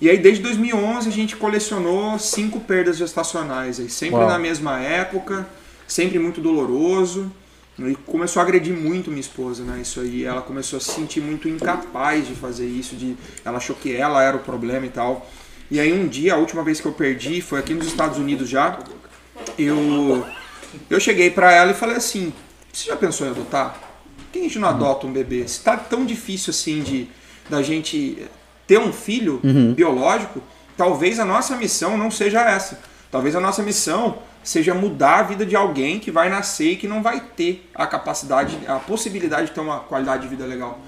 E aí, desde 2011, a gente colecionou cinco perdas gestacionais, aí, sempre Uau. na mesma época, sempre muito doloroso. E começou a agredir muito minha esposa, né? Isso aí, ela começou a se sentir muito incapaz de fazer isso, de ela achou que ela era o problema e tal. E aí um dia, a última vez que eu perdi, foi aqui nos Estados Unidos já, eu eu cheguei pra ela e falei assim: "Você já pensou em adotar? Por que a gente não adota um bebê? Se tá tão difícil assim de da gente ter um filho biológico, talvez a nossa missão não seja essa. Talvez a nossa missão seja mudar a vida de alguém que vai nascer e que não vai ter a capacidade, a possibilidade de ter uma qualidade de vida legal.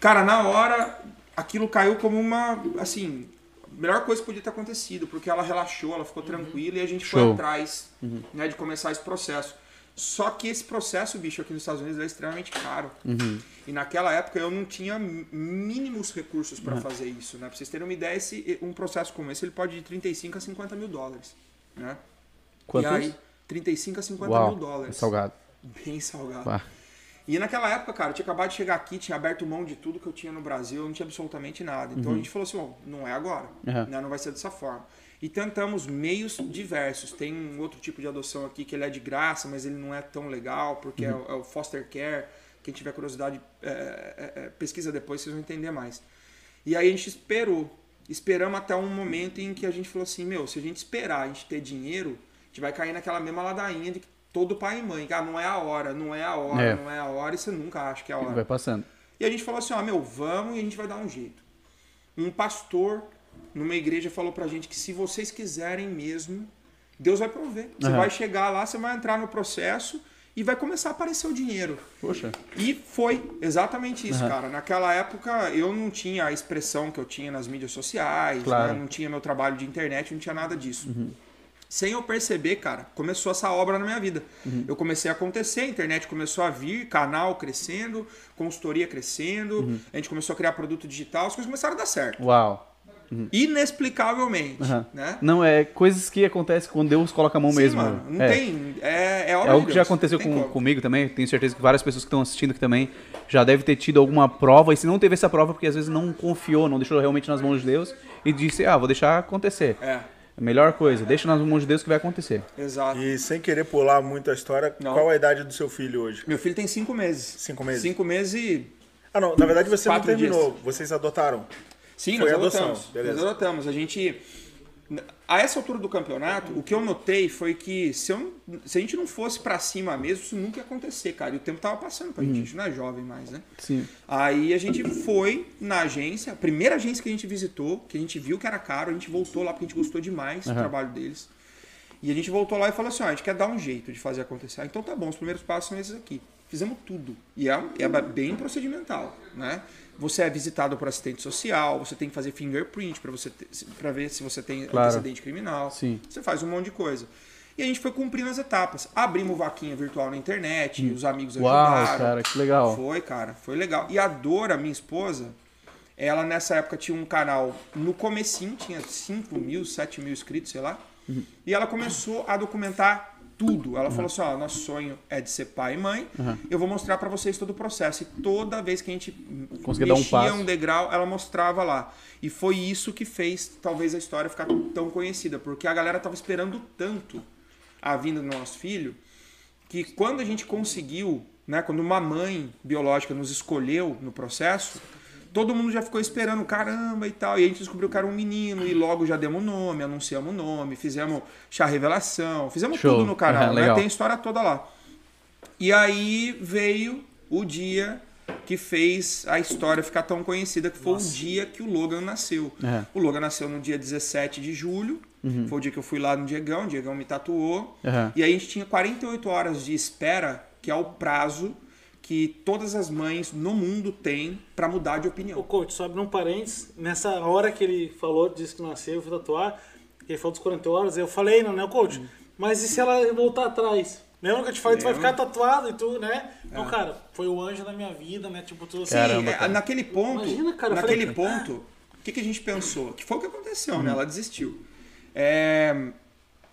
Cara, na hora, aquilo caiu como uma, assim, melhor coisa que podia ter acontecido, porque ela relaxou, ela ficou tranquila e a gente foi Show. atrás, né, de começar esse processo. Só que esse processo, bicho, aqui nos Estados Unidos é extremamente caro. E naquela época eu não tinha mínimos recursos para fazer isso, né? Pra vocês terem uma ideia, esse, um processo como esse, ele pode ir de 35 a 50 mil dólares, né? Quantos? E aí, 35 a 50 Uau, mil dólares. é salgado. Bem salgado. E naquela época, cara, eu tinha acabado de chegar aqui, tinha aberto mão de tudo que eu tinha no Brasil, eu não tinha absolutamente nada. Então a gente falou assim, bom, não é agora, Uhum. né? não vai ser dessa forma. E tentamos meios diversos. Tem um outro tipo de adoção aqui que ele é de graça, mas ele não é tão legal, porque é, o- é o foster care. Quem tiver curiosidade, é, é, é, pesquisa depois, vocês vão entender mais. E aí a gente esperou. Esperamos até um momento em que a gente falou assim, meu, se a gente esperar a gente ter dinheiro, a gente vai cair naquela mesma ladainha de que todo pai e mãe, ah, não é a hora, não é a hora, É. não é a hora, e você nunca acha que é a hora. Vai passando. E a gente falou assim, ó, meu, vamos e a gente vai dar um jeito. Um pastor numa igreja falou pra gente que se vocês quiserem mesmo, Deus vai prover. Você Aham. vai chegar lá, você vai entrar no processo e vai começar a aparecer o dinheiro. Poxa. E foi exatamente isso, Aham. cara. Naquela época eu não tinha a expressão que eu tinha nas mídias sociais, Claro. né? não tinha meu trabalho de internet, não tinha nada disso. Sem eu perceber, cara, começou essa obra na minha vida. Eu comecei a acontecer, a internet começou a vir, canal crescendo, consultoria crescendo, a gente começou a criar produto digital, as coisas começaram a dar certo. Uau. Inexplicavelmente, Aham. né? Não, é coisas que acontecem quando Deus coloca a mão Sim, mesmo. mano, não é. tem. É, é, obra É de algo que já aconteceu com, comigo também. Tenho certeza que várias pessoas que estão assistindo aqui também já devem ter tido alguma prova. E se não teve essa prova, porque às vezes não confiou, não deixou realmente nas mãos de Deus e disse: Ah, vou deixar acontecer. É, A melhor coisa, deixa nas mãos de Deus que vai acontecer. exato. E sem querer pular muito a história, Não. qual a idade do seu filho hoje? Meu filho tem cinco meses. Cinco meses? Cinco meses e Ah, não, na verdade você não terminou. dias. Vocês adotaram. Sim, Foi nós adotamos. beleza. Nós adotamos. A gente. A essa altura do campeonato, o que eu notei foi que se, eu se a gente não fosse pra cima mesmo, isso nunca ia acontecer, cara. E o tempo tava passando pra Uhum. gente. A gente não é jovem mais, né? Sim. Aí a gente foi na agência, a primeira agência que a gente visitou, que a gente viu que era caro, a gente voltou lá porque a gente gostou demais do Aham. trabalho deles. E a gente voltou lá e falou assim: ó, a gente quer dar um jeito de fazer acontecer. Ah, Então tá bom, os primeiros passos são esses aqui. Fizemos tudo. E é, é bem procedimental, né? Você é visitado por assistente social, você tem que fazer fingerprint para você para ver se você tem Claro. antecedente criminal. Sim. Você faz um monte de coisa. E a gente foi cumprindo as etapas. Abrimos vaquinha virtual na internet, os amigos Hum. Uau, ajudaram. cara, que legal. Foi, cara, foi legal. E a Dora, minha esposa, ela nessa época tinha um canal no comecinho, tinha 5 mil, 7 mil inscritos, sei lá. Uhum. E ela começou a documentar tudo. Ela falou assim, ó, nosso sonho é de ser pai e mãe. Eu vou mostrar pra vocês todo o processo. E toda vez que a gente um mexia passo. um degrau, ela mostrava lá. E foi isso que fez, talvez, a história ficar tão conhecida. Porque a galera tava esperando tanto a vinda do nosso filho que quando a gente conseguiu, né, quando uma mãe biológica nos escolheu no processo, todo mundo já ficou esperando, caramba e tal. E a gente descobriu que era um menino e logo já demos o nome, anunciamos o nome, fizemos chá revelação, fizemos Show. tudo no canal, Aham, né? Tem a história toda lá. E aí veio o dia que fez a história ficar tão conhecida, que foi o dia que o Logan nasceu. É. O Logan nasceu no dia 17 de julho, foi o dia que eu fui lá no Diegão, o Diegão me tatuou. Aham. E aí a gente tinha 48 horas de espera, que é o prazo que todas as mães no mundo têm pra mudar de opinião. coach, só abre um parênteses. Nessa hora que ele falou, disse que nasceu, eu fui tatuar, ele falou dos 40 horas, eu falei, não, né, coach? Mas e se ela voltar atrás? Lembra que eu te falei, tu vai ficar tatuado e tu, né? Então, cara, foi o anjo da minha vida, né? Tipo, tu assim, Caramba. É, cara. naquele ponto, Imagina, cara, naquele falei- ponto, o que, que a gente pensou? Que foi o que aconteceu, Uhum. né? Ela desistiu. É,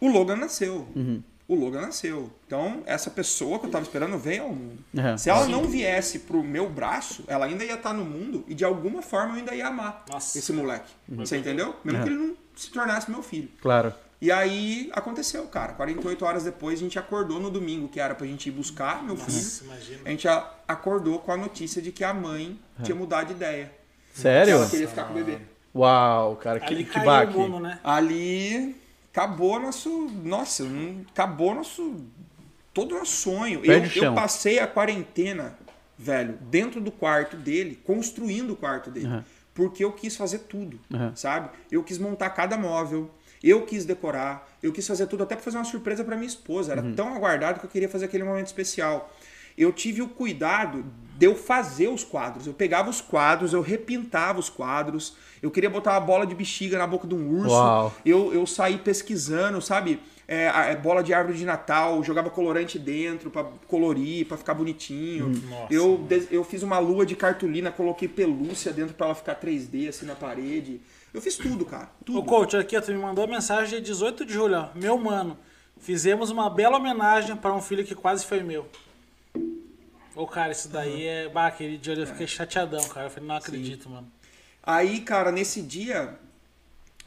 o Logan nasceu. Uhum. O Logan nasceu. Então, essa pessoa que eu tava esperando veio ao mundo. Uhum. Se ela não viesse pro meu braço, ela ainda ia estar no mundo e de alguma forma eu ainda ia amar Nossa. esse moleque. Você entendeu? Mesmo Uhum. que ele não se tornasse meu filho. Claro. E aí aconteceu, cara. 48 horas depois a gente acordou no domingo, que era pra gente ir buscar meu filho. Nossa, imagina. A gente acordou com a notícia de que a mãe tinha mudado de ideia. Sério? Ela queria ficar com o bebê. Uau, cara, que, Ali que baque. né? Ali acabou nosso. Nossa, acabou nosso. Todo o nosso sonho. Eu, eu passei a quarentena, velho, dentro do quarto dele, construindo o quarto dele. Uhum. Porque eu quis fazer tudo, Uhum. sabe? Eu quis montar cada móvel. Eu quis decorar, eu quis fazer tudo até pra fazer uma surpresa pra minha esposa. Era Uhum. tão aguardado que eu queria fazer aquele momento especial. Eu tive o cuidado de eu fazer os quadros. Eu pegava os quadros, eu repintava os quadros. Eu queria botar uma bola de bexiga na boca de um urso. Uau. Eu, eu saí pesquisando, sabe? É, a- é, bola de árvore de Natal, jogava colorante dentro pra colorir, pra ficar bonitinho. Nossa, eu, de- eu fiz uma lua de cartolina, coloquei pelúcia dentro pra ela ficar 3D assim na parede. Eu fiz tudo, cara. Tudo. Ô, coach, aqui, ó, tu me mandou mensagem dia 18 de julho, ó. Meu mano, fizemos uma bela homenagem para um filho que quase foi meu. Ô, cara, isso daí é. Bah, aquele dia eu fiquei chateadão, cara. Eu falei, não acredito, mano. Aí, cara, nesse dia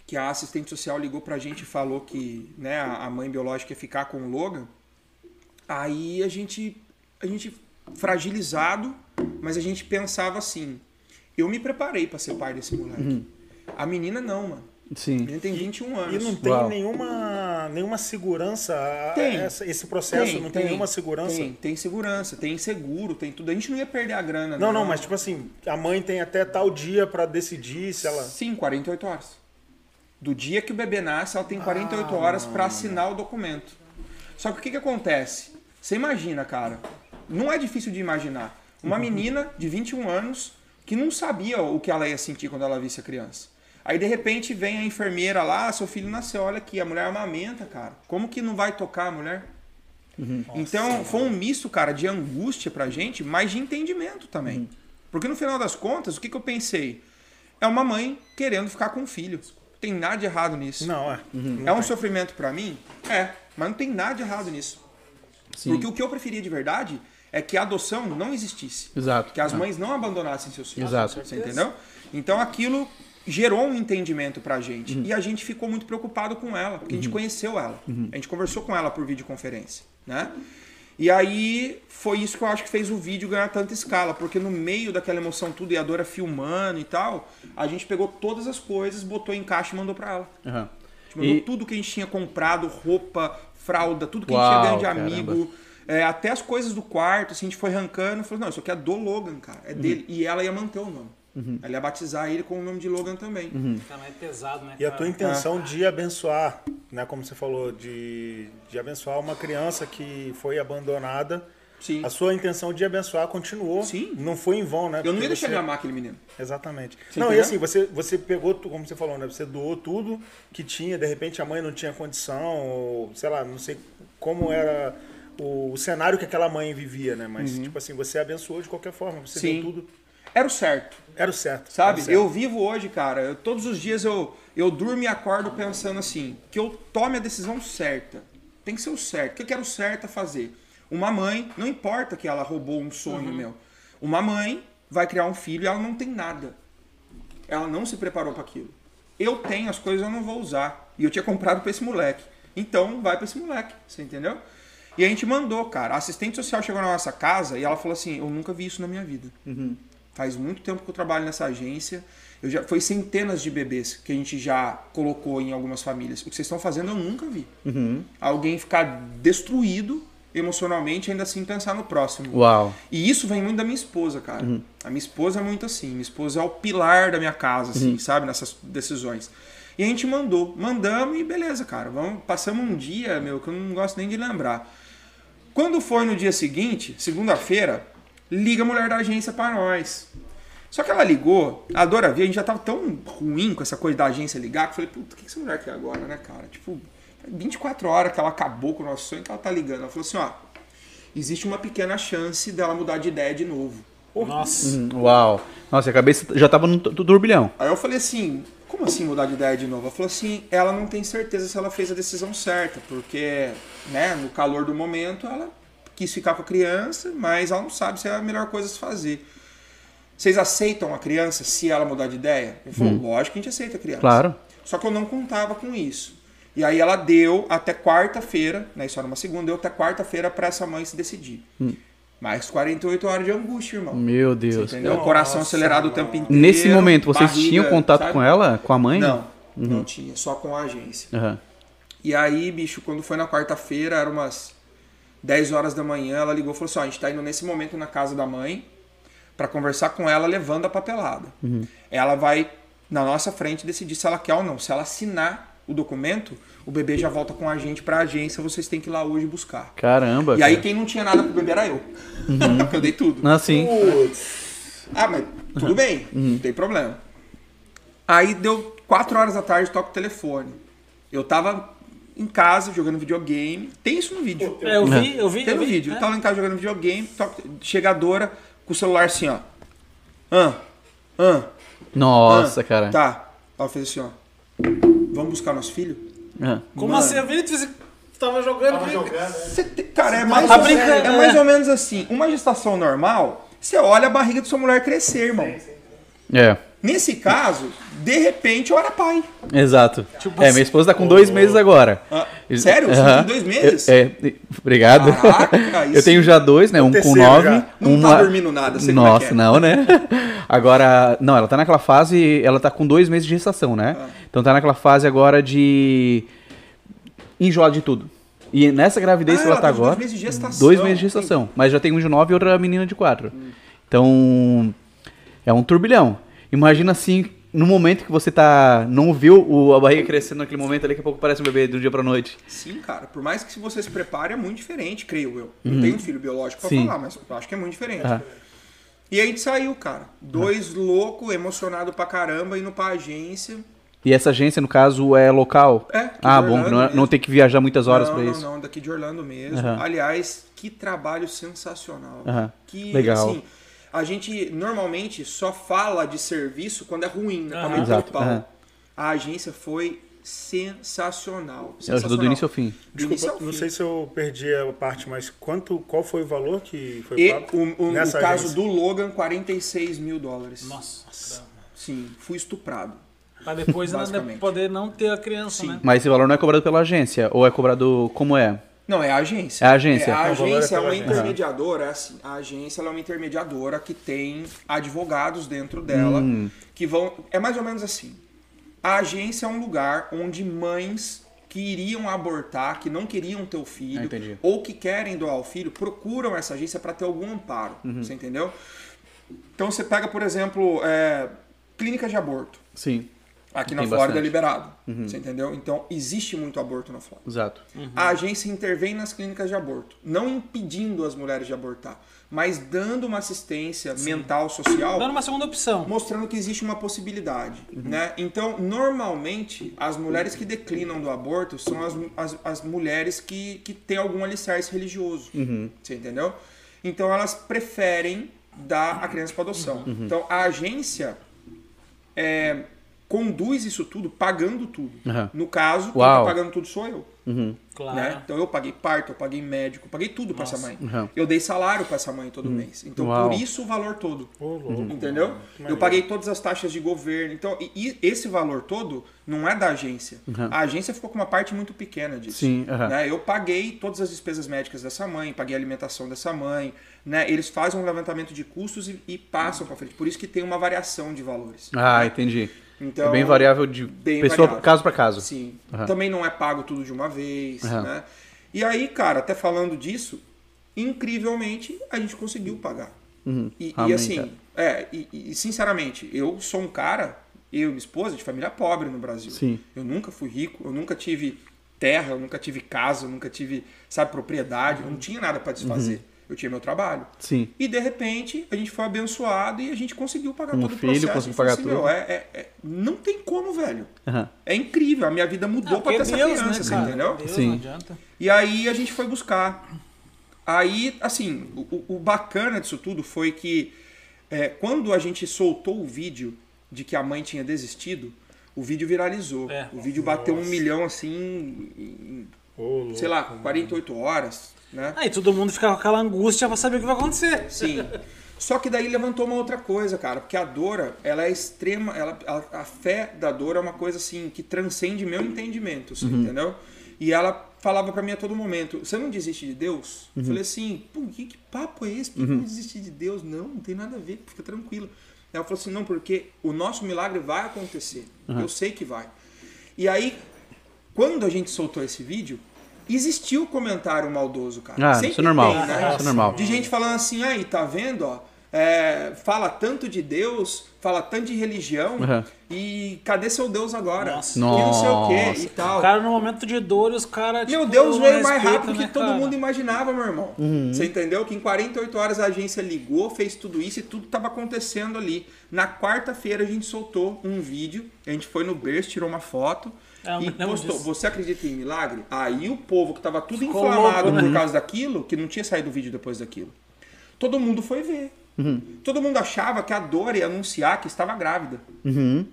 que a assistente social ligou pra gente e falou que né, a mãe biológica ia ficar com o Logan, aí a gente, a gente fragilizado, mas a gente pensava assim, eu me preparei pra ser pai desse moleque. A menina não, mano. Sim. menina tem 21 anos. E não tem Uau. nenhuma, nenhuma segurança. Tem. essa- esse processo não tem, nenhuma segurança. Tem, tem segurança, tem seguro, tem tudo. A gente não ia perder a grana, Não, não, mas tipo assim, a mãe tem até tal dia pra decidir se ela. Sim, 48 horas. Do dia que o bebê nasce, ela tem 48 Ah, horas pra assinar o documento. Só que o que, que acontece? Você imagina, cara. Não é difícil de imaginar. Uhum. Uma menina de 21 anos que não sabia o que ela ia sentir quando ela visse a criança. Aí de repente vem a enfermeira lá, "Ah, seu filho nasceu, olha aqui, a mulher amamenta, cara. Como que não vai tocar a mulher? Então foi um misto, cara, de angústia pra gente, mas de entendimento também. Uhum. Porque no final das contas, o que, que eu pensei? É uma mãe querendo ficar com o filho. Não tem nada de errado nisso. Não, é. É um sofrimento pra mim? É, mas não tem nada de errado nisso. Sim. Porque o que eu preferia de verdade é que a adoção não existisse. Exato. Que as mães não abandonassem seus filhos. Exato. Você entendeu? Então aquilo gerou um entendimento pra gente. Uhum. E a gente ficou muito preocupado com ela, porque a gente conheceu ela. Uhum. A gente conversou com ela por videoconferência, né? E aí foi isso que eu acho que fez o vídeo ganhar tanta escala, porque no meio daquela emoção tudo e a Dora filmando e tal, a gente pegou todas as coisas, botou em caixa e mandou pra ela. A gente mandou E- tudo que a gente tinha comprado, roupa, fralda, tudo que a Uau, gente tinha ganho de caramba. amigo. é, até as coisas do quarto, assim, a gente foi arrancando. Falou, não, isso aqui é do Logan, cara. Uhum. É dele. E ela ia manter o nome. Ela ia batizar ele com o nome de Logan também. Uhum. Cara, mas é pesado, né? E a cara? tua intenção de abençoar, né? Como você falou, de, de abençoar uma criança que foi abandonada. Sim. A sua intenção de abençoar continuou. Sim. Não foi em vão, né? Eu não ia deixar você- de amar aquele menino. Exatamente. Você não, e entendeu? assim, você, você pegou, como você falou, né? Você doou tudo que tinha, de repente a mãe não tinha condição, ou sei lá, não sei como era o, o cenário que aquela mãe vivia, né? Mas, tipo assim, você abençoou de qualquer forma, você Uhum. Sim. deu tudo. Era o certo. Era o certo. Sabe? o certo. Eu vivo hoje, cara. eu- todos os dias eu, eu durmo e acordo pensando assim: que eu tome a decisão certa. Tem que ser o certo. O que eu quero certo a fazer? Uma mãe, não importa que ela roubou um sonho meu. Uma mãe vai criar um filho e ela não tem nada. Ela não se preparou para aquilo. Eu tenho as coisas, eu não vou usar. E eu tinha comprado para esse moleque. Então vai para esse moleque, você entendeu? E a gente mandou, cara. A assistente social chegou na nossa casa e ela falou assim: Eu nunca vi isso na minha vida. Faz muito tempo que eu trabalho nessa agência. Eu já foi centenas de bebês que a gente já colocou em algumas famílias. O que vocês estão fazendo eu nunca vi. Alguém ficar destruído emocionalmente ainda assim pensar no próximo. Uau. E isso vem muito da minha esposa, cara. A minha esposa é muito assim. Minha esposa é o pilar da minha casa, assim, sabe? Nessas decisões. E a gente mandou. Mandamos e beleza, cara. Vamos, passamos um dia, meu, que eu não gosto nem de lembrar. Quando foi no dia seguinte, segunda-feira, liga a mulher da agência para nós. Só que ela ligou, a Dora via, a gente já tava tão ruim com essa coisa da agência ligar, que eu falei, puta, o que que essa mulher quer agora, né, cara? Tipo, 24 horas que ela acabou com o nosso sonho que ela tá ligando. Ela falou assim, ó, existe uma pequena chance dela mudar de ideia de novo. Nossa. Hum, Uau. Nossa, a cabeça já tava no tu- turbilhão. Aí eu falei assim, Como assim mudar de ideia de novo? Ela falou assim, ela não tem certeza se ela fez a decisão certa, porque, né, no calor do momento ela quis ficar com a criança, mas ela não sabe se é a melhor coisa a se fazer. Vocês aceitam a criança se ela mudar de ideia? Ele falou, lógico que a gente aceita a criança. Claro. Só que eu não contava com isso. E aí ela deu até quarta-feira, né, isso era uma segunda, deu até quarta-feira para essa mãe se decidir. Mais 48 horas de angústia, irmão. Meu Você Deus. entendeu? O coração Nossa, acelerado o mano. tempo inteiro. Nesse momento, vocês barriga, tinham contato sabe? com ela? Com a mãe? Não, não tinha, só com a agência. Aham. E aí, bicho, quando foi na quarta-feira, era umas 10 horas da manhã, ela ligou e falou assim: ó, a gente tá indo nesse momento na casa da mãe pra conversar com ela levando a papelada. Ela vai, na nossa frente, decidir se ela quer ou não. Se ela assinar o documento, o bebê já volta com a gente pra agência, vocês têm que ir lá hoje buscar. Caramba. E aí, cara. quem não tinha nada pro bebê era eu. Porque eu dei tudo. Ah, sim. Ah, mas tudo bem, não tem problema. Aí deu 4 horas da tarde, toca o telefone. Eu tava em casa jogando videogame. Tem isso no vídeo. É, eu vi, eu vi. Tem eu no vi, vídeo. é. Eu tava em casa jogando videogame, toca, chegadora com o celular assim, ó. Ah, ah, Nossa, ah. cara. Tá. Ela fez assim, ó. Vamos buscar nosso filho? Como Mano. assim? Eu vi tava jogando. Tava jogando, né? Você Cara, é mais, Tá ou é mais é. ou menos assim. Uma gestação normal, você olha a barriga de sua mulher crescer, irmão. É, Nesse caso, de repente eu era pai. exato. Tipo é, assim- minha esposa tá com dois meses agora. Ah, sério? Você tem dois meses? É, é, obrigado. Caraca, aí eu tenho já dois, né? Um com nove. já. Não uma... tá dormindo nada, sei como é Nossa, que é. não, né? Agora, não, ela tá naquela fase, ela tá com dois meses de gestação, né? Ah. Então tá naquela fase agora de enjoar de tudo. E nessa gravidez Ah, que ela, ela tá tá com dois agora, meses de gestação. dois meses de gestação. Mas já tem um de nove e outra menina de quatro. Então, é um turbilhão. Imagina assim, no momento que você tá, não viu o, a barriga crescendo naquele momento ali, daqui a pouco parece um bebê do dia pra noite. Sim, cara. Por mais que se você se prepare, é muito diferente, creio eu. Não tenho um filho biológico pra Sim. falar, mas eu acho que é muito diferente. Aham. E aí a gente saiu, cara. Dois loucos, emocionado pra caramba, indo pra agência. E essa agência, no caso, é local? É, Ah, bom, não, mesmo. não tem que viajar muitas horas não, pra não, isso. Não, daqui de Orlando mesmo. Aliás, que trabalho sensacional. Que, Legal. assim, a gente normalmente só fala de serviço quando é ruim, né? O Exato, pau. aham. A agência foi sensacional. Ela ajudou do início ao fim. Início ao Desculpa, não fim. sei se eu perdi a parte, mas quanto, qual foi o valor que foi E pago o, o- o nessa caso agência? do Logan, 46 mil dólares. Nossa. Sim, fui estuprado. Pra depois ainda Basicamente. poder não ter a criança, Sim. né? Mas esse valor não é cobrado pela agência? Ou é cobrado como é? Não, é a agência. É a agência. É, a é agência é uma agência. intermediadora, é assim, a agência ela é uma intermediadora que tem advogados dentro dela Hum. que vão. É mais ou menos assim. A agência é um lugar onde mães que iriam abortar, que não queriam ter o Ah, filho, entendi. ou que querem doar o filho, procuram essa agência para ter algum amparo. Uhum. Você entendeu? Então você pega, por exemplo, é, clínicas de aborto. Sim, Aqui na Flórida é bastante. liberado. Uhum. Você entendeu? Então existe muito aborto na Flórida. exato. A agência intervém nas clínicas de aborto, não impedindo as mulheres de abortar, mas dando uma assistência mental, social, Dando uma segunda opção. mostrando que existe uma possibilidade, né? Então, normalmente, as mulheres que declinam do aborto são as, as, as mulheres que, que têm algum alicerce religioso, você entendeu? Então, elas preferem dar a criança para adoção. Então, a agência é, conduz isso tudo pagando tudo. Aham. No caso, quem Uau. tá pagando tudo sou eu. Claro. Né? Então eu paguei parto, eu paguei médico, eu paguei tudo pra essa mãe. Uhum. Eu dei salário pra essa mãe todo mês. Então Uau. por isso o valor todo. Louco. Entendeu? Eu paguei todas as taxas de governo. Então, e, e esse valor todo não é da agência. A agência ficou com uma parte muito pequena disso. Sim, né? Eu paguei todas as despesas médicas dessa mãe, paguei a alimentação dessa mãe. Né? Eles fazem um levantamento de custos e, e passam para frente. Por isso que tem uma variação de valores. Ah, entendi. Então, é bem variável de bem pessoa variável. caso pra caso. Sim. Aham. Também não é pago tudo de uma vez, Aham. né? E aí, cara, até falando disso, incrivelmente a gente conseguiu pagar. Uhum. E, e assim, é, e, e sinceramente, eu sou um cara, eu e minha esposa, de família pobre no Brasil. Sim. Eu nunca fui rico, eu nunca tive terra, eu nunca tive casa, eu nunca tive, sabe, propriedade, eu não tinha nada para desfazer. Uhum. Eu tinha meu trabalho. Sim. E de repente a gente foi abençoado e a gente conseguiu pagar Um todo o filho, processo. conseguiu pagar tudo. meu, é- é- é- não tem como, velho. Aham. É incrível, a minha vida mudou Ah, pra ter porque essa Deus, criança, né, você cara? entendeu? Deus, Sim. não adianta. E aí a gente foi buscar. Aí, assim, o, o- o bacana disso tudo foi que é, quando a gente soltou o vídeo de que a mãe tinha desistido, o vídeo viralizou. É. O vídeo bateu um milhão assim em, louco, sei lá, mano. 48 horas, né? Aí todo mundo fica com aquela angústia pra saber o que vai acontecer. Sim. Só que daí levantou uma outra coisa, cara, porque a Dora, ela é extrema, ela, a, a fé da Dora é uma coisa assim que transcende meu entendimento, assim, entendeu? E ela falava pra mim a todo momento: "Você não desiste de Deus?" Eu falei assim: "Pô, que, que papo é esse? Por que eu não desistir de Deus? Não, não tem nada a ver, fica tranquilo." Ela falou assim: "Não, porque o nosso milagre vai acontecer. Eu sei que vai." E aí, quando a gente soltou esse vídeo, existiu o comentário maldoso, cara. Ah, Sempre isso é normal. tem, né? Isso é normal. De gente falando assim, aí, tá vendo, ó? é, fala tanto de Deus, fala tanto de religião, Uhum. e cadê seu Deus agora? Nossa. E não sei o quê Nossa. e tal. O cara no momento de dor, os caras. Meu tipo, Deus, veio mais rápido né, que todo cara? mundo imaginava, meu irmão. Uhum. Você entendeu? Que em 48 horas a agência ligou, fez tudo isso e tudo tava acontecendo ali. Na quarta-feira a gente soltou um vídeo, a gente foi no berço, tirou uma foto É, eu e postou. Você acredita em milagre? Aí o povo que tava tudo Ficou inflamado louco, né? por causa daquilo, que não tinha saído o vídeo depois daquilo. Todo mundo foi ver. Uhum. Todo mundo achava que a Dora ia anunciar que estava grávida. Uhum.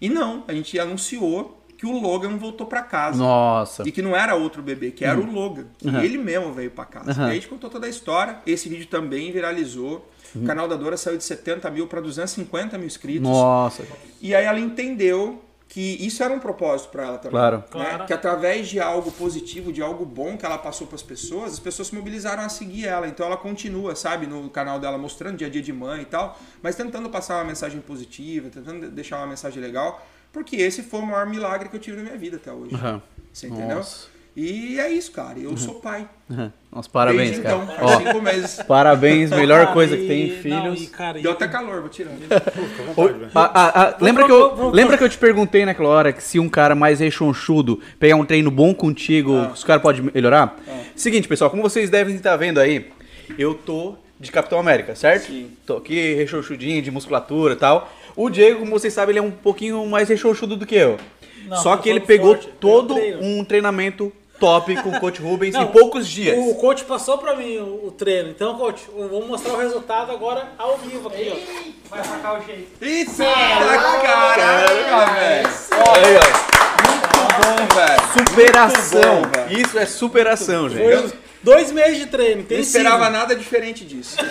E não, a gente anunciou que o Logan voltou pra casa. Nossa. E que não era outro bebê, que era o Logan. Que Uhum. ele mesmo veio pra casa. Uhum. E aí a gente contou toda a história. Esse vídeo também viralizou. Uhum. O canal da Dora saiu de 70 mil para 250 mil inscritos. Nossa. E aí ela entendeu que isso era um propósito para ela também. Claro. né? Claro. Que através de algo positivo, de algo bom que ela passou para as pessoas, as pessoas se mobilizaram a seguir ela. Então ela continua, sabe, no canal dela mostrando dia a dia de mãe e tal, mas tentando passar uma mensagem positiva, tentando deixar uma mensagem legal, porque esse foi o maior milagre que eu tive na minha vida até hoje. Uhum. Você entendeu? Nossa. E é isso, cara. Eu sou pai. Uhum. Nossa, parabéns, Desde cara. então, Ó, cinco meses. parabéns, melhor Cara, coisa que tem, não, filhos. e, cara, Deu e- até calor, vou velho. Ah, ah, ah, lembra, que eu, lembra que eu te perguntei naquela hora que se um cara mais rechonchudo pegar um treino bom contigo, Ah. os caras podem melhorar? Seguinte, pessoal, como vocês devem estar vendo aí, eu tô de Capitão América, certo? Sim. Tô aqui rechonchudinho, de musculatura e tal. O Diego, como vocês sabem, ele é um pouquinho mais rechonchudo do que eu. Não, Só que ele pegou forte, todo um treinamento top com o Coach Rubens Não, em poucos dias. O coach passou pra mim o, o treino. Então, coach, eu vou mostrar o resultado agora ao vivo aqui, ó. Vai sacar o jeito. Eita, caraca, velho. Aí, ó. Muito bom, velho. Superação. Muito bom, velho. Isso é superação, gente. Foi dois meses de treino. Não esperava nada diferente disso.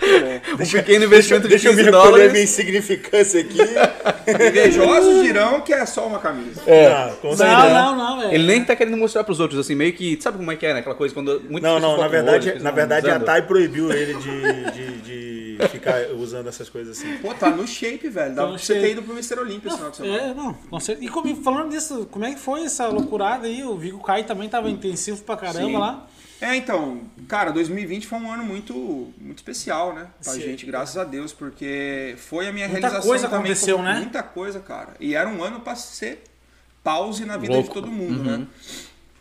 Muito bom. Um pequeno investimento de Deixa eu 15 me recolher dólares. minha insignificância aqui. Invejosos dirão que é só uma camisa. Com certeza. Não, não, não, velho. Ele nem tá querendo mostrar pros outros, assim, meio que. Sabe como é que é, né? Aquela coisa quando. muitas Não, não, na verdade, olho, que na verdade a. Thay proibiu ele de, de, de ficar usando essas coisas assim. Pô, tá no shape, velho. Dá Tá pra você ter ido pro Mr. Olympia esse final de semana. É, não, com certeza. E como- falando disso, como é que foi essa loucurada aí? O Vigo Kai também tava intensivo pra caramba Sim. lá. É, então, cara, 2020 foi um ano muito, muito especial, né? Pra Sim. gente, graças a Deus, porque foi a minha Muita realização coisa também. aconteceu, né? Muita coisa, cara. E era um ano pra ser pause na vida Louco. de todo mundo, né?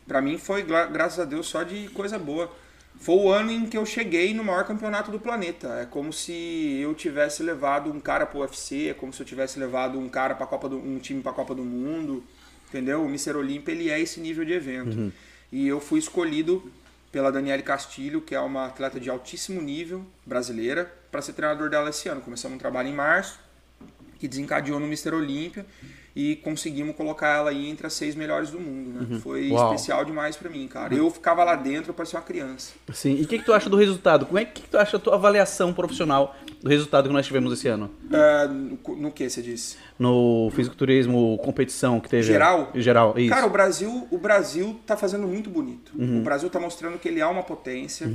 Pra mim foi, gra- graças a Deus, só de coisa boa. Foi o ano em que eu cheguei no maior campeonato do planeta. É como se eu tivesse levado um cara pro UFC, é como se eu tivesse levado um cara para Copa do um time para Copa do Mundo, entendeu? O Mr. Olympia ele é esse nível de evento. E eu fui escolhido pela Daniele Castilho, que é uma atleta de altíssimo nível brasileira, para ser treinador dela esse ano. Começamos um trabalho em março, que desencadeou no Mr. Olímpia e conseguimos colocar ela aí entre as seis melhores do mundo, né? Foi Uau. especial demais pra mim, cara. Eu ficava lá dentro, eu parecia uma criança. Sim. E o que, que tu acha do resultado? Como é que, que tu acha a tua avaliação profissional do resultado que nós tivemos esse ano? É, no, no que você disse? No fisiculturismo, competição que teve. Geral? Geral, isso. Cara, o Brasil, o Brasil tá fazendo muito bonito. O Brasil tá mostrando que ele é uma potência.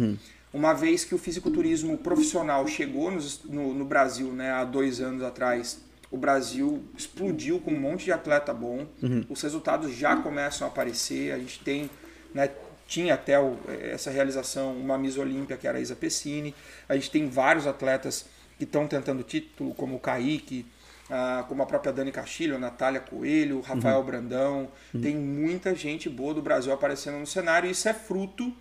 Uma vez que o fisiculturismo profissional chegou nos- no, no Brasil, né, há dois anos atrás, o Brasil explodiu com um monte de atleta bom. Os resultados já começam a aparecer. A gente tem, né, tinha até o- essa realização, uma Miss Olímpia, que era a Isa Pessini. A gente tem vários atletas que estão tentando título, como o Kaique, ah, como a própria Dani Castilho, a Natália Coelho, o Rafael Brandão. Tem muita gente boa do Brasil aparecendo no cenário e isso é fruto,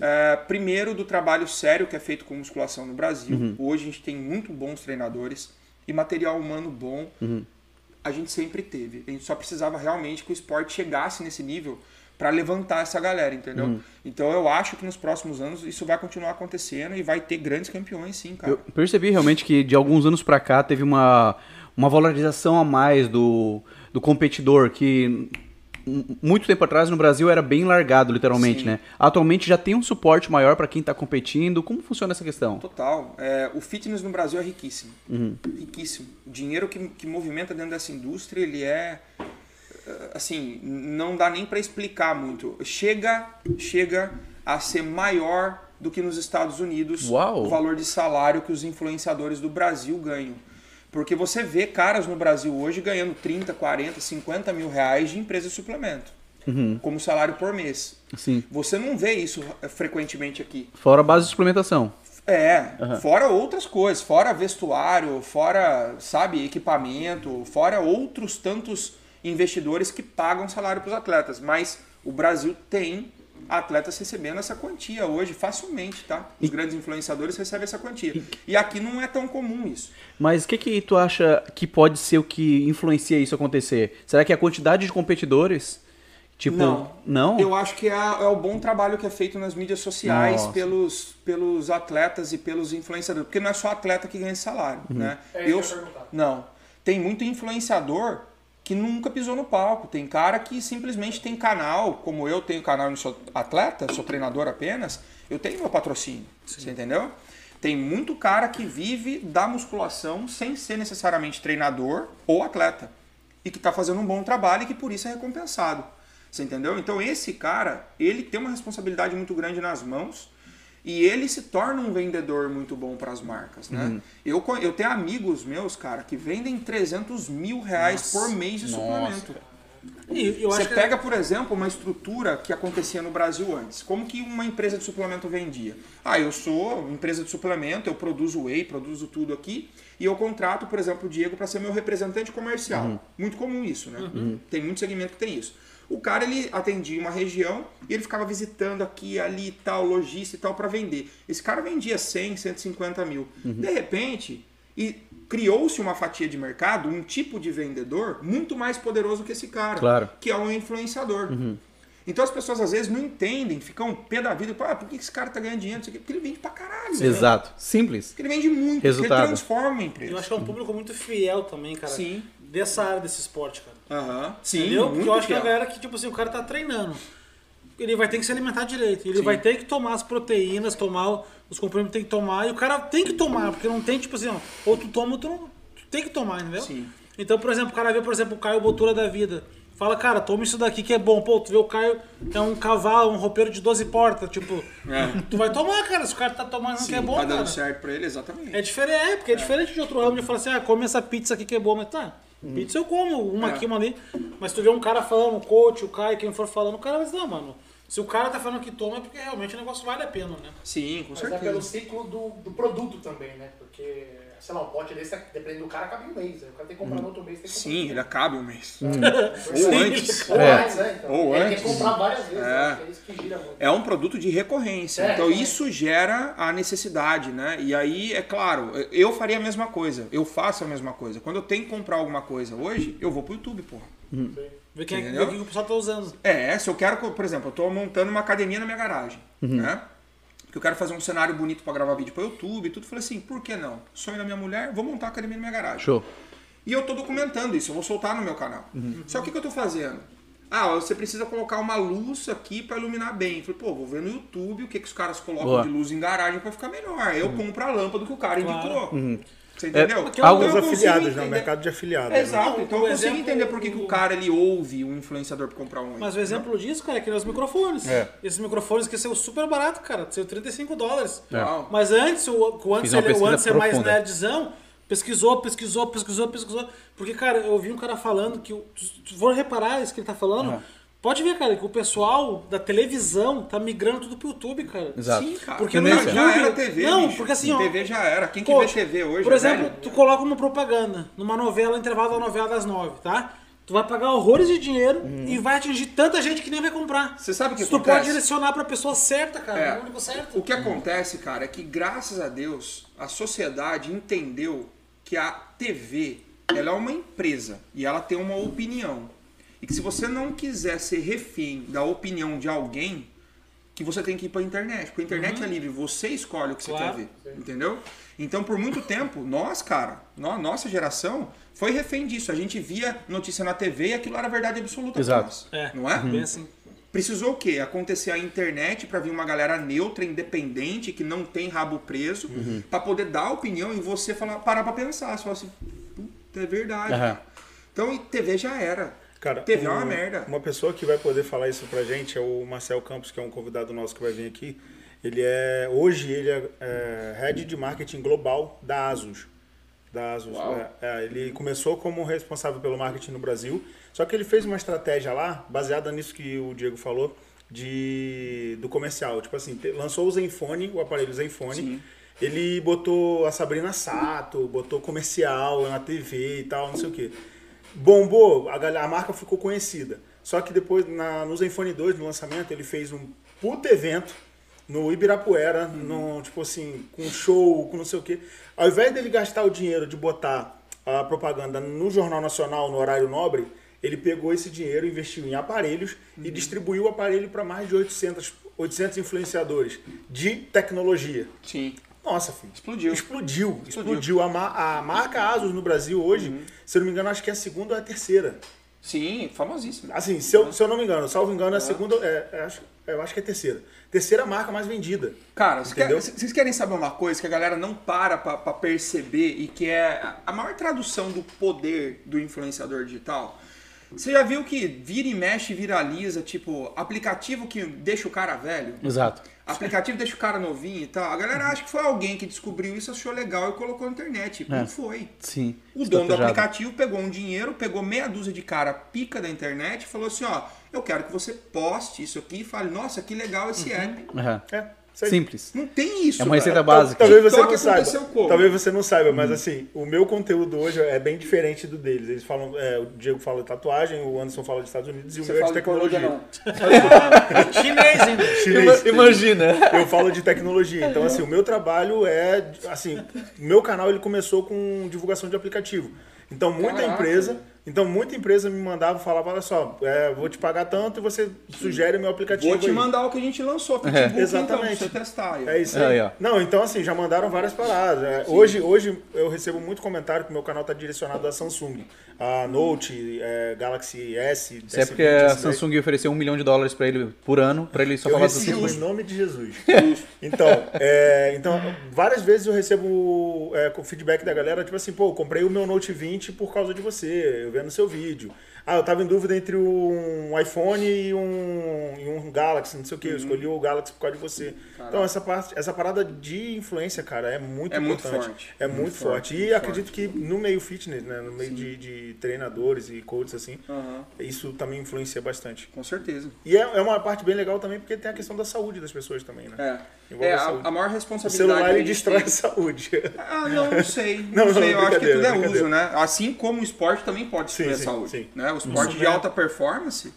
eh, primeiro, do trabalho sério que é feito com musculação no Brasil. Hoje a gente tem muito bons treinadores e material humano bom. A gente sempre teve. A gente só precisava realmente que o esporte chegasse nesse nível para levantar essa galera, entendeu? Uhum. Então eu acho que nos próximos anos isso vai continuar acontecendo e vai ter grandes campeões, sim, cara. Eu percebi realmente que de alguns anos pra cá teve uma, uma valorização a mais do, do competidor, que muito tempo atrás no Brasil era bem largado, literalmente, Sim. né? Atualmente já tem um suporte maior pra quem tá competindo. Como funciona essa questão? Total. É, o fitness no Brasil é riquíssimo. Uhum. Riquíssimo. O dinheiro que, que movimenta dentro dessa indústria, ele é. eh, Assim, não dá nem para explicar muito. Chega, chega a ser maior do que nos Estados Unidos Uau. o valor de salário que os influenciadores do Brasil ganham. Porque você vê caras no Brasil hoje ganhando 30, 40, 50 mil reais de empresa de suplemento. Como salário por mês. Sim. Você não vê isso eh, frequentemente aqui. Fora a base de suplementação. É, fora outras coisas, fora vestuário, fora, sabe, equipamento, fora outros tantos investidores que pagam salário para os atletas. Mas o Brasil tem atletas recebendo essa quantia hoje, facilmente, tá? Os grandes influenciadores recebem essa quantia. E aqui não é tão comum isso. Mas o que, que tu acha que pode ser o que influencia isso acontecer? Será que é a quantidade de competidores? Tipo, Não. não? Eu acho que é, é o bom trabalho que é feito nas mídias sociais Nossa. pelos, pelos atletas e pelos influenciadores. Porque não é só atleta que ganha esse salário, né? É isso eu, que eu não. Tem muito influenciador que nunca pisou no palco. Tem cara que simplesmente tem canal, como eu tenho canal e não sou atleta, sou treinador apenas, eu tenho meu patrocínio. Você entendeu? Tem muito cara que vive da musculação sem ser necessariamente treinador ou atleta. E que está fazendo um bom trabalho e que por isso é recompensado. Você entendeu? Então esse cara, ele tem uma responsabilidade muito grande nas mãos e ele se torna um vendedor muito bom para as marcas, né? Eu, co- eu tenho amigos meus, cara, que vendem 300 mil reais por mês de suplemento. E eu Você acho que pega, por exemplo, uma estrutura que acontecia no Brasil antes. Como que uma empresa de suplemento vendia? Ah, eu sou empresa de suplemento, eu produzo whey, produzo tudo aqui, e eu contrato, por exemplo, o Diego para ser meu representante comercial. Muito comum isso, né? Tem muito segmento que tem isso. O cara, ele atendia uma região e ele ficava visitando aqui, ali e tal, lojista e tal, para vender. Esse cara vendia 100, 150 mil. De repente, e criou-se uma fatia de mercado, um tipo de vendedor muito mais poderoso que esse cara, Claro. que é um influenciador. Então as pessoas às vezes não entendem, ficam pé da vida, ah, por que esse cara tá ganhando dinheiro? Isso aqui? Porque ele vende pra caralho. né? Exato. Simples. Porque ele vende muito, porque Resultado. ele transforma a empresa. eu acho que é um público muito fiel também, cara. Sim. Dessa área desse esporte, cara. Aham. Sim, Entendeu? Porque eu acho que a galera que, tipo assim, o cara tá treinando. Ele vai ter que se alimentar direito. Ele Sim. vai ter que tomar as proteínas, tomar os comprimidos tem que tomar. E o cara tem que tomar, porque não tem, tipo assim, ó, ou tu toma ou tu não. Tu tem que tomar, entendeu? Sim. Então, por exemplo, o cara vê, por exemplo, o Caio Botura da vida. Fala, cara, toma isso daqui que é bom. Pô, tu vê o Caio é um cavalo, um roupeiro de 12 portas. Tipo, É. tu vai tomar, cara. Se o cara tá tomando Sim, que é bom, tá dando cara. certo pra ele, exatamente. É diferente, é, porque é, diferente de outro ramo de falar assim, ah, come essa pizza aqui que é boa, mas tá. Pizza eu como, uma É. aqui, uma ali. Mas tu vê um cara falando, o coach, o Caio, quem for falando, o cara vai dizer, não, mano. Se o cara tá falando que toma é porque realmente o negócio vale a pena, né? Sim, com Mas é pelo certeza. ciclo do, do produto também, né? Porque, sei lá, um pote desse, dependendo do cara, cabe um mês. Aí o cara tem que comprar no outro mês, tem que comprar. Sim, ele acaba um mês. Sim. Ou antes. Ou É. mais, né? Então, Ou ele antes. tem que comprar várias vezes, É. né? É isso que gira muito. É um produto de recorrência. É, então é. isso gera a necessidade, né? E aí, é claro, eu faria a mesma coisa. Eu faço a mesma coisa. Quando eu tenho que comprar alguma coisa hoje, eu vou pro YouTube, porra. Ver quem é, ver o que o pessoal tá usando. É, se eu quero, por exemplo, eu tô montando uma academia na minha garagem, né? Porque eu quero fazer um cenário bonito pra gravar vídeo pro YouTube e tudo. Falei assim, por que não? Sonho da minha mulher, vou montar a academia na minha garagem. Show. E eu tô documentando isso, eu vou soltar no meu canal. Só que o que eu tô fazendo? Ah, você precisa colocar uma luz aqui pra iluminar bem. Falei, pô, vou ver no YouTube o que, que os caras colocam Boa. de luz em garagem pra ficar melhor. Eu compro a lâmpada que o cara Claro. indicou. Você entendeu? Os consigo afiliados, né? O mercado de afiliados. né? Exato, Não, então o eu consigo exemplo- entender por que, que o cara ele ouve o influenciador pra comprar um. Mas o exemplo disso, cara, é que nem os microfones. É. Esses microfones que saiu super barato, cara. Saiu 35 dólares. Uau. Mas antes, o, o antes, ele, o antes é mais nerdzão, pesquisou, pesquisou, pesquisou, pesquisou. Porque, cara, eu vi um cara falando que. Se for reparar isso que ele tá falando, pode ver, cara, que o pessoal da televisão tá migrando tudo pro YouTube, cara. Exato. Sim, cara. Porque não, já era TV, Não, bicho. porque assim, ó, TV já era. Quem que vê TV hoje? Por exemplo, velho? tu coloca uma propaganda numa novela, intervalo da novela das nove, tá? Tu vai pagar horrores de dinheiro e vai atingir tanta gente que nem vai comprar. Uhum. Você sabe o que Se tu acontece? pode direcionar pra pessoa certa, cara, É. no público certo. O que acontece, cara, é que graças a Deus a sociedade entendeu que a TV ela é uma empresa e ela tem uma opinião. E que se você não quiser ser refém da opinião de alguém, que você tem que ir pra internet. Porque a internet é livre, você escolhe o que Claro. você quer ver. Entendeu? Então, por muito tempo, nós, cara, no- nossa geração, foi refém disso. A gente via notícia na TV e aquilo era verdade absoluta pra Exato. nós. É, Não é? bem assim. Precisou o quê? Acontecer a internet pra vir uma galera neutra, independente, que não tem rabo preso, Uhum. pra poder dar opinião e você falar, parar pra pensar. Você fala assim, puta, é verdade. Então, TV já era. Cara, TV é uma um- merda. Uma pessoa que vai poder falar isso pra gente é o Marcel Campos, que é um convidado nosso que vai vir aqui. Ele é hoje ele é, é head de marketing global da Asus. Da Asus. É, é, ele começou como responsável pelo marketing no Brasil, só que ele fez uma estratégia lá baseada nisso que o Diego falou de do comercial. Tipo assim, te- lançou o Zenfone, o aparelho Zenfone. Sim. Ele botou a Sabrina Sato, botou comercial na TV e tal, não sei o quê. Bombou, a, galera- a marca ficou conhecida. Só que depois, na, no Zenfone 2, no lançamento, ele fez um puto evento no Ibirapuera, num, tipo assim, com show, com não sei o quê. Ao invés dele gastar o dinheiro de botar a propaganda no Jornal Nacional, no horário nobre, ele pegou esse dinheiro, investiu em aparelhos e distribuiu o aparelho para mais de 800, 800 influenciadores de tecnologia. Sim. Nossa, filho. Explodiu. Explodiu. Explodiu. A, ma- a marca Asus no Brasil hoje, se eu não me engano, acho que é a segunda ou a terceira. Sim, famosíssimo. Assim, se eu, se eu não me engano, salvo engano, é a segunda. É, é, acho, eu acho que é a terceira. Terceira marca mais vendida. Cara, vocês Entendeu? querem- vocês querem saber uma coisa que a galera não para pra, pra perceber e que é a- a maior tradução do poder do influenciador digital? Você já viu que vira e mexe, viraliza, tipo, aplicativo que deixa o cara velho? Exato. Aplicativo deixa o cara novinho e tal. A galera acha que foi alguém que descobriu isso, achou legal e colocou na internet. Não foi. Sim. O dono do aplicativo pegou um dinheiro, pegou meia dúzia de cara pica da internet e falou assim, ó, eu quero que você poste isso aqui e fale, nossa, que legal esse app. Aham. É, Simples. Não tem isso. É uma receita velho. básica. Talvez você TikTok não saiba. como? Talvez você não saiba, mas assim, o meu conteúdo hoje é bem diferente do deles. Eles falam, é, o Diego fala de tatuagem, o Anderson fala de Estados Unidos e o Você meu é de de tecnologia. não. Chinês ainda. Chinês. Imagina. Eu falo de tecnologia. Então, assim, o meu trabalho é. Assim, o meu canal ele começou com divulgação de aplicativo. Então, muita Caraca. empresa. Então, muita empresa me mandava falava: olha só, é, vou te pagar tanto e você sugere o meu aplicativo. Vou te aí. mandar o que a gente lançou, Facebook, então, pra Exatamente. você testar. É isso Aí, ó. Não, então assim, já mandaram várias paradas. É, hoje, hoje eu recebo muito comentário que meu canal tá direcionado à Samsung. A Note, é, Galaxy S. Isso é porque S20, a S10. Samsung ofereceu um milhão de dólares pra ele por ano, pra ele só Eu falar do recebo Samsung. em nome de Jesus. Então, é, então, várias vezes eu recebo é, feedback da galera, tipo assim, pô, eu comprei o meu Note 20 por causa de você, vendo seu vídeo. Ah, eu tava em dúvida entre um iPhone e um, e um Galaxy, não sei o que, eu escolhi o Galaxy por causa de você. Então, essa, parte, essa parada de influência, cara, é muito É muito importante. forte. É Muito muito, forte, forte. muito E acredito que no meio fitness, né, no meio de, de treinadores e coaches, assim, Aham, isso também influencia bastante. com certeza. E é, é uma parte bem legal também, porque tem a questão da saúde das pessoas também, né? É, é a a, maior O responsabilidade. celular que a ele destrói tem- a saúde. Ah, não, não sei. Não, Não, não, sei. Eu acho que tudo é uso, né? Assim como o esporte também pode destruir Sim, a sim, saúde. sim. Né? O esporte de alta performance,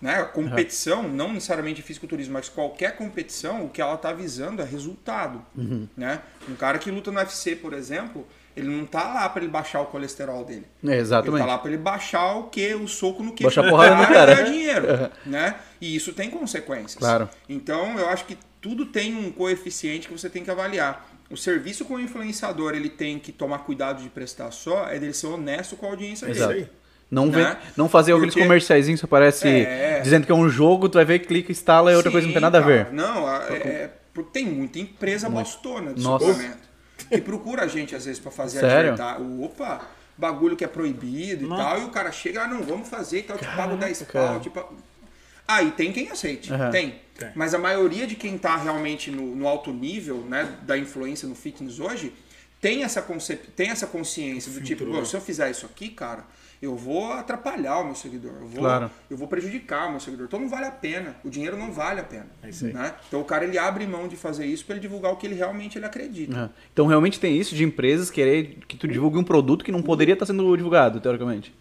né? A competição, não necessariamente fisiculturismo, mas qualquer competição, o que ela está visando é resultado. Uhum. Né? Um cara que luta no UFC, por exemplo, ele não tá lá para ele baixar o colesterol dele. É, Ele exatamente. tá lá para ele baixar o que? O soco no que? Baixar a porrada no cara. ganhar dinheiro, né? E isso tem consequências. Claro. Então, eu acho que tudo tem um coeficiente que você tem que avaliar. O serviço com o influenciador, ele tem que tomar cuidado de prestar só, é dele ser honesto com a audiência Exato. dele. Não, vem, Né? não fazer aqueles Porque- comerciaizinhos que aparece É. dizendo que é um jogo, tu vai ver, clica, instala e outra coisa não tem nada a ver. cara. Não, a- é, é- porque tem muita empresa bostona de Nossa. suplemento. Que procura a gente, às vezes, pra fazer Sério? Opa, bagulho que é proibido e Não. tal, e o cara chega, ah, não, vamos fazer e tal, te pago 10 cara. pau. Tipo... Aí tem quem aceite, Aham. tem. Tem. Mas a maioria de quem tá realmente no, no alto nível, né, da influência no fitness hoje, tem essa, concep... tem essa consciência do tipo, Filtro, "Pô, né? se eu fizer isso aqui, cara, eu vou atrapalhar o meu seguidor, eu vou, Claro. eu vou prejudicar o meu seguidor. Então não vale a pena, o dinheiro não vale a pena. É isso aí. Né? Então o cara ele abre mão de fazer isso para ele divulgar o que ele realmente ele acredita. É. Então realmente tem isso de empresas querer que tu divulgue um produto que não poderia estar sendo divulgado, teoricamente.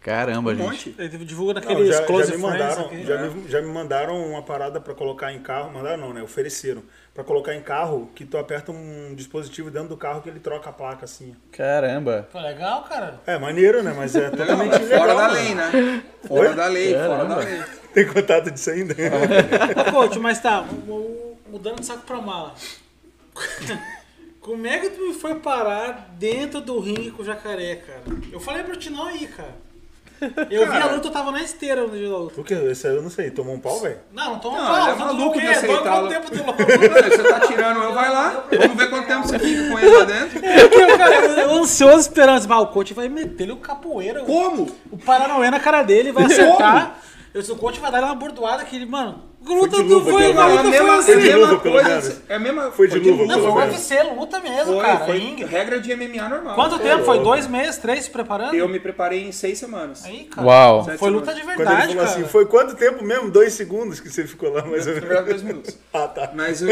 Caramba, Um gente. monte. Ele divulga Não, naqueles já, close já me mandaram, já, me, já me mandaram uma parada pra colocar em carro, mandaram não, né? Ofereceram. Pra colocar em carro, que tu aperta um dispositivo dentro do carro que ele troca a placa assim. Caramba. Pô, legal, cara. É maneiro, né? Mas é Não, totalmente fora da lei, né? Fora da lei, fora da lei. Tem contato disso ainda? Ô, coach, mas tá, mu- mu- mudando de saco pra mala. Como é que tu me foi parar dentro do ringue com o jacaré, cara? Eu falei pra ti não ir, cara. Eu vi a luta, eu tava na esteira no dia da luta. O que? Esse aí eu não sei. Tomou um pau, velho? Não, não toma Não, pau, ele é maluco de. Quanto tempo tu? Você tá tirando eu, vai lá. Vamos ver quanto tempo você fica com ele lá dentro. Eu, cara, eu, eu ansioso esperando. Assim, "Ah, o coach vai meter ele o capoeira. Como? O Paranauê na cara dele, vai acertar. Eu disse, o coach vai dar ele uma bordoada que ele, mano. Luta de do foi, a luta mesma, foi assim. Foi de a mesma luva, pelo coisa. menos. É a mesma, Foi de luva, Não, pelo foi. UFC, luta mesmo, Foi, cara. foi regra de MMA normal. Quanto tempo? Foi dois meses, três se preparando? Eu me preparei em seis semanas. Aí, cara. Uau. Foi luta de Quando ele verdade, falou cara. assim, foi quanto tempo mesmo? Dois segundos que você ficou lá, mais ou menos. verdade, dois minutos. Ah, tá. Mas o.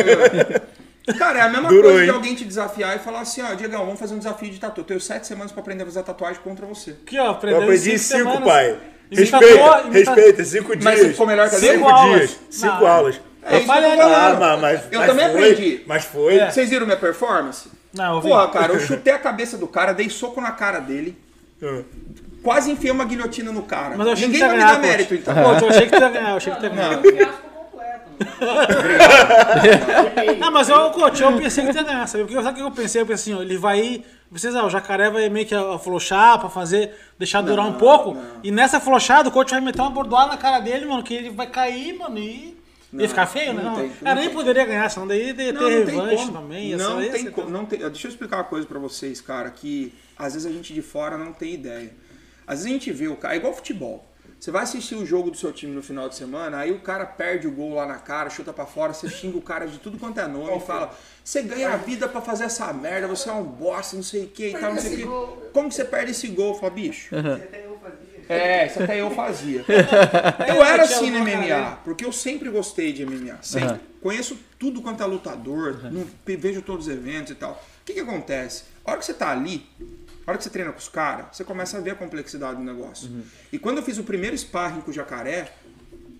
Cara, é a mesma Durou, coisa de hein? alguém te desafiar e falar assim, ó, Diegão, vamos fazer um desafio de tatu. Eu tenho sete semanas pra aprender a fazer tatuagem contra você. Aqui, ó, Eu aprendeu aprendi em em cinco, semanas. pai. Respeita, respeita, cinco Mas dias. ficou melhor que a Cinco dele? Cinco aulas. dias, cinco Não. aulas. É isso que eu falei. Ah, mas, mas, Eu mas também foi, aprendi. Mas foi. É. Vocês viram minha performance? Não, eu vi. Porra, cara, eu chutei a cabeça do cara, dei soco na cara dele, Ah. quase enfiei uma guilhotina no cara. Mas eu achei Ninguém que vai tu me dar ganhar, mérito, coach. então. Coach, eu achei que tu ia ganhar, eu achei que tu ia ganhar. Não, mas eu, coach, eu pensei que tu ia ganhar, sabe? Porque, sabe o que eu pensei? Eu pensei assim, ó, ele vai... Vocês, ó, o jacaré vai meio que afrouxar pra fazer, deixar durar um pouco. E nessa afrouxada, o coach vai meter uma bordoada na cara dele, mano, que ele vai cair, mano, e... ia ficar feio, né? não Não, tem, não nem poderia ganhar, senão daí ia ter Não, não revanche também. Não tem como. Não tem, deixa eu explicar uma coisa pra vocês, cara, que às vezes a gente de fora não tem ideia. Às vezes a gente vê o cara, é igual futebol. Você vai assistir o jogo do seu time no final de semana, aí o cara perde o gol lá na cara, chuta pra fora, você xinga o cara de tudo quanto é nome e fala: Você ganha a vida pra fazer essa merda, você é um bosta, não sei o que e tal, não sei o que. gol. Como que você perde esse gol? Fala, bicho. Até eu fazia. É, isso até eu fazia. Eu Eu era assim no MMA, porque eu sempre gostei de MMA. Sempre. Conheço tudo quanto é lutador, não- vejo todos os eventos e tal. O que, que acontece? A hora que você tá ali, a hora que você treina com os caras, você começa a ver a complexidade do negócio. E quando eu fiz o primeiro sparring com o jacaré,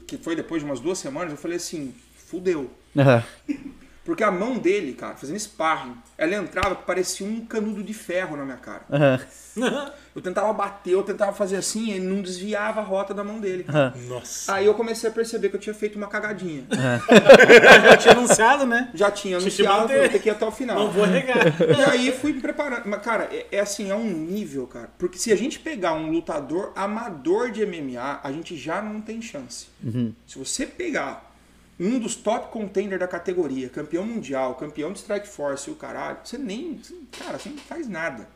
que foi depois de umas duas semanas, eu falei assim, fudeu. Aham. Porque a mão dele, cara, fazendo sparring, ela entrava que parecia um canudo de ferro na minha cara. Aham. Eu tentava bater, eu tentava fazer assim, e ele não desviava a rota da mão dele. Nossa. Aí eu comecei a perceber que eu tinha feito uma cagadinha. Já tinha anunciado, né? Já tinha anunciado, vou ter que ir até o final. Não vou negar. E aí fui me preparando. Mas, cara, é, é assim, é um nível, cara. Porque se a gente pegar um lutador amador de MMA, a gente já não tem chance. Se você pegar um dos top contender da categoria, campeão mundial, campeão de Strike Force e o caralho, você nem. Cara, você não faz nada.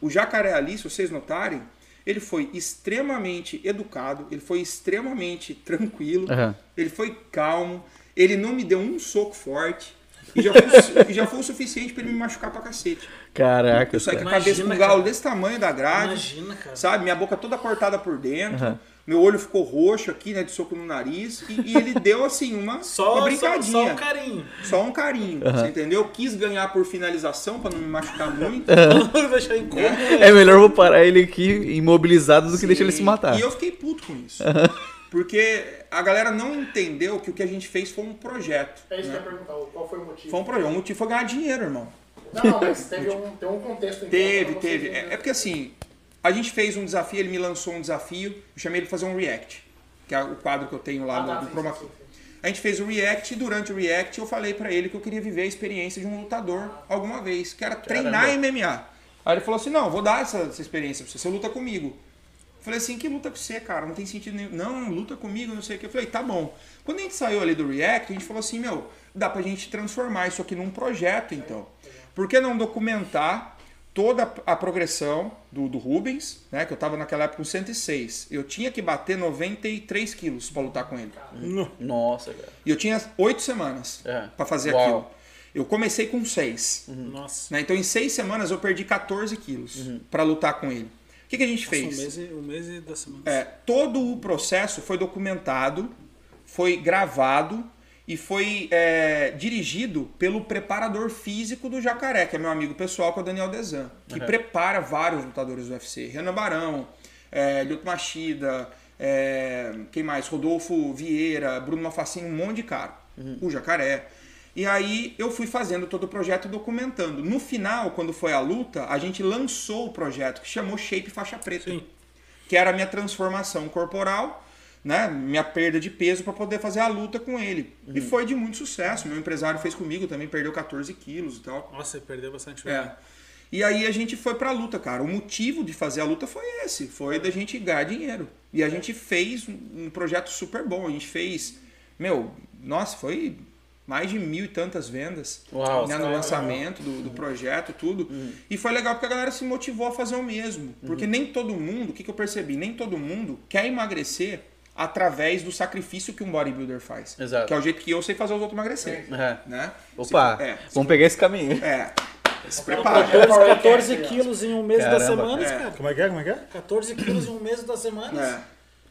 O Jacaré ali, se vocês notarem, ele foi extremamente educado, ele foi extremamente tranquilo, Aham. ele foi calmo, ele não me deu um soco forte. E já foi, já foi o suficiente pra ele me machucar pra cacete. Caraca. Eu saí com a cabeça com um cara. galo desse tamanho da grade. Imagina, cara. Sabe? Minha boca toda cortada por dentro. Aham. Meu olho ficou roxo aqui, né? De soco no nariz. E, e ele deu, assim, uma, Só, uma só, brincadinha. só um carinho. Só um carinho. Você entendeu? Quis ganhar por finalização pra não me machucar muito. Deixar em coma. É melhor eu vou parar ele aqui imobilizado do que deixar ele se Sim. matar. E eu fiquei puto com isso. Porque a galera não entendeu que o que a gente fez foi um projeto. É isso que eu ia perguntar, qual foi o motivo? Foi um projeto. O motivo foi ganhar dinheiro, irmão. Não, não, mas teve um, tem um contexto em Teve, teve. É, né? é porque assim, a gente fez um desafio, ele me lançou um desafio, eu chamei ele pra fazer um react, que é o quadro que eu tenho lá Ah, no, tá, no Chroma Key. A gente fez o react e durante o react eu falei pra ele que eu queria viver a experiência de um lutador alguma vez, que era treinar MMA. Aí ele falou assim: "Não, vou dar essa, essa experiência pra você, você luta comigo". Eu falei assim: "Que luta com você, cara? Não tem sentido nenhum". Não, luta comigo, não sei o que. Eu falei: "Tá bom". Quando a gente saiu ali do react, a gente falou assim: "Meu, dá pra gente transformar isso aqui num projeto, então. Por que não documentar toda a progressão do, do Rubens, né? Que eu tava naquela época com 106. Eu tinha que bater 93 quilos pra lutar com ele. Nossa, cara. E eu tinha oito semanas É. pra fazer Uau. aquilo. Eu comecei com seis. Nossa. né? Então em seis semanas eu perdi 14 quilos pra lutar com ele. O que, que a gente Um fez? mês, e- um mês e duas semanas. É, todo o processo foi documentado, foi gravado e foi é, dirigido pelo preparador físico do Jacaré, que é meu amigo pessoal, que é o Daniel Desan, que prepara vários lutadores do UFC. Renan Barão, é, Lyoto Machida, é, quem mais? Rodolfo Vieira, Bruno Mafacini, um monte de cara. O Jacaré. E aí eu fui fazendo todo o projeto e documentando. No final, quando foi a luta, a gente lançou o projeto que chamou Shape Faixa Preta. Sim. Que era a minha transformação corporal, né? Minha perda de peso para poder fazer a luta com ele. E foi de muito sucesso. Meu empresário fez comigo também, perdeu 14 quilos e tal. Nossa, você perdeu bastante É. peso. E aí a gente foi pra luta, cara. O motivo de fazer a luta foi esse, foi da gente ganhar dinheiro. E a gente fez um projeto super bom. A gente fez, meu, nossa, foi mais de mil e tantas vendas Uau, né, no lançamento do, do projeto, tudo. E foi legal porque a galera se motivou a fazer o mesmo. Porque nem todo mundo, o que, que eu percebi? Nem todo mundo quer emagrecer através do sacrifício que um bodybuilder faz. Exato. Que é o jeito que eu sei fazer os outros emagrecer. É. Né? Opa, Se- é, vamos pegar esse caminho. é. Se prepara. 14, 14 quilos em um mês da Caramba. semana, É. cara. Como é que é? Como é que é? 14 quilos em um mês da semana. É.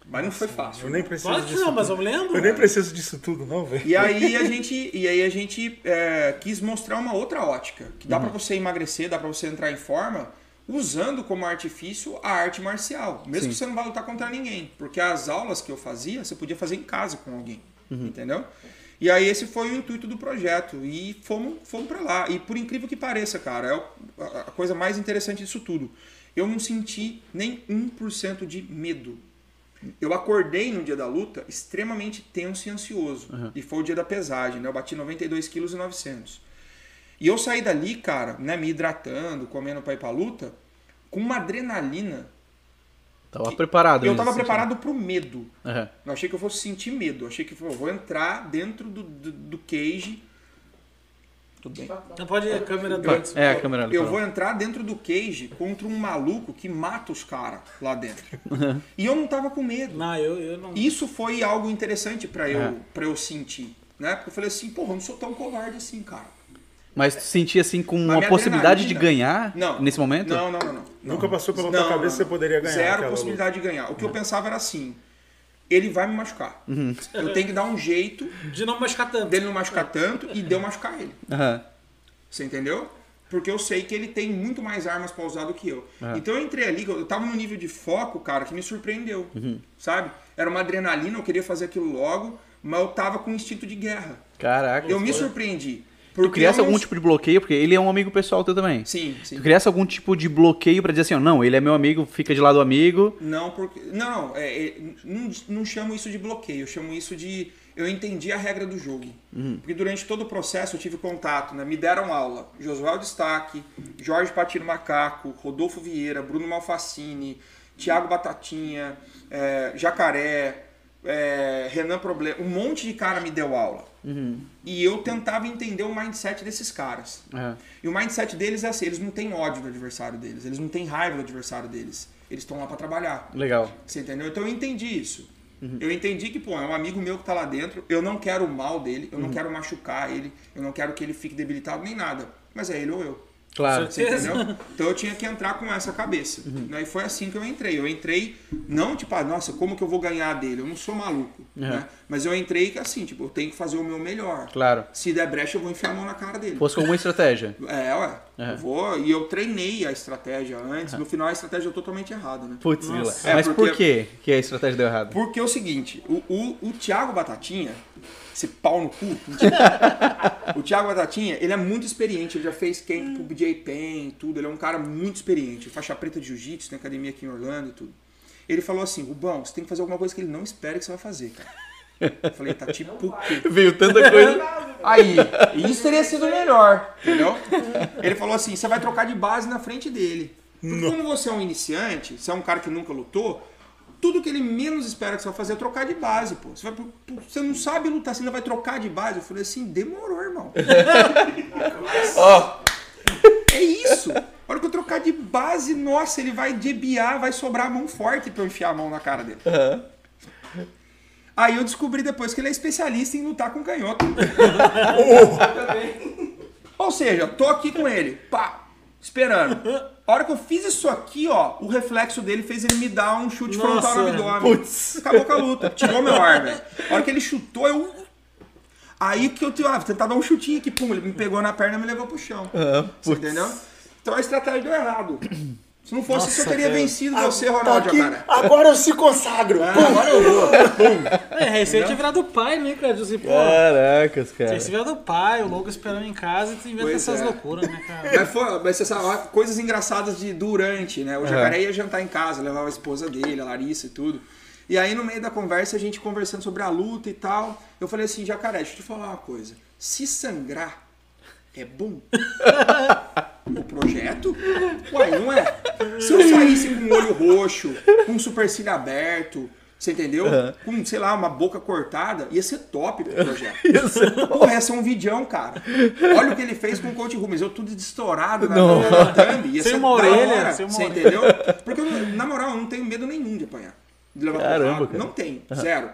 Mas não foi fácil. Eu nem preciso que disso. não, mas eu lembro. Eu nem preciso disso tudo, não, velho. E aí a gente, e aí a gente é, quis mostrar uma outra ótica, que dá pra você emagrecer, dá pra você entrar em forma usando como artifício a arte marcial, mesmo que você não vá lutar contra ninguém, porque as aulas que eu fazia você podia fazer em casa com alguém, entendeu? E aí esse foi o intuito do projeto e fomos, fomos para lá. E por incrível que pareça, cara, é a coisa mais interessante disso tudo. Eu não senti nem 1% de medo. Eu acordei no dia da luta extremamente tenso e ansioso. E foi o dia da pesagem, né? Eu bati 92 quilos e 900. E eu saí dali, cara, né, me hidratando, comendo pra ir pra luta, com uma adrenalina. Tava preparado. Eu tava sentido. preparado pro medo. Aham. Eu achei que eu fosse sentir medo. Eu achei que eu vou entrar dentro do, do, do cage. Tudo bem. Não pode ir a câmera do antes. É, a câmera ali. Eu vou entrar dentro do cage contra um maluco que mata os caras lá dentro. E eu não tava com medo. Não, eu, eu não. Isso foi algo interessante pra eu, É. pra eu sentir. Né? Porque eu falei assim, porra, eu não sou tão covarde assim, cara. Mas tu sentia assim com uma possibilidade de ganhar Não. nesse momento? Não, não, não. não. Nunca passou pela Não, tua cabeça que você poderia ganhar. Zero possibilidade de ganhar. O que eu pensava era assim: ele vai me machucar. Uhum. Eu tenho que dar um jeito De não machucar tanto. dele não machucar tanto e de eu machucar ele. Aham. Você entendeu? Porque eu sei que ele tem muito mais armas pra usar do que eu. Então eu entrei ali, eu tava num nível de foco, cara, que me surpreendeu. Sabe? Era uma adrenalina, eu queria fazer aquilo logo, mas eu tava com um instinto de guerra. Caraca. Eu me surpreendi. Tu Porque criasse eu não- algum tipo de bloqueio, porque ele é um amigo pessoal teu também. Sim, sim. Tu criasse algum tipo de bloqueio pra dizer assim, ó, não, ele é meu amigo, fica de lado do amigo. Não, porque. Não, não, é, é, não, não chamo isso de bloqueio, eu chamo isso de. Eu entendi a regra do jogo. Porque durante todo o processo eu tive contato, né? Me deram aula. Josué Destaque, Jorge Patino Macaco, Rodolfo Vieira, Bruno Malfacini, Thiago Batatinha, é, Jacaré, é, Renan Problema. Um monte de cara me deu aula. E eu tentava entender o mindset desses caras. Aham. E o mindset deles é assim, eles não têm ódio do adversário deles, eles não têm raiva do adversário deles. Eles estão lá pra trabalhar. Legal. Você entendeu? Então eu entendi isso. Eu entendi que, pô, é um amigo meu que tá lá dentro, eu não quero o mal dele, eu não quero machucar ele, eu não quero que ele fique debilitado nem nada. Mas é ele ou eu. Claro. Você entendeu? Então eu tinha que entrar com essa cabeça. Né? E foi assim que eu entrei. Eu entrei, não tipo, ah, nossa, como que eu vou ganhar dele? Eu não sou maluco. Né? Mas eu entrei assim, tipo, eu tenho que fazer o meu melhor. Claro. Se der brecha, eu vou enfiar a mão na cara dele. Fosse com alguma estratégia. É, ué. Uhum. Eu vou, e eu treinei a estratégia antes. No final, a estratégia é totalmente errada, né? Putz. É, Mas por porque- que que a estratégia deu errado? Porque é o seguinte, o, o, o Thiago Batatinha, esse pau no cu, o Thiago Batatinha, ele é muito experiente, ele já fez camp pro BJ Penn e tudo, ele é um cara muito experiente, faixa preta de jiu-jitsu, tem academia aqui em Orlando e tudo. Ele falou assim, Rubão, você tem que fazer alguma coisa que ele não espera que você vai fazer, cara. Eu falei, tá tipo? Veio tanta coisa. Aí, isso teria sido melhor, entendeu? Ele falou assim: você vai trocar de base na frente dele. Porque como você é um iniciante, você é um cara que nunca lutou, tudo que ele menos espera que você vai fazer é trocar de base, pô. Você, vai, você não sabe lutar, você ainda vai trocar de base. Eu falei assim, demorou, irmão. Ó, É isso. A hora que eu trocar de base, nossa, ele vai debiar, vai sobrar a mão forte pra eu enfiar a mão na cara dele. Aí eu descobri depois que ele é especialista em lutar com canhoto. Ou seja, tô aqui com ele, pá, esperando. A hora que eu fiz isso aqui, ó, o reflexo dele fez ele me dar um chute Nossa, frontal no abdômen. putz. Acabou com a luta. Tirou meu ar, velho. A hora que ele chutou, eu. Aí que eu ah, tentar dar um chutinho aqui, pum, ele me pegou na perna e me levou pro chão. Ah, entendeu? Então a estratégia deu errado. Se não fosse isso, eu Nossa, teria vencido você, Tá Ronaldo aqui, Jacaré. agora eu se consagro. Ah, agora eu vou. É, recente virado pai, né, cara? Tipo assim, pô, Caracas, cara. você virado pai, o louco esperando em casa e tu inventa essas é. loucuras, né, cara? Mas, foi, mas você sabe, coisas engraçadas de durante, né? O jacaré ia jantar em casa, levava a esposa dele, a Larissa e tudo. E aí, no meio da conversa, a gente conversando sobre a luta e tal, eu falei assim, jacaré, deixa eu te falar uma coisa. Se sangrar é bom? o projeto? Uai, não é? Se eu saísse com o olho roxo, com o supercílio aberto, você entendeu? Com, sei lá, uma boca cortada, ia ser top pro projeto. Porra, ia ser um vidão, cara. Olha o que ele fez com o Coach Rubens. Eu tudo estourado na, Não. na thumb. Ia Sem ser uma orelha, hora, sem uma Você entendeu? Porque, eu, na moral, eu não tenho medo nenhum de apanhar. De levar Caramba, cara. Não tenho. Zero.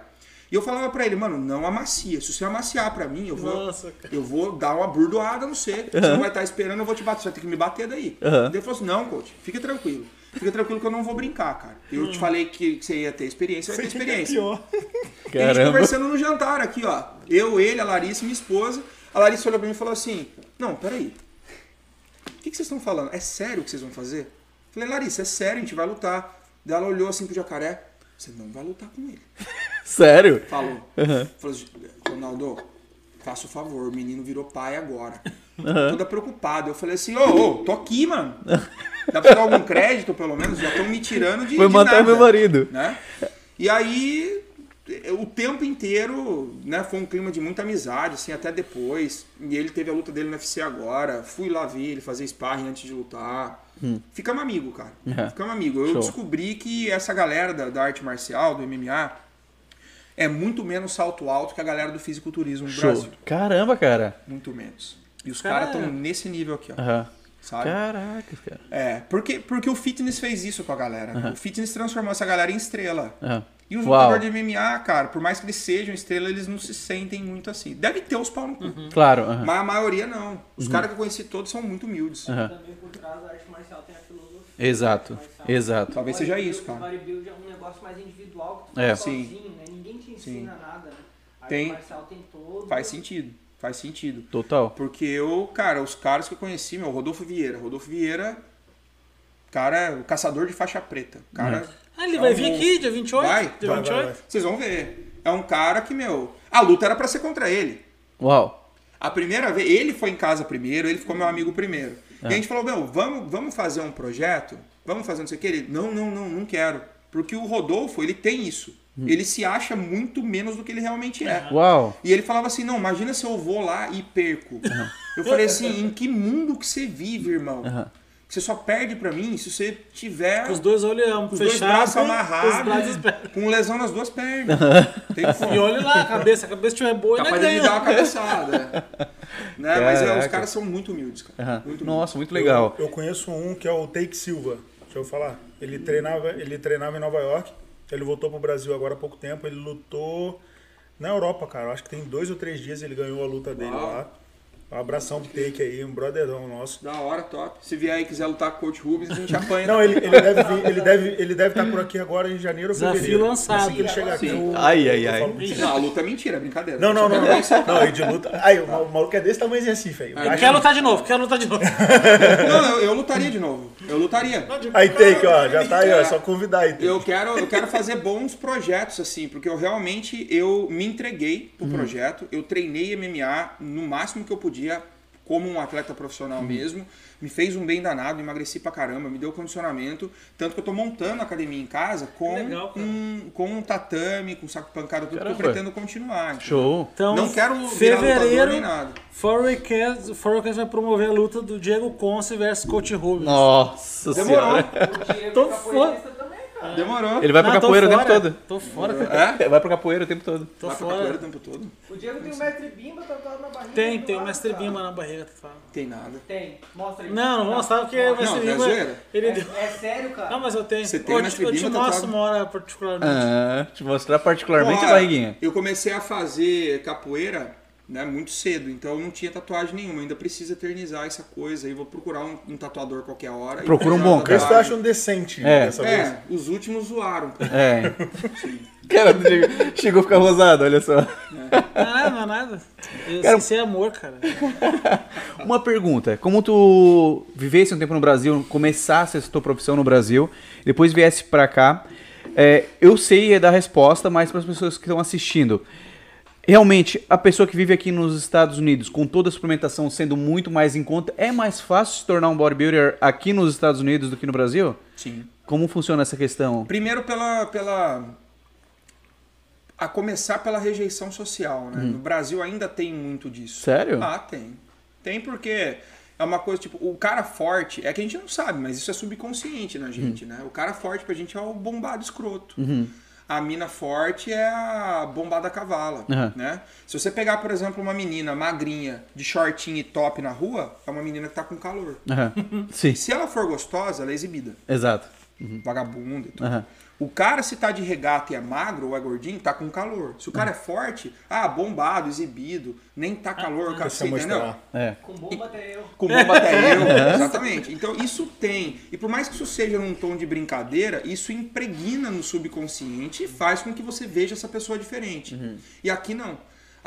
E eu falava pra ele, mano, não amacia. Se você amaciar pra mim, eu vou, Nossa, eu vou dar uma burdoada no você. Você não vai estar esperando, eu vou te bater. Você vai ter que me bater daí. Daí ele falou assim, não, coach, fica tranquilo. Fica tranquilo que eu não vou brincar, cara. Eu te falei que você ia ter experiência, vai ter experiência. Pior. E a gente conversando no jantar aqui, ó. Eu, ele, a Larissa e minha esposa. A Larissa olhou pra mim e falou assim: Não, peraí. O que, que vocês estão falando? É sério o que vocês vão fazer? Eu falei, Larissa, é sério, a gente vai lutar. Daí ela olhou assim pro jacaré: Você não vai lutar com ele. Sério? Falou. Falou assim, Ronaldo, faça o favor, o menino virou pai agora. Toda preocupada. Eu falei assim: Ô, ô, tô aqui, mano. Dá pra dar algum crédito, pelo menos? Já estão me tirando de. Foi de matar nada meu marido. né? E aí, o tempo inteiro, né, foi um clima de muita amizade, assim, até depois. E ele teve a luta dele no UFC agora. Fui lá ver ele fazer sparring antes de lutar. Ficamos amigos, cara. É. Ficamos amigos. Eu Show. descobri que essa galera da, da arte marcial, do MMA, é muito menos salto alto que a galera do fisiculturismo no Show. Brasil. Caramba, cara. Muito menos. E os Cara, caras estão nesse nível aqui, ó. Sabe? Caracas, cara. É, porque, porque o fitness fez isso com a galera. né? O fitness transformou essa galera em estrela. E os lutadores de MMA, cara, por mais que eles sejam estrela, eles não se sentem muito assim. Deve ter os pau no cu. Claro. aham. Mas a maioria não. Os caras que eu conheci todos são muito humildes. Também por trás da arte marcial tem a filosofia. Exato. Marcial. Exato. Talvez seja isso, cara. Bodybuild é um negócio mais individual que tu É. sozinho, né? Ensina nada, né? Arte Tem. marcial tem todo. Faz sentido. Faz sentido. Total. Porque eu, cara, os caras que eu conheci, meu, Rodolfo Vieira. Rodolfo Vieira, cara, o caçador de faixa preta. Cara. Ah, ele é vai um vir aqui, dia 28? Vai? Dia Vai, 28? vai, vai. Vocês vão ver. É um cara que, meu, a luta era pra ser contra ele. Uau. A primeira vez, ele foi em casa primeiro, ele ficou meu amigo primeiro. E a gente falou, meu, vamos, vamos fazer um projeto? Vamos fazer não sei o que? Ele, não, não, não, não quero. Porque o Rodolfo, ele tem isso. Ele se acha muito menos do que ele realmente é. Uau. E ele falava assim, não, imagina se eu vou lá e perco. Eu falei assim, em que mundo que você vive, irmão? Você só perde pra mim se você tiver Com os dois olhos os dois braços amarrados, com lesão nas duas pernas. Tem como. E olha lá, a cabeça, a cabeça estiver boa, Capaz ainda de dar uma cabeçada. né? Mas é, os Caraca. caras são muito humildes, cara. Aham. Muito humildes. Nossa, muito legal. Eu, eu conheço um que é o Take Silva. Deixa eu falar. Ele treinava, ele treinava em Nova York. Ele voltou pro Brasil agora há pouco tempo. Ele lutou na Europa, cara. Acho que tem dois ou três dias ele ganhou a luta dele Uau. lá. Um abração pro Take aí, um brotherão nosso. Da hora, top. Se vier aí e quiser lutar com o Coach Rubens, a gente apanha. Não, ele, ele deve vir, ele deve ele deve estar por aqui agora em janeiro ou Desafio fevereiro. lançado. Assim que ele chegar aqui, eu- Ai, ai, ai. Não, a luta é mentira, é brincadeira. Não, não, não. Não, não e de luta. Aí, o ma- o maluco é desse tamanhozinho assim, feio. Eu quero lutar de novo, quero lutar de novo. Não, eu, eu lutaria de novo. Eu lutaria. Aí, Take, ó, já tá aí, ó. Só convidar aí. Take. Eu quero, eu quero fazer bons projetos, assim, porque eu realmente eu me entreguei pro projeto. Eu treinei MMA no máximo que eu podia, como um atleta profissional mesmo. Me fez um bem danado, emagreci pra caramba, me deu condicionamento. Tanto que eu tô montando a academia em casa com, legal, um, com um tatame, com saco de pancada, tudo que eu pretendo continuar. entendeu? Show. Então, Não quero fevereiro, nem nada. Forecast, Forecast vai promover a luta do Diego Conce versus Coach Rubens. Nossa Demorou. senhora. O Diego Tô é cara. Demorou. Ele vai pra Não, tô capoeira o tempo fora. todo. Tô fora, cara. É? Vai pra capoeira o tempo todo. Tô Vai pra capoeira o fora. tempo todo? O Diego tem um mestre bimba tatuado na barriga. Tem, do tem o lado, Mestre cara. Bimba na barriga, tá falando. Tem nada. Tem. Mostra aí. Não, não vou mostrar porque o Mestre Não, é Bimba. zoeira? Ele É, deu. é sério, cara? Não, mas eu tenho. Você tem o eu, te, Mestre eu te Bimba mostro tatuado? uma hora particularmente. Ah, te mostrar particularmente Porra, a barriguinha. Eu comecei a fazer capoeira né, muito cedo. Então eu não tinha tatuagem nenhuma. Ainda preciso eternizar essa coisa. Aí vou procurar um, um tatuador qualquer hora. Procura um bom, uma Vê se tu acha um decente É. dessa vez. É, os últimos zoaram. É. Cara, chegou, a ficar rosado, olha só. Ah, não é nada. Eu, Cara- Sem ser amor, cara. Uma pergunta. Como tu vivesse um tempo no Brasil, começasse essa tua profissão no Brasil, depois viesse pra cá, é, eu sei dar resposta, mas para as pessoas que estão assistindo, realmente, a pessoa que vive aqui nos Estados Unidos, com toda a suplementação sendo muito mais em conta, é mais fácil se tornar um bodybuilder aqui nos Estados Unidos do que no Brasil? Sim. Como funciona essa questão? Primeiro pela, pela. A começar pela rejeição social, né? No Brasil ainda tem muito disso. Sério? Ah, tem. Tem porque é uma coisa, tipo, o cara forte, é que a gente não sabe, mas isso é subconsciente na gente, né? O cara forte pra gente é o bombado escroto. A mina forte é a bombada cavala, Aham. né? Se você pegar, por exemplo, uma menina magrinha, de shortinho e top na rua, é uma menina que tá com calor. Sim, Se ela for gostosa, ela é exibida. exato. Vagabunda e tudo. O cara, se tá de regata e é magro ou é gordinho, tá com calor. Se o cara é forte, ah, bombado, exibido, nem tá calor, Quer se cacete, entendeu? mostrar. É. Com bomba até eu. Com bomba até eu. Exatamente. Então isso tem. E por mais que isso seja num tom de brincadeira, isso impregna no subconsciente e faz com que você veja essa pessoa diferente. E aqui não.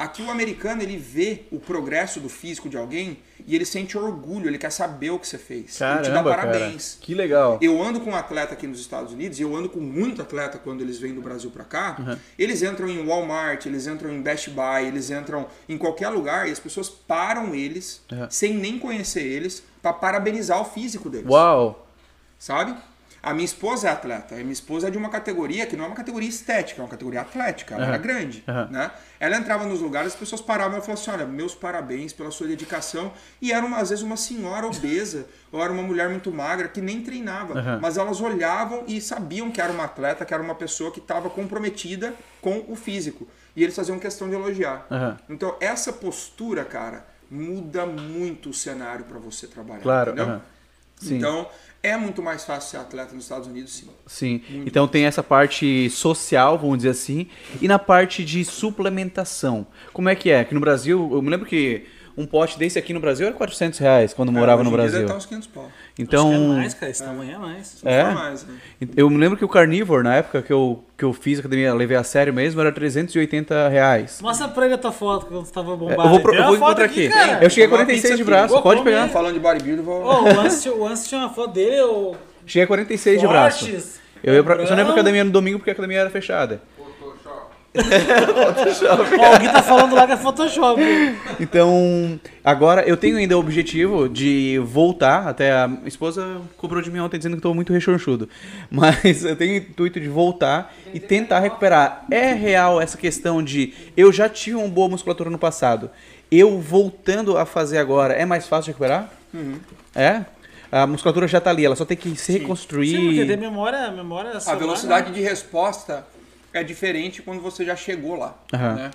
Aqui o americano ele vê o progresso do físico de alguém e ele sente orgulho, ele quer saber o que você fez. ele te dá Caramba, parabéns. cara. Que legal. Eu ando com um atleta aqui nos Estados Unidos e eu ando com muito atleta quando eles vêm do Brasil pra cá. Eles entram em Walmart, eles entram em Best Buy, eles entram em qualquer lugar e as pessoas param eles, Uhum. sem nem conhecer eles, pra parabenizar o físico deles. Uau. Sabe? A minha esposa é atleta. A minha esposa é de uma categoria que não é uma categoria estética, é uma categoria atlética. Ela Aham. era grande. Aham. Né? Ela entrava nos lugares, as pessoas paravam e falavam assim: olha, meus parabéns pela sua dedicação. E era, uma, às vezes, uma senhora obesa, ou era uma mulher muito magra que nem treinava. Aham. Mas elas olhavam e sabiam que era uma atleta, que era uma pessoa que estava comprometida com o físico. E eles faziam questão de elogiar. Então, essa postura, cara, muda muito o cenário para você trabalhar. Claro. entendeu? Então, é muito mais fácil ser atleta nos Estados Unidos, sim. Sim. Então tem essa parte social, vamos dizer assim, e na parte de suplementação. Como é que é? Aqui no Brasil, eu me lembro que um pote desse aqui no Brasil era 400 reais quando eu morava É, no Brasil. estar uns 500 pau. Então, Acho é mais, cara. Esse tamanho é mais. É? Não mais, né? eu me lembro que o Carnivore, na época que eu, que eu fiz academia, levei a sério mesmo, era 380 reais. Mostra pra ele a tua foto quando você tava É, bombado. eu vou, eu vou encontrar aqui. cara. Eu cheguei a Uma 46 pizza de aqui. braço, Vou pode pegar. Falando de bodybuilder, eu vou... Ô, o Anse tinha uma foto dele, o Cheguei a 46 de braço. Fortes, Eu ia pra, só não ia pra academia no domingo porque a academia era fechada. Ó, alguém tá falando lá que é Photoshop. Então, agora eu tenho ainda o objetivo de voltar. Até a minha esposa cobrou de mim ontem dizendo que estou muito rechonchudo. Mas eu tenho o intuito de voltar e tentar recuperar. É real essa questão de eu já tive uma boa musculatura no passado. Eu voltando a fazer agora, é mais fácil de recuperar? É? A musculatura já tá ali, ela só tem que se reconstruir. Sim, porque tem memória, memória A celular, velocidade né? de resposta é diferente quando você já chegou lá. Aham. né?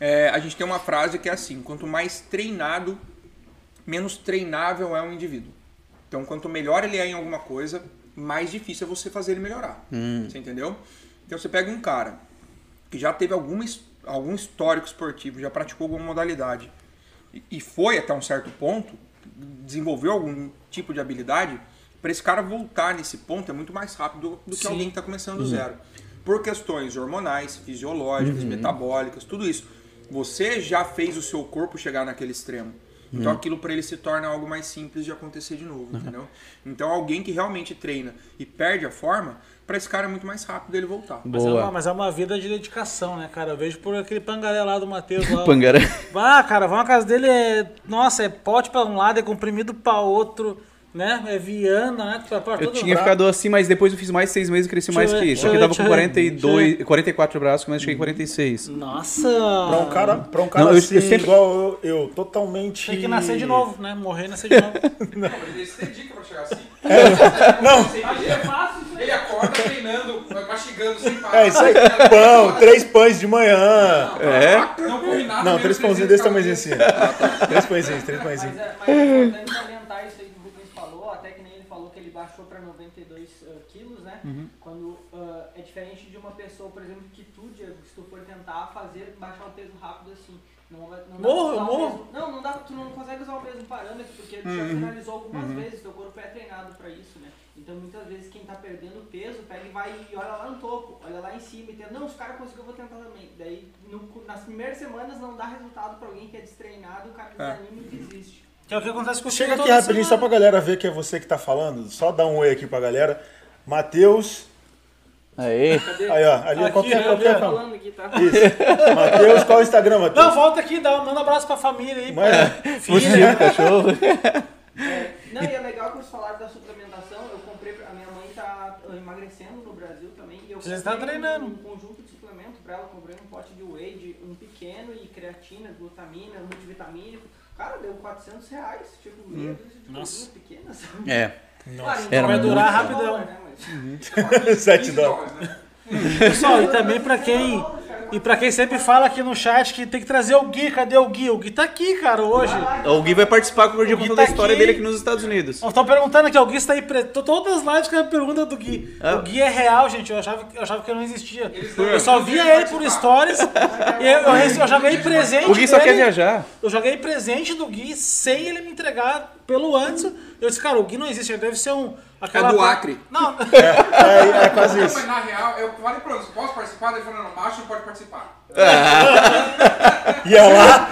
É, a gente tem uma frase que é assim: quanto mais treinado, menos treinável é um indivíduo. Então, quanto melhor ele é em alguma coisa, mais difícil é você fazer ele melhorar. Você entendeu? Então, você pega um cara que já teve alguma, algum histórico esportivo, já praticou alguma modalidade e- e foi até um certo ponto, desenvolveu algum tipo de habilidade, para esse cara voltar nesse ponto é muito mais rápido do que Sim. alguém que está começando do zero. Por questões hormonais, fisiológicas, metabólicas, tudo isso. Você já fez o seu corpo chegar naquele extremo. Então aquilo para ele se torna algo mais simples de acontecer de novo, entendeu? Então alguém que realmente treina e perde a forma, para esse cara é muito mais rápido ele voltar. Mas é, Boa. uma, mas é uma vida de dedicação, né, cara? Eu vejo por aquele pangaré lá do Matheus lá. Pangaré. Ah, cara, vai na casa dele é. Nossa, é pote pra um lado, é comprimido pra outro, né? É Viana, né? Pra, pra Eu tinha ficado assim, mas depois eu fiz mais seis meses e cresci Deixa mais eu que isso. Só que eu eu tava com deixa eu 42, 44 de braço, mas cheguei com 46. Nossa! Pra um cara, pra um cara Não, eu- eu assim, sempre- igual eu, eu, totalmente... Tem que nascer de novo, né? Morrer e nascer de novo. Ele se dedica para chegar assim. Não, É fácil isso aí. Ele acorda treinando, mastigando sem parar. é isso aí. Pão, três pães de manhã. É? Não nada. Não, menos três pãozinhos 300 desse tamanhozinho assim. Três pãezinhos, três Mas pãezinhos. é, mas é importante salientar isso aí que o Rubens falou, até que nem ele falou que ele baixou para 92 uh, quilos, né? Quando uh, é diferente de uma pessoa, por exemplo, que tu, Diego, se tu for tentar fazer, baixar o peso rápido assim. Não vai, não dá Morro, morro. mesmo- Não, não dá, tu não consegue usar o mesmo parâmetro, porque tu já finalizou algumas vezes, teu corpo é treinado pra isso, né? Então muitas vezes quem tá perdendo peso pega e vai e olha lá no topo, olha lá em cima e tenta, não, se o cara conseguiu, eu vou tentar também. Daí no- nas primeiras semanas não dá resultado pra alguém que é destreinado, o cara desanima e desiste. Que é o que acontece com o Chega aqui rapidinho, só pra semana. galera ver que é você que tá falando. Só dá um oi aqui pra galera. Matheus. Aê. Aí, ó. Ali, Aqui, qualquer, né, qualquer. Tô falando aqui, tá? Isso. Matheus, qual é o Instagram, Matheus? Não, volta aqui, dá, manda um abraço pra família aí. Manda. Pra filha. Cachorro. É, não, e é legal que vocês falaram da suplementação. Eu comprei, a minha mãe tá uh, emagrecendo no Brasil também. E eu Você comprei está treinando. Um, um conjunto de suplemento pra ela. Comprei um pote de whey, de, um pequeno e creatina, glutamina, multivitamínico. Cara, deu 400 reais. Tipo, meia dúzia de Nossa. coisinha pequena, sabe? É. Claro, Era vai muito durar rápido. rapidão. Né, mas... 7 dólares. Pessoal, e também pra quem. E pra quem sempre fala aqui no chat que tem que trazer o Gui, cadê o Gui? O Gui tá aqui, cara, hoje. O Gui vai participar com o Gordinho contando a tá história aqui. dele aqui nos Estados Unidos. Estão perguntando aqui, o Gui está aí preto. Tô- Todas as lives que é a pergunta do Gui. Ah. O Gui é real, gente. Eu achava, eu achava que ele não existia. Eu só via ele por stories. e eu, eu, eu já ganhei presente. O Gui só dele. quer viajar. Eu já ganhei presente do Gui sem ele me entregar pelo antes. Eu disse, cara, o Gui não existe, ele deve ser um. Aquela É do Acre. Não, É, é quase Não, isso. mas na real, eu falei pra eles, posso participar? Daí falando, macho não pode participar. Ia lá.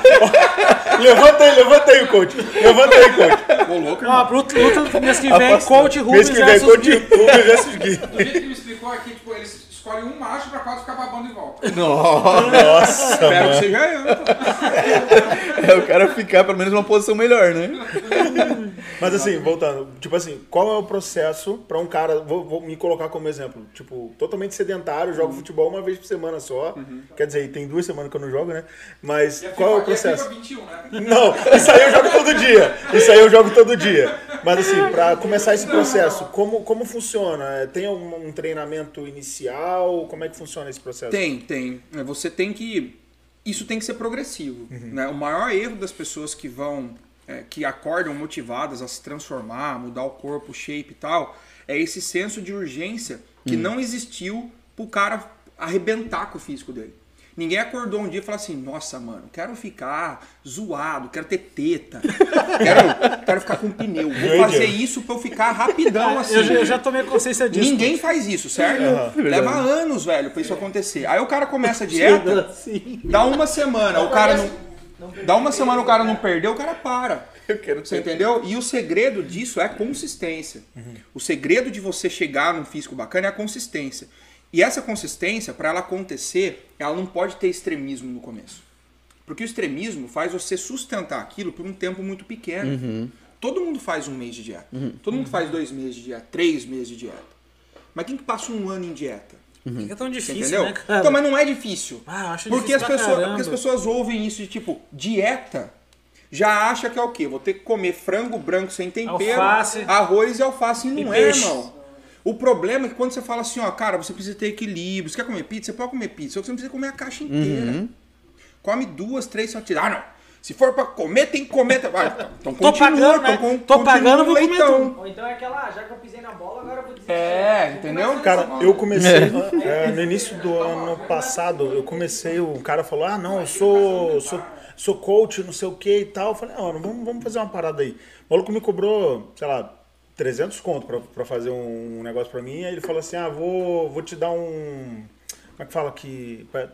levanta aí, levanta aí, coach. Levanta aí, coach. Ô, louco, ó, irmão. luta, luta mês que vem, coach Rubens Mês que vem, coach. Rubens versus Gui. Do jeito que me explicou aqui, tipo, eles escolhem um macho pra quatro ficar babando em volta. Nossa, Espero que seja eu. então. É o cara ficar pelo menos numa posição melhor, né? Mas assim, voltando, tipo assim, qual é o processo pra um cara, vou, vou me colocar como exemplo, tipo, totalmente sedentário, jogo futebol uma vez por semana só. Quer dizer, tem duas semanas que eu não jogo, né? Mas E a qual é o FIFA- FIFA processo? 21, né? Não, isso aí eu jogo todo dia. Isso aí eu jogo todo dia. Mas assim, pra começar esse processo, como, como funciona? É, Tem algum um treinamento inicial? Como é que funciona esse processo? Tem, tem. É, Você tem que. Isso tem que ser progressivo. Né? O maior erro das pessoas que vão. é, que acordam motivadas a se transformar, mudar o corpo, o shape e tal, é esse senso de urgência que não existiu pro cara arrebentar com o físico dele. Ninguém acordou um dia e falou assim: Nossa, mano, quero ficar zoado, quero ter teta, quero, quero ficar com pneu. Vou fazer isso pra eu ficar rapidão assim. Eu, já- eu já tomei consciência disso. Ninguém faz isso, certo? Leva anos, velho, pra isso acontecer. Aí o cara começa a dieta, dá uma semana, o cara não. Dá uma semana o cara não perdeu, o cara para. Eu quero Você entendeu? E o segredo disso é consistência. O segredo de você chegar num físico bacana é a consistência. E essa consistência, para ela acontecer, ela não pode ter extremismo no começo. Porque o extremismo faz você sustentar aquilo por um tempo muito pequeno. Todo mundo faz um mês de dieta. Todo mundo faz dois meses de dieta, três meses de dieta. Mas quem que passa um ano em dieta? Por que é tão difícil, entendeu? né, cara? Então, mas não é difícil. Ah, eu acho porque, difícil as pra pessoas, caramba. porque as pessoas ouvem isso de tipo, dieta, já acha que é o quê? Vou ter que comer frango branco sem tempero, Alface. arroz e alface. E não E é, peixe. irmão. O problema é que quando você fala assim, ó, cara, você precisa ter equilíbrio. Você quer comer pizza? Você pode comer pizza. Só que você não precisa comer a caixa inteira. Uhum. Come duas, três fatias. Ah, não. Se for pra comer, tem que comer. Vai, então Tô continua, pagando, né? então con- Tô pagando, vou comer leitão. Ou então é aquela, ah, já que eu pisei na bola, agora eu vou dizer. É, entendeu? Cara, eu comecei é, no início do ano passado, eu comecei, o cara falou, ah não, eu sou, sou, sou coach, não sei o que e tal. Eu falei, não, vamos, vamos fazer uma parada aí. O maluco me cobrou, sei lá, 300 conto pra, pra fazer um negócio pra mim. Aí ele falou assim, ah, vou, vou te dar um... Como é que fala aqui? Pra-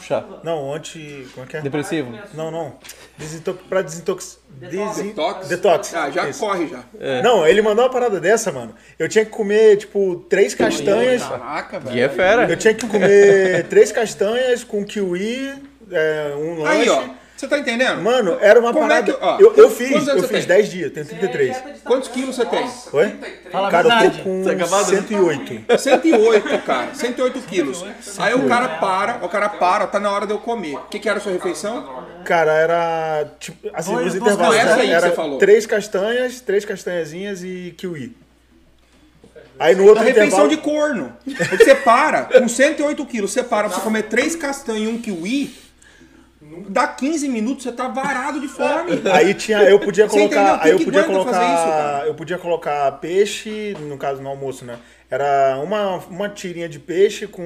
Chá. Não, anti... Como é que é? Depressivo. Não, não. Desintox... Pra desintox... Desin... Detox? Detox. Ah, já Isso. corre já. Não, ele mandou uma parada dessa, mano. Eu tinha que comer, tipo, três castanhas. Caraca, velho. Gui é fera. Eu tinha que comer três castanhas com kiwi, é, um lanche. Aí, ó. Você tá entendendo? Mano, era uma Como é parada. que- ó, eu, eu fiz, eu fiz tem? 10 dias, tenho 33. Quantos quilos você tem? Oi? Fala Cara, eu tô com Tá acabado? 108. 108, cara. 108 quilos. Aí o cara para, o cara para, tá na hora de eu comer. O que, que era a sua refeição? Cara, era. Tipo, assim, nos duas intervalos. aí né? que Era você falou. três castanhas, três castanhazinhas e kiwi. Aí no outro A refeição intervalo. de corno. Você para, com 108 quilos, você para pra você comer três castanhas e um kiwi. Dá 15 minutos, você tá varado de fome. Aí tinha, eu podia colocar, aí eu podia isso, colocar, cara? eu podia colocar peixe, no caso no almoço, né? Era uma, uma tirinha de peixe com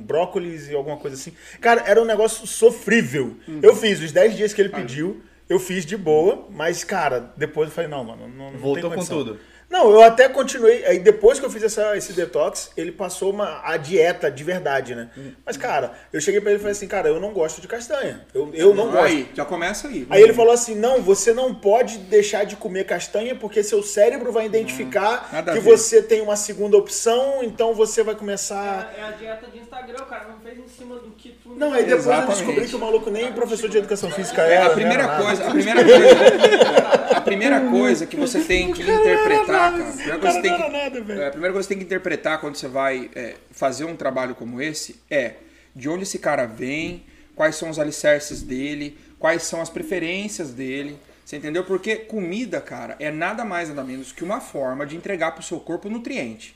brócolis e alguma coisa assim. Cara, era um negócio sofrível. Uhum. Eu fiz os 10 dias que ele pediu, eu fiz de boa, mas cara, depois eu falei, não, mano, não, não Voltou tem com tudo. Não, eu até continuei. Aí depois que eu fiz essa, esse detox, ele passou uma, a dieta de verdade, né? Hum. Mas, cara, eu cheguei pra ele e falei assim, cara, eu não gosto de castanha. Eu, eu não gosto. Aí, já começa aí. Aí ele falou assim: não, você não pode deixar de comer castanha porque seu cérebro vai identificar a que você tem uma segunda opção, então você vai começar. É, é a dieta de Instagram, cara não cima do que tu. Não, aí depois eu Exatamente. descobri que o maluco nem professor de educação física É, a primeira não era nada. coisa, a primeira coisa, a primeira coisa que você tem que interpretar, cara, a primeira coisa que é, a primeira coisa que você tem que interpretar quando você vai é, fazer um trabalho como esse é de onde esse cara vem, quais são os alicerces dele, quais são as preferências dele. Você entendeu? Porque comida, cara, é nada mais nada menos que uma forma de entregar pro seu corpo nutriente.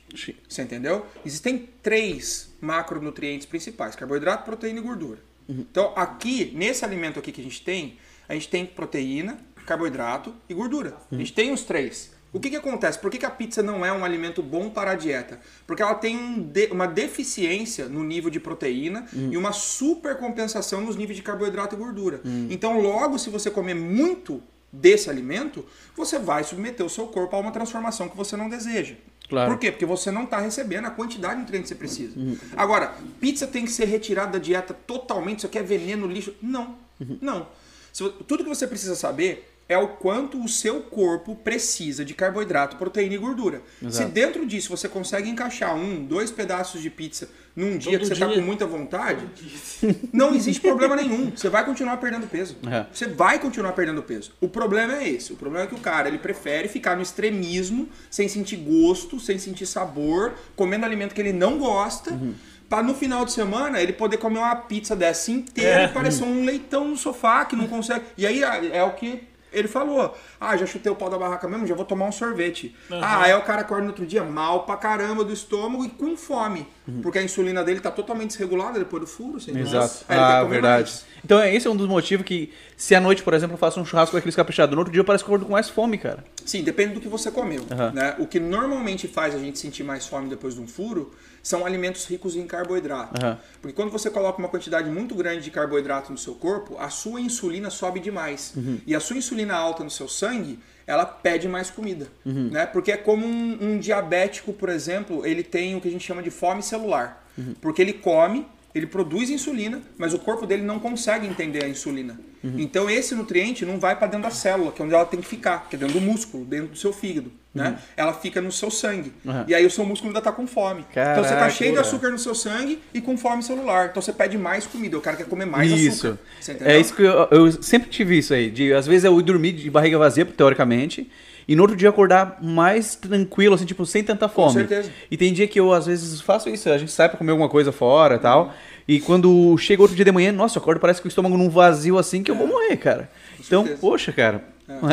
Você entendeu? Existem três macronutrientes principais: carboidrato, proteína e gordura. Então, aqui, nesse alimento aqui que a gente tem, a gente tem proteína, carboidrato e gordura. A gente tem os três. O que, que acontece? Por que, que a pizza não é um alimento bom para a dieta? Porque ela tem um de- uma deficiência no nível de proteína e uma supercompensação nos níveis de carboidrato e gordura. Então, logo, se você comer muito desse alimento, você vai submeter o seu corpo a uma transformação que você não deseja. Claro. Por quê? Porque você não está recebendo a quantidade de nutrientes que você precisa. Agora, pizza tem que ser retirada da dieta totalmente? Isso aqui é veneno, lixo? Não. Não. Se vo- tudo que você precisa saber é o quanto o seu corpo precisa de carboidrato, proteína e gordura. Se dentro disso você consegue encaixar um, dois pedaços de pizza num dia que você está com muita vontade, não existe problema nenhum. Você vai continuar perdendo peso. É. Você vai continuar perdendo peso. O problema é esse. O problema é que o cara ele prefere ficar no extremismo, sem sentir gosto, sem sentir sabor, comendo alimento que ele não gosta. Uhum. Pra no final de semana ele poder comer uma pizza dessa inteira É. e parecer um leitão no sofá que não consegue. E aí é o que ele falou. Ah, já chutei o pau da barraca mesmo, já vou tomar um sorvete. Ah, aí o cara acorda no outro dia mal pra caramba do estômago e com fome. Porque a insulina dele tá totalmente desregulada depois do furo. Uhum. Exato. Aí Ah, verdade. mais. Então, esse é um dos motivos que, se à noite, por exemplo, eu faço um churrasco com aqueles caprichados, no outro dia eu parece que eu acordo com mais fome, cara. Sim, depende do que você comeu. Aham. Né? O que normalmente faz a gente sentir mais fome depois de um furo são alimentos ricos em carboidrato. Aham. Porque quando você coloca uma quantidade muito grande de carboidrato no seu corpo, a sua insulina sobe demais. Uhum. E a sua insulina alta no seu sangue, ela pede mais comida. Uhum. Né? Porque é como um, um diabético, por exemplo, ele tem o que a gente chama de fome celular. Uhum. Porque ele come, ele produz insulina, mas o corpo dele não consegue entender a insulina. Uhum. Então esse nutriente não vai para dentro da célula, que é onde ela tem que ficar, que é dentro do músculo, dentro do seu fígado. Né? Ela fica no seu sangue. Uhum. E aí o seu músculo ainda tá com fome. então você tá Caraca, cheio de açúcar no seu sangue e com fome celular. Então você pede mais comida. O cara quer comer mais isso. açúcar. Entendeu? É isso que eu, eu sempre tive isso aí. De, às vezes eu ir dormir de barriga vazia, teoricamente, e no outro dia acordar mais tranquilo, assim, tipo, sem tanta fome. certeza. E tem dia que eu, às vezes, faço isso. A gente sai pra comer alguma coisa fora e tal. E quando chega outro dia de manhã, nossa, eu acordo parece que o estômago num vazio assim que eu vou morrer, cara. Então, certeza. poxa, cara.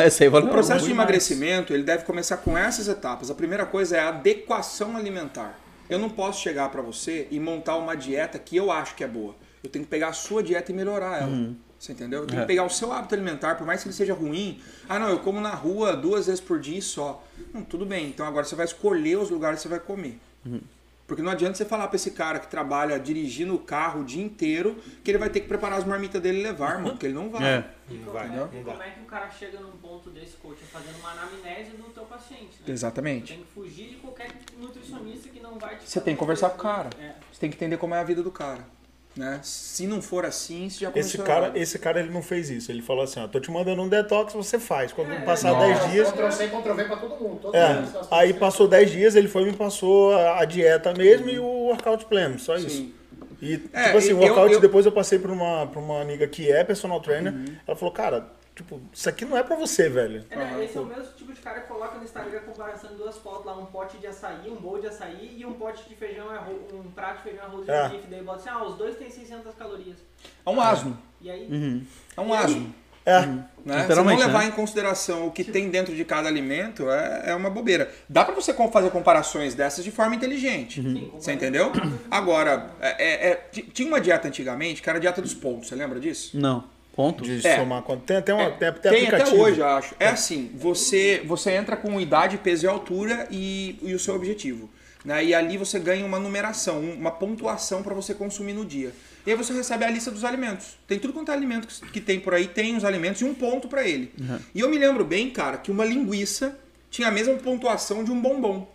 Essa aí valeu O processo de emagrecimento ele deve começar com essas etapas. A primeira coisa é a adequação alimentar. Eu não posso chegar para você e montar uma dieta que eu acho que é boa. Eu tenho que pegar a sua dieta e melhorar ela. Uhum. Você entendeu? Eu tenho É. que pegar o seu hábito alimentar, por mais que ele seja ruim. Ah, não, eu como na rua duas vezes por dia e só. Não, tudo bem. Então agora você vai escolher os lugares que você vai comer. Uhum. Porque não adianta você falar pra esse cara que trabalha dirigindo o carro o dia inteiro que ele vai ter que preparar as marmitas dele e levar, mano. Porque ele não vai. É. E como, vai, é, não e como é que o cara chega num ponto desse, coach, é fazendo uma anamnese do teu paciente, né? Exatamente. Tem que fugir de qualquer nutricionista que não vai te Você tem que conversar com o cara. É. Você tem que entender como é a vida do cara. Né? Se não for assim, você já começou Esse cara, errado. esse cara ele não fez isso. Ele falou assim: ó, tô te mandando um detox, você faz. Quando É, passar nossa. 10 dias. Ctrl C, Ctrl V pra todo mundo. Todo É, mundo aí passou 10 dias, ele foi e me passou a, a dieta mesmo e o workout pleno, só isso. Sim. E, É, tipo assim, o workout, eu- eu- depois eu passei pra uma, pra uma amiga que é personal trainer, Uhum. ela falou, cara, tipo, isso aqui não é pra você, velho. É, né, esse é o mesmo tipo de cara que coloca no Instagram a comparação de duas fotos lá, um pote de açaí, um bowl de açaí e um pote de feijão e arroz, um prato de feijão e arroz É. de bife. Daí bota assim, ah, os dois têm 600 calorias. É um asno. E aí, É um asno. É, Né? Se não Literalmente, levar né? em consideração o que tem dentro de cada alimento, é, é uma bobeira. Dá pra você fazer comparações dessas de forma inteligente. Sim, Você entendeu? Agora, é- é- é- tinha uma dieta antigamente que era a dieta dos pontos. Você lembra disso? Não. Ponto. De É. somar quanto. Tem até, uma, É, tem, até tem até hoje, eu acho. É assim, você, você entra com idade, peso e altura e, e o seu objetivo. Né? E ali você ganha uma numeração, um- uma pontuação para você consumir no dia. E aí você recebe a lista dos alimentos. Tem tudo quanto é alimento que, que tem por aí, tem os alimentos e um ponto para ele. E eu me lembro bem, cara, que uma linguiça tinha a mesma pontuação de um bombom.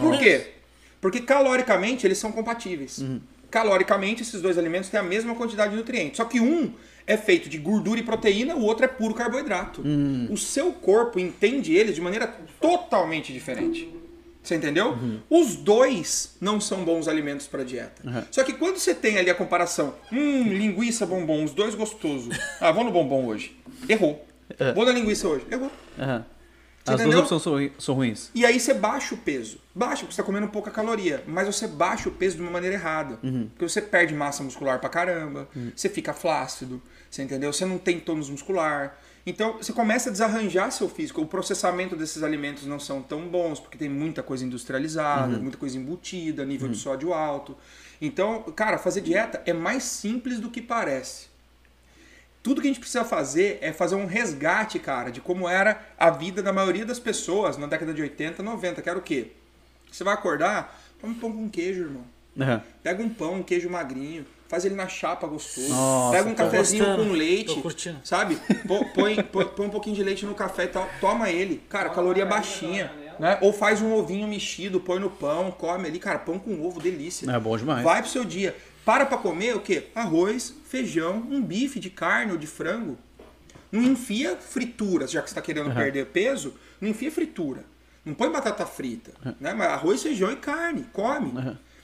Por quê? Porque caloricamente eles são compatíveis. Caloricamente, esses dois alimentos têm a mesma quantidade de nutrientes. Só que um é feito de gordura e proteína, o outro é puro carboidrato. O seu corpo entende eles de maneira totalmente diferente. Você entendeu? Os dois não são bons alimentos para dieta. Só que quando você tem ali a comparação, hum, linguiça, bombom, os dois gostosos. Ah, vou no bombom hoje. Errou. Vou na linguiça hoje. Errou. Aham. Você As entendeu? duas opções são, ru- são ruins. E aí você baixa o peso. Baixa, porque você tá comendo pouca caloria. Mas você baixa o peso de uma maneira errada. Porque você perde massa muscular pra caramba. Você fica flácido. Você entendeu? Você não tem tônus muscular. Então você começa a desarranjar seu físico. O processamento desses alimentos não são tão bons, porque tem muita coisa industrializada, muita coisa embutida, nível de sódio alto. Então, cara, fazer dieta é mais simples do que parece. Tudo que a gente precisa fazer é fazer um resgate, cara, de como era a vida da maioria das pessoas na década de 80, 90, que era o quê? Você vai acordar, toma um pão com queijo, irmão. Aham. Pega um pão, um queijo magrinho, faz ele na chapa gostoso. Nossa, Pega um cafezinho gostando, com leite, sabe? Põe, põe, põe- põe um pouquinho de leite no café e tal, toma ele. Cara, caloria baixinha, né? Ou faz um ovinho mexido, põe no pão, come ali, cara, pão com ovo, delícia. É bom demais. Vai pro seu dia. Para pra comer o quê? Arroz, feijão, um bife de carne ou de frango. Não enfia frituras, já que você está querendo perder peso, não enfia fritura. Não põe batata frita. Né? Mas arroz, feijão e carne, come.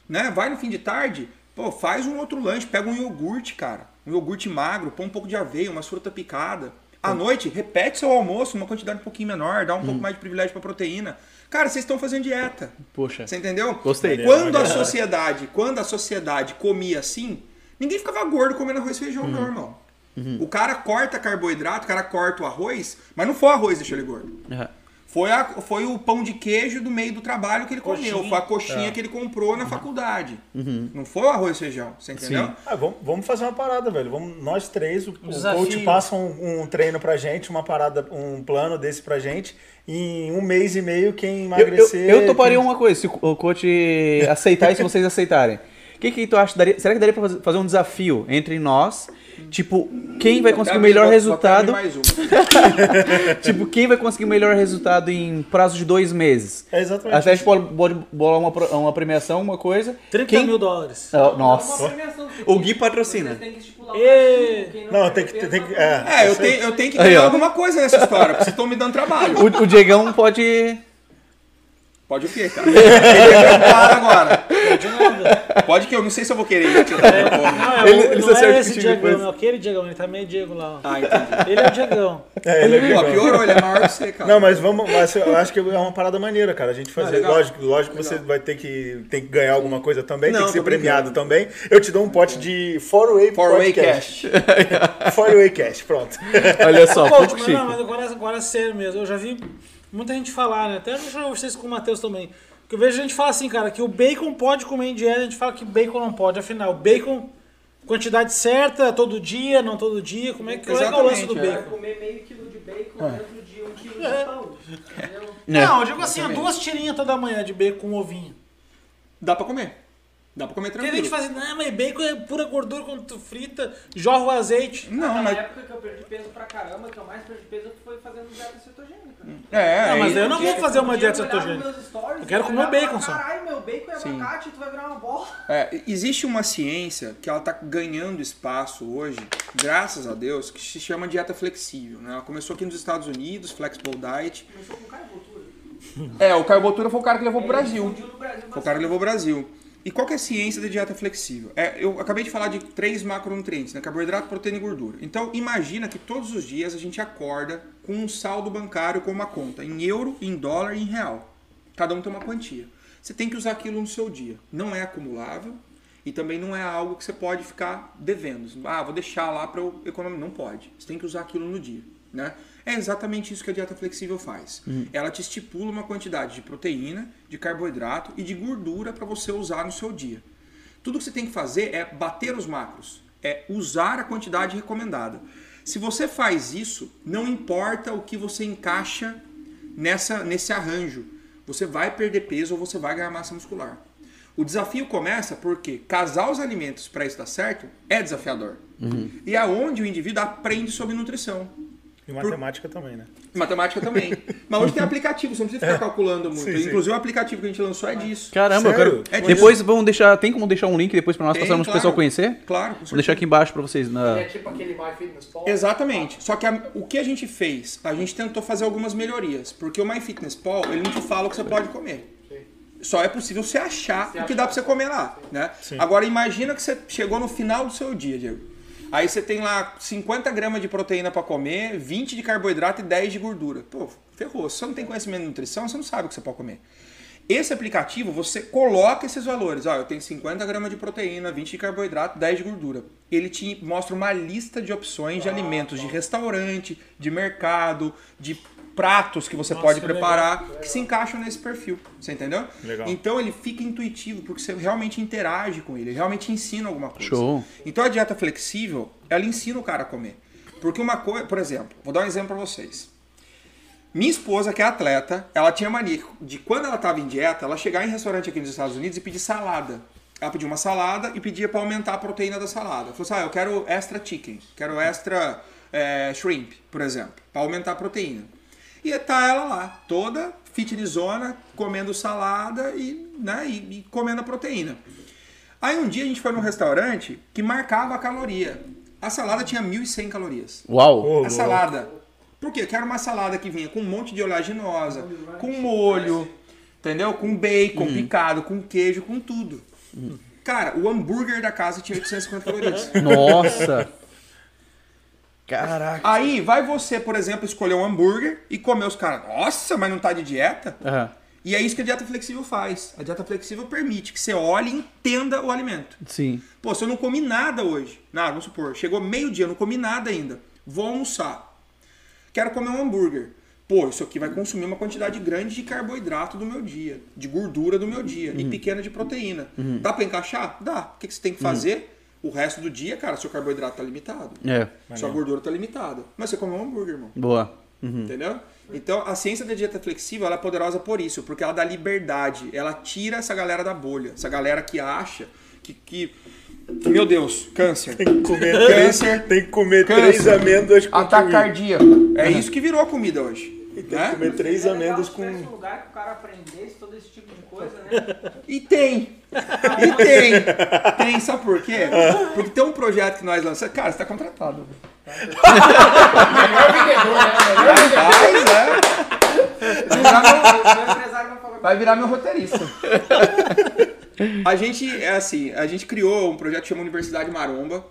Né? Vai no fim de tarde, pô, faz um outro lanche, pega um iogurte, cara. Um iogurte magro, põe um pouco de aveia, umas fruta picada. À noite, repete seu almoço, uma quantidade um pouquinho menor, dá um pouco mais de privilégio pra proteína. Cara, vocês estão fazendo dieta. Poxa. Você entendeu? Gostei. Quando a sociedade, quando a sociedade comia assim, ninguém ficava gordo comendo arroz e feijão, não, irmão. O cara corta carboidrato, o cara corta o arroz, mas não foi o arroz que deixou ele gordo. Aham. Foi, a- foi o pão de queijo do meio do trabalho que ele comeu. Coxinha. Foi a coxinha que ele comprou na faculdade. Não foi o arroz e feijão, você entendeu? Ah, vamos, vamos fazer uma parada, velho. Vamos, nós três, o, o coach passa um, um treino pra gente, uma parada, um plano desse pra gente. Em um mês e meio, quem Eu, eu, emagrecer. eu toparia quem- uma coisa, se o coach aceitar e se vocês aceitarem. O que, que tu acha? Daria, será que daria pra fazer um desafio entre nós? Tipo, quem vai conseguir o melhor resultado? mais uma. Tipo, quem vai conseguir o melhor resultado em prazo de dois meses? É exatamente. Até a gente pode, bolar uma, pro- uma premiação, uma coisa. 30 Quem- mil dólares. Ah, Nossa. Porque O Gui patrocina. quem Não, tem que- tem que- é. É, eu tenho, eu tenho que ganhar alguma coisa nessa história, porque vocês estão me dando trabalho. O, o Diegão pode. Pode o quê, cara? Ele é preocupado agora. Pode que eu não sei se eu vou querer ir. tio. Não, é, Ele- o- ele não é esse depois. é aquele Diegão, ele tá meio Diego lá. ó. Ah, entendi. Ele é o Diegão. É, ele é Pô, bem- piorou, ele é maior que você, cara. Não, mas vamos. Mas eu acho que é uma parada maneira, cara. A gente fazer. legal. lógico, lógico que você vai ter que, tem que ganhar alguma coisa também, Não, tem que ser tô brincando. premiado também. Eu te dou um pote de Four Way For Way. Cash. Four Way Cash, pronto. Olha só, Pô, pouco mas, chique. não, mas agora, agora é sério mesmo. Eu já vi muita gente falar, né? Até eu já vocês com o Matheus também. Que eu vejo gente falar assim, cara, que o bacon pode comer em dieta, a gente fala que bacon não pode. Afinal, o bacon, quantidade certa, todo dia, não todo dia. Como é que, qual é, que é o lance do é. Vai bacon? comer meio quilo de bacon Ah. dentro de um quilo É. de pão. Entendeu? Não, eu digo assim, duas tirinhas toda manhã de bacon com ovinho. Dá pra comer. Dá pra comer Tem tranquilo. gente que fala assim, não, mas bacon é pura gordura quando tu frita, jorra o azeite. Não, Na mas... época que eu perdi peso pra caramba, que eu mais perdi peso foi fazendo dieta cetogênica. É, Não, mas aí- eu não vou fazer uma Um dieta cetogênica. stories, Eu quero comer bacon só. Caralho, meu bacon é Sim. abacate, tu vai virar uma bola. É, existe uma ciência que ela está ganhando espaço hoje, graças a Deus, que se chama dieta flexível. Né? Ela começou aqui nos Estados Unidos, Flexible Diet. Começou com carbotura. É, o Carbotura foi o cara que levou pro Brasil. Brasil Foi o cara que levou o Brasil. E qual que é a ciência da dieta flexível? É, eu acabei de falar de três macronutrientes, né? Carboidrato, proteína e gordura. Então, imagina que todos os dias a gente acorda com um saldo bancário com uma conta em euro, em dólar e em real. Cada um tem uma quantia. Você tem que usar aquilo no seu dia. Não é acumulável e também não é algo que você pode ficar devendo. Ah, vou deixar lá para eu economizar. Não pode. Você tem que usar aquilo no dia, né? É exatamente isso que a dieta flexível faz. Ela te estipula uma quantidade de proteína, de carboidrato e de gordura para você usar no seu dia. Tudo que você tem que fazer é bater os macros, é usar a quantidade recomendada. Se você faz isso, não importa o que você encaixa nessa, nesse arranjo, você vai perder peso ou você vai ganhar massa muscular. O desafio começa porque casar os alimentos para isso dar certo é desafiador. E é onde o indivíduo aprende sobre nutrição. E matemática também, né? Matemática também. Mas hoje tem aplicativo, você não precisa ficar calculando muito. Sim, sim. Inclusive o aplicativo que a gente lançou é disso. Caramba, eu Sério? quero. É disso. depois vamos deixar. Tem como deixar um link depois pra nós Tem, passarmos pro claro. pessoal conhecer? Claro, Vou deixar aqui embaixo pra vocês. Na... É tipo aquele MyFitnessPal. Exatamente. Só que a- o que a gente fez? A gente tentou fazer algumas melhorias. Porque o MyFitnessPal, ele não te fala o que você pode comer. Só é possível você achar o que dá pra você comer lá, né? Agora imagina que você chegou no final do seu dia, Diego. Aí você tem lá 50 gramas de proteína pra comer, 20 de carboidrato e 10 de gordura. Pô, ferrou. Se você não tem conhecimento de nutrição, você não sabe o que você pode comer. Esse aplicativo, você coloca esses valores. Ó, eu tenho 50 gramas de proteína, 20 de carboidrato, 10 de gordura. Ele te mostra uma lista de opções de alimentos de restaurante, de mercado, de pratos que você pode que preparar que se encaixam nesse perfil. Você entendeu? Legal. Então ele fica intuitivo, porque você realmente interage com ele, realmente ensina alguma coisa. Show. Então a dieta flexível, ela ensina o cara a comer. Porque uma coisa, por exemplo, vou dar um exemplo pra vocês. Minha esposa, que é atleta, ela tinha mania de quando ela estava em dieta, ela chegar em restaurante aqui nos Estados Unidos e pedir salada. Ela pedia uma salada e pedia para aumentar a proteína da salada. Falou assim: ah, eu quero extra chicken, quero extra eh, shrimp, por exemplo, para aumentar a proteína. E tá ela lá, toda fitnessona, comendo salada e, né, e, e comendo a proteína. Aí um dia a gente foi num restaurante que marcava a caloria. A salada tinha 1.100 calorias. Uau! A salada. Por quê? Eu quero uma salada que vinha com um monte de oleaginosa, com molho, entendeu? Com bacon picado, com queijo, com tudo. Cara, o hambúrguer da casa tinha 850 calorias. Nossa! Caraca! Aí vai você, por exemplo, escolher um hambúrguer e comer os caras. Nossa, mas não tá de dieta? Aham. E é isso que a dieta flexível faz. A dieta flexível permite que você olhe e entenda o alimento. Sim. Pô, se eu não comi nada hoje, nada, vamos supor, chegou meio-dia, não comi nada ainda, vou almoçar. Quero comer um hambúrguer. Pô, isso aqui vai consumir uma quantidade grande de carboidrato do meu dia, de gordura do meu dia e pequena de proteína. Dá pra encaixar? Dá. O que, que você tem que fazer? O resto do dia, cara, seu carboidrato tá limitado. É. Sua gordura tá limitada. Mas você comeu um hambúrguer, irmão. Boa. Uhum. Entendeu? Então, a ciência da dieta flexível ela é poderosa por isso, porque ela dá liberdade, ela tira essa galera da bolha, essa galera que acha que, que, que, meu Deus, câncer, Tem que comer Câncer. tem que comer Câncer. três amêndoas com ataque cardíaco. É isso que virou a comida hoje. Tem que Né? comer três legal amêndoas com... um lugar que o cara aprendesse todo esse tipo de coisa, né? E tem. E tem. Tem, sabe por quê? Porque tem um projeto que nós lançamos. Cara, você tá contratado. Melhor vendedor, né? Mas é. Vai virar meu roteirista. A gente, é assim, a gente criou um projeto que chama Universidade Maromba,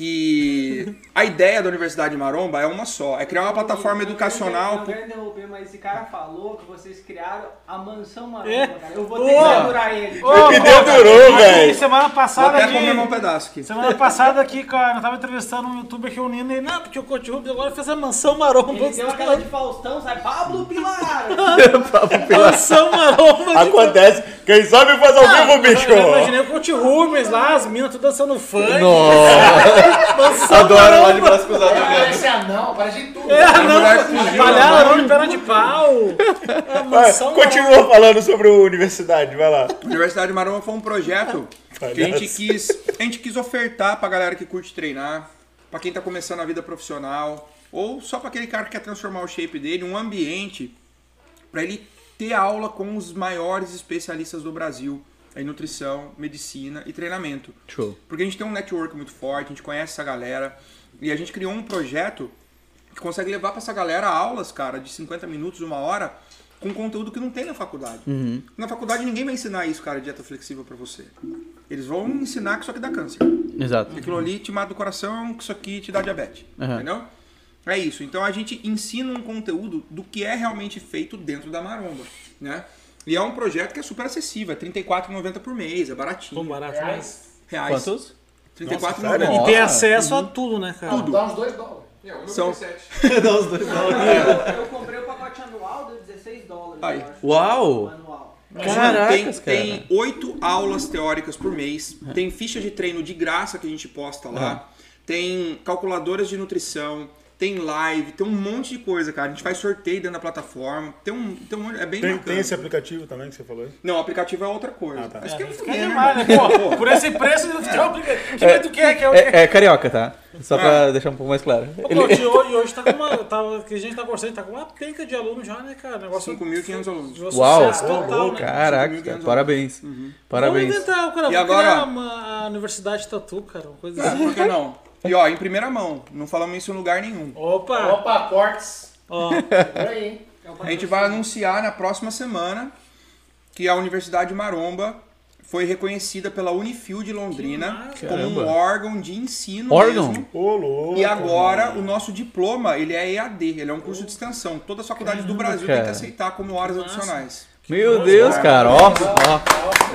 que a ideia da Universidade Maromba é uma só, é criar uma plataforma educacional. Não quero interromper, mas esse cara falou que vocês criaram a mansão maromba, É? cara. Eu vou ter que Boa. segurar ele. Ô, Me dedurou, velho. Semana Vou passada até aqui. comer um pedaço aqui. Semana passada aqui, cara, eu tava entrevistando um youtuber aqui, o Nino, e não, porque o Coach Rubens agora fez a mansão maromba. Ele deu aquela de Faustão, sabe? Pablo Pilar! Mansão maromba. de- Acontece. Quem sabe faz ao Ah, vivo, bicho. Eu imaginei o Coach Rubens lá, as minas tudo dançando funk. Nossa! Adoro lá de braço cruzado. Parece anão, parece de tudo. É, A mulher não, fugiu, palharam né? de perna de pau. É, mansão continua falando sobre a universidade, vai lá. A Universidade Maromba foi um projeto que a gente quis, a gente quis ofertar pra galera que curte treinar, pra quem tá começando a vida profissional, ou só pra aquele cara que quer transformar o shape dele, um ambiente pra ele ter aula com os maiores especialistas do Brasil em nutrição, medicina e treinamento. Show. Porque a gente tem um network muito forte, a gente conhece essa galera e a gente criou um projeto que consegue levar pra essa galera aulas, cara, de 50 minutos, uma hora, com conteúdo que não tem na faculdade. Na faculdade ninguém vai ensinar isso, cara, dieta flexível pra você. Eles vão ensinar que isso aqui dá câncer. Exato. Que aquilo ali te mata do coração, que isso aqui te dá diabetes. Aham. Entendeu? É isso. Então a gente ensina um conteúdo do que é realmente feito dentro da maromba, né? E é um projeto que é super acessível, é R$ 34,90 por mês, é baratinho. Tão barato, né? Reais. Reais. Quantos? R$ Nossa, 34,90. E tem acesso a tudo, né, cara? Não, dá uns dois dólares. É, o meu São- 17. Dá os dois. Eu comprei o pacote anual, deu 16 dólares. Aí. eu acho. Uau! Anual. Caracas, tem, cara. tem oito aulas teóricas por mês, tem ficha de treino de graça que a gente posta lá, tem calculadoras de nutrição, tem live, tem um monte de coisa, cara. A gente faz sorteio dentro da plataforma, tem um, tem um é bem Tem, bacana. tem esse aplicativo também que você falou aí? Não, o aplicativo é outra coisa. Ah, tá. Acho que é Isso muito que é demais, né? Pô, por esse preço, não tem aplicativo. Que tu quer? Que é o quê? É, é carioca, tá? Só pra deixar um pouco mais claro. Pô, Ele- de hoje, hoje tá com uma. Tá, que a gente tá conversando, tá com uma penca de aluno já, né, cara? Negócio 5.500 alunos. um Uau! sucesso total, né? Caraca, 5.500 cara, parabéns. Vamos Parabéns. inventar, cara. E Vamos agora- criar uma, a Universidade Tatu, cara. Uma coisa assim. Por que não? E ó, em primeira mão, não falamos isso em lugar nenhum. Opa! Opa, cortes. Ó, Por aí, hein? A gente vai anunciar na próxima semana que a Universidade Maromba foi reconhecida pela Unifil de Londrina como Caramba. um órgão de ensino Órgão? mesmo. Ô, louco. E agora o nosso diploma, ele é EAD, ele é um curso de extensão. Todas as faculdades do Brasil têm que cara. aceitar como horas adicionais. Meu Deus, cara, ó, ó.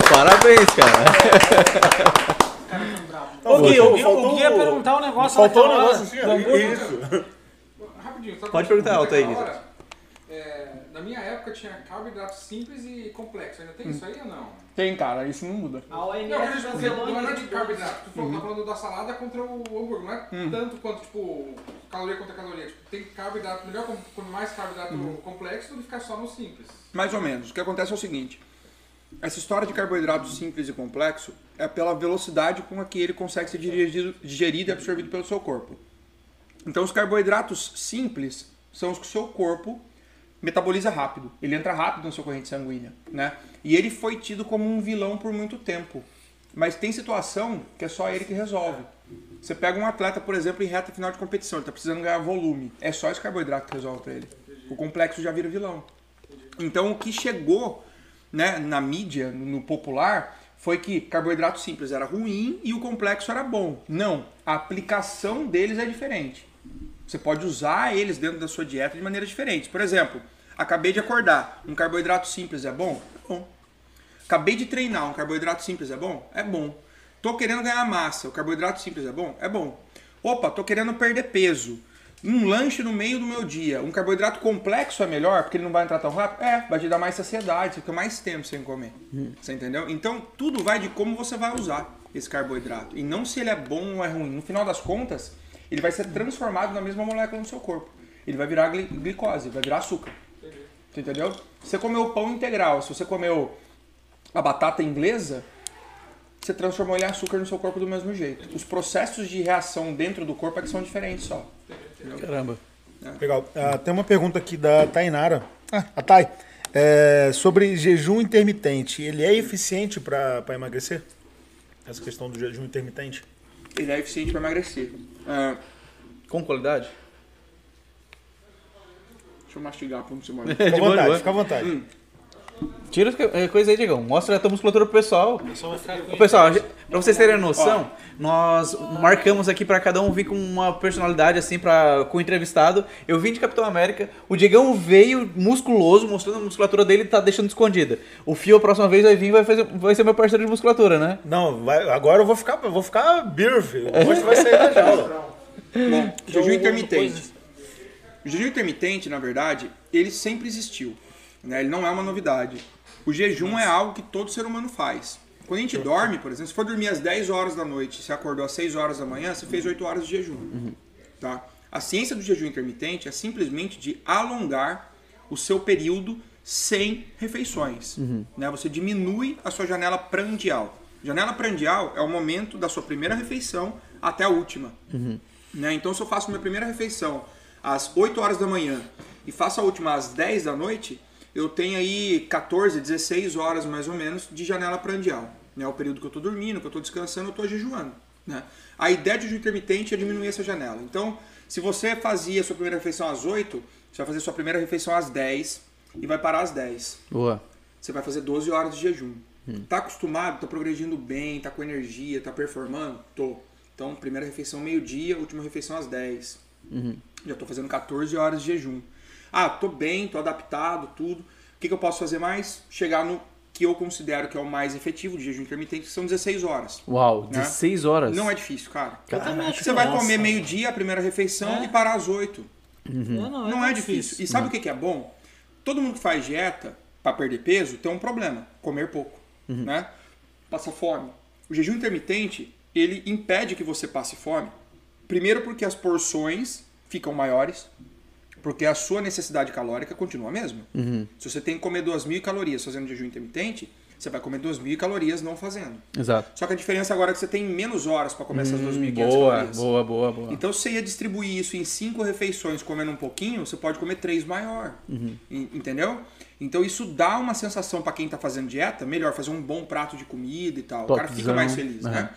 Parabéns, cara. Ô, Gui, o Gui, faltou o Gui ia o- perguntar um negócio Faltou um naquela hora negócio assim. Isso. Rapidinho, só Pode perguntar alto aí, Guizão. é, Na minha época tinha carboidrato simples e complexo. Ainda tem isso aí ou não? Tem, cara, isso não muda. A Não, OMS mas tipo, cancelou não é de carboidrato. Tu falou, tá falando da salada contra o hambúrguer. Não é tanto quanto, tipo, caloria contra caloria. Tipo, tem carboidrato, melhor com- comer mais carboidrato complexo do que ficar só no simples. Mais ou menos. O que acontece é o seguinte: essa história de carboidrato simples e complexo é pela velocidade com a que ele consegue ser digerido, digerido e absorvido pelo seu corpo. Então, os carboidratos simples são os que o seu corpo metaboliza rápido. Ele entra rápido na sua corrente sanguínea, né? E ele foi tido como um vilão por muito tempo. Mas tem situação que é só ele que resolve. Você pega um atleta, por exemplo, em reta final de competição, ele está precisando ganhar volume. É só esse carboidrato que resolve para ele. O complexo já vira vilão. Então o que chegou né, na mídia, no popular, foi que carboidrato simples era ruim e o complexo era bom. Não, a aplicação deles é diferente. Você pode usar eles dentro da sua dieta de maneira diferente. Por exemplo, acabei de acordar, um carboidrato simples é bom? É bom. Acabei de treinar, um carboidrato simples é bom? É bom. Tô querendo ganhar massa, o carboidrato simples é bom? É bom. Opa, tô querendo perder peso. Um lanche no meio do meu dia, um carboidrato complexo é melhor porque ele não vai entrar tão rápido? É, vai te dar mais saciedade, você fica mais tempo sem comer. Você entendeu? Então tudo vai de como você vai usar esse carboidrato e não se ele é bom ou é ruim. No final das contas, ele vai ser transformado na mesma molécula no seu corpo. Ele vai virar gli- glicose, vai virar açúcar. Você entendeu? Você comeu pão integral, se você comeu a batata inglesa, você transformou ele em açúcar no seu corpo do mesmo jeito. Os processos de reação dentro do corpo é que são diferentes só. Caramba. Legal. Ah, tem uma pergunta aqui da Tainara. Ah, a Thay. É, sobre jejum intermitente. Ele é eficiente para emagrecer? Essa questão do jejum intermitente? Ele é eficiente para emagrecer. Ah, Com qualidade? deixa eu mastigar para você. Fica à vontade, boa. fica à vontade. Tira as co- eh, coisa aí, Diegão. Mostra a tua musculatura pro pessoal. Ô, pessoal, a pra vocês terem noção, nós marcamos aqui pra cada um vir com uma personalidade assim para com o entrevistado. Eu vim de Capitão América, o Diegão veio musculoso, mostrando a musculatura dele e tá deixando escondida. O Fio a próxima vez vai vir e vai, fazer, vai ser meu parceiro de musculatura, né? Não, vai- agora eu vou ficar, eu vou ficar birf. Hoje vai sair da jaula. Bom, jejum Eu- intermitente. coisas- O jejum intermitente, na verdade, ele sempre existiu. Né? Ele não é uma novidade. O jejum é algo que todo ser humano faz. Quando a gente dorme, por exemplo, se for dormir às 10 horas da noite, você acordou às 6 horas da manhã, você fez 8 horas de jejum. Tá? A ciência do jejum intermitente é simplesmente de alongar o seu período sem refeições. Né? Você diminui a sua janela prandial. Janela prandial é o momento da sua primeira refeição até a última. Né? Então, se eu faço minha primeira refeição às 8 horas da manhã e faço a última às 10 da noite, eu tenho aí 14, 16 horas mais ou menos de janela prandial. Né? O período que eu estou dormindo, que eu estou descansando, eu estou jejuando. Né? A ideia de jejum intermitente é diminuir essa janela. Então, se você fazia sua primeira refeição às 8, você vai fazer sua primeira refeição às 10 e vai parar às 10 Boa. você vai fazer 12 horas de jejum. Tá acostumado, tá progredindo bem, tá com energia, tá performando? Tô. Então, primeira refeição meio-dia, última refeição às 10. Já tô fazendo 14 horas de jejum. Ah, tô bem, tô adaptado, tudo. O que, que eu posso fazer mais? Chegar no que eu considero que é o mais efetivo de jejum intermitente, que são 16 horas. Uau, Né? 16 horas. Não é difícil, cara. Acho Você vai nossa. comer meio-dia a primeira refeição É. e parar às 8. Não, não, Não tão é difícil. E sabe o que que é bom? Todo mundo que faz dieta, para perder peso, tem um problema: comer pouco, né? Passa fome. O jejum intermitente, ele impede que você passe fome. Primeiro porque as porções ficam maiores, porque a sua necessidade calórica continua a mesma. Se você tem que comer 2.000 calorias fazendo jejum intermitente, você vai comer 2.000 calorias não fazendo. Exato. Só que a diferença agora é que você tem menos horas para comer essas 2.500 Boa, calorias. boa, boa, boa. Então, se você ia distribuir isso em cinco refeições comendo um pouquinho, você pode comer três maior. Uhum. En- Entendeu? Então, isso dá uma sensação para quem tá fazendo dieta, melhor fazer um bom prato de comida e tal. O cara fica Topzão. mais feliz, Aham. né?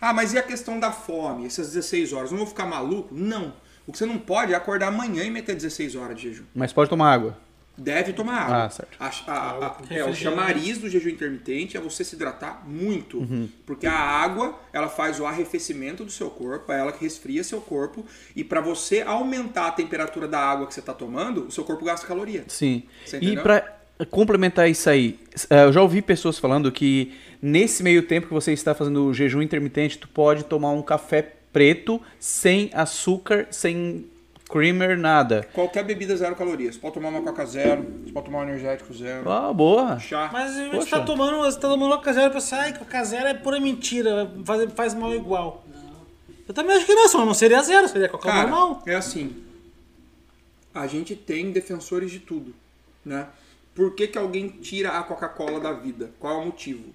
Ah, mas e a questão da fome? Essas 16 horas, não vou ficar maluco? Não. O que você não pode é acordar amanhã e meter 16 horas de jejum. Mas pode tomar água. Deve tomar água. Ah, certo. A- a- a- é, o chamariz do jejum intermitente é você se hidratar muito. Uhum. Porque a água, ela faz o arrefecimento do seu corpo, é ela que resfria seu corpo. E para você aumentar a temperatura da água que você está tomando, o seu corpo gasta caloria. Sim. Você E pra complementar isso aí, eh, eu já ouvi pessoas falando que nesse meio tempo que você está fazendo o jejum intermitente, tu pode tomar um café preto sem açúcar, sem creamer, nada. Qualquer bebida zero calorias. Você pode tomar uma Coca zero, você pode tomar um energético zero, Ah, boa. chá. Mas você tá tomando, você tá tomando Coca Zero e pensa, ai, Coca Zero é pura mentira, faz, faz mal igual. Eu também acho que não, só não seria zero, seria Coca Cara, normal. é assim. A gente tem defensores de tudo, né? Por que, que alguém tira a Coca-Cola da vida? Qual é o motivo?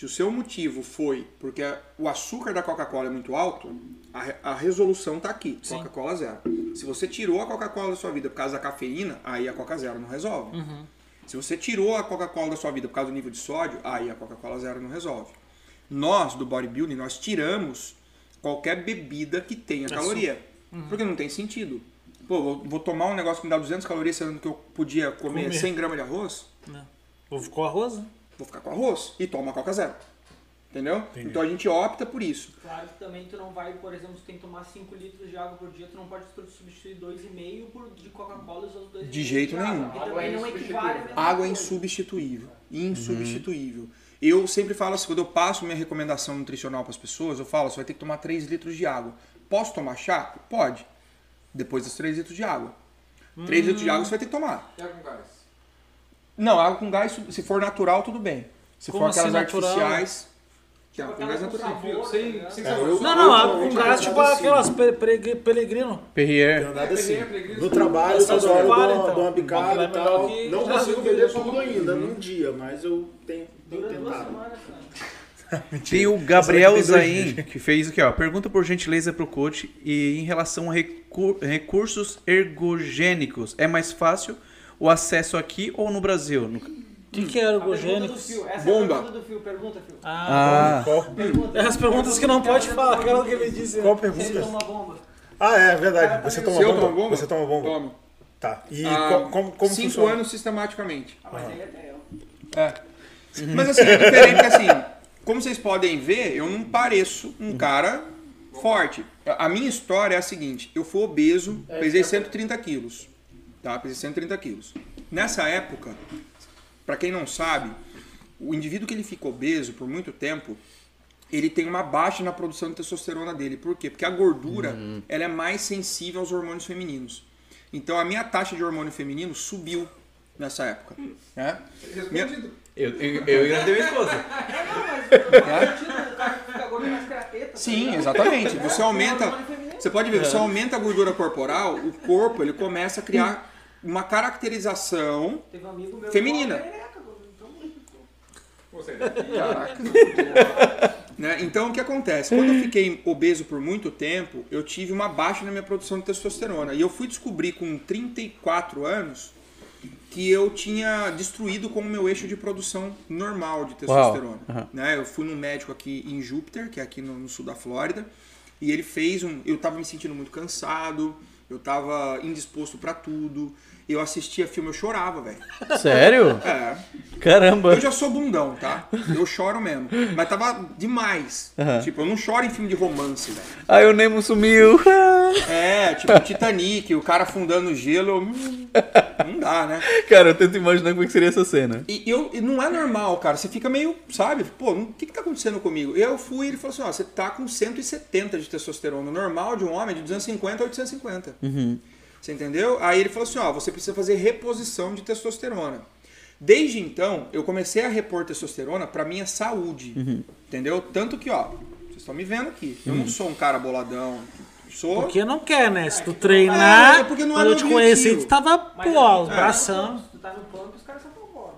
Se o seu motivo foi porque o açúcar da Coca-Cola é muito alto, a, a resolução tá aqui, Coca-Cola zero. Se você tirou a Coca-Cola da sua vida por causa da cafeína, aí a Coca Zero não resolve. Se você tirou a Coca-Cola da sua vida por causa do nível de sódio, aí a Coca-Cola Zero não resolve. Nós, do bodybuilding, nós tiramos qualquer bebida que tenha caloria. Porque não tem sentido. Pô, vou, vou tomar um negócio que me dá 200 calorias, sendo que eu podia comer, Comer. 100 gramas de arroz, Não. Vou com arroz? né? Vou ficar com arroz e toma Coca Zero. Entendeu? Então a gente opta por isso. Claro que também tu não vai, por exemplo, tu tem que tomar 5 litros de água por dia, tu não pode substituir 2,5 por de Coca-Cola e os outros 2,5 De jeito água. nenhum. Água também é não equivale a mesma Água é insubstituível. Insubstituível. Eu sempre falo assim, quando eu passo minha recomendação nutricional para as pessoas, eu falo, você vai ter que tomar 3 litros de água. Posso tomar chá? Pode. Depois dos 3 litros de água. 3 litros de água você vai ter que tomar. E água com gás? Não, água com gás, se for natural, tudo bem. Se Como for aquelas assim, artificiais. Que água Tipo com gás natural. sabor, Sem, sem ligado? sabor. eu- Não, não, água com gás, tipo assim. aquelas pelegrino. Perrier. Nada assim. No trabalho, toda hora eu dou, então. dou uma bicada é e tal. que Não consigo beber tudo ainda num dia, mas eu tenho, tenho tentado. semanas? Tem o Gabriel Zain, que fez aqui, ó. Pergunta por gentileza pro coach e em relação a recu- recursos ergogênicos, é mais fácil o acesso aqui ou no Brasil? No- O que, que é essa Bomba. é a pergunta do fio, pergunta, fio. Ah, Ah, Pergunta. É as perguntas que não pode falar, aquela que ele disse. Qual Se ele pergunta? toma bomba. Ah, é verdade. Você toma bomba? tomo bomba? Você toma bomba? Tomo. Tá. E Ah, co- como, como cinco funciona? anos sistematicamente. Ah, mas aí até eu. É. Mas assim, é diferente assim, como vocês podem ver, eu não pareço um cara forte. A minha história é a seguinte, eu fui obeso, pesei 130 quilos. Tá? Pesei 130 quilos. Nessa época, pra quem não sabe, o indivíduo que ele fica obeso por muito tempo, ele tem uma baixa na produção de testosterona dele. Por quê? Porque a gordura ela é mais sensível aos hormônios femininos. Então a minha taxa de hormônio feminino subiu nessa época. Né? Respondido. eu, eu, eu engravidei minha esposa. Não, mas faz sentido, o cara que fica gordo mais crateta. Sim, exatamente. Você aumenta. Você pode ver, você aumenta a gordura corporal, o corpo ele começa a criar uma caracterização. Teve um amigo meu Feminina. então, Você. Né? Então o que acontece? Quando eu fiquei obeso por muito tempo, eu tive uma baixa na minha produção de testosterona. E eu fui descobrir com 34 anos que eu tinha destruído com o meu eixo de produção normal de testosterona. Aham. Né? Eu fui num médico aqui em Júpiter, que é aqui no, no sul da Flórida, e ele fez um. Eu tava me sentindo muito cansado, eu tava indisposto pra tudo. Eu assistia filme, eu chorava, velho. Sério? É. Caramba. Eu já sou bundão, tá? Eu choro mesmo. Mas tava demais. Tipo, eu não choro em filme de romance, velho. Aí o Nemo sumiu. É, tipo Titanic, o cara afundando o gelo. hum, Não dá, né? Cara, eu tento imaginar como é que seria essa cena. E eu, e não é normal, cara. Você fica meio, sabe? Pô, o que, que tá acontecendo comigo? Eu fui e ele falou assim: ó, você tá com 170 de testosterona. Normal de um homem de 250 a 850. Você entendeu? Aí ele falou assim: ó, você precisa fazer reposição de testosterona. Desde então, eu comecei a repor testosterona pra minha saúde. Uhum. Entendeu? Tanto que, ó, vocês estão me vendo aqui. Eu não sou um cara boladão. Sou. Porque não quer, né? Se tu treinar, É, porque não é quando eu te conheci, tu tava, pô, os tu bração. tá no- Tu tá no ponto, os caras fora.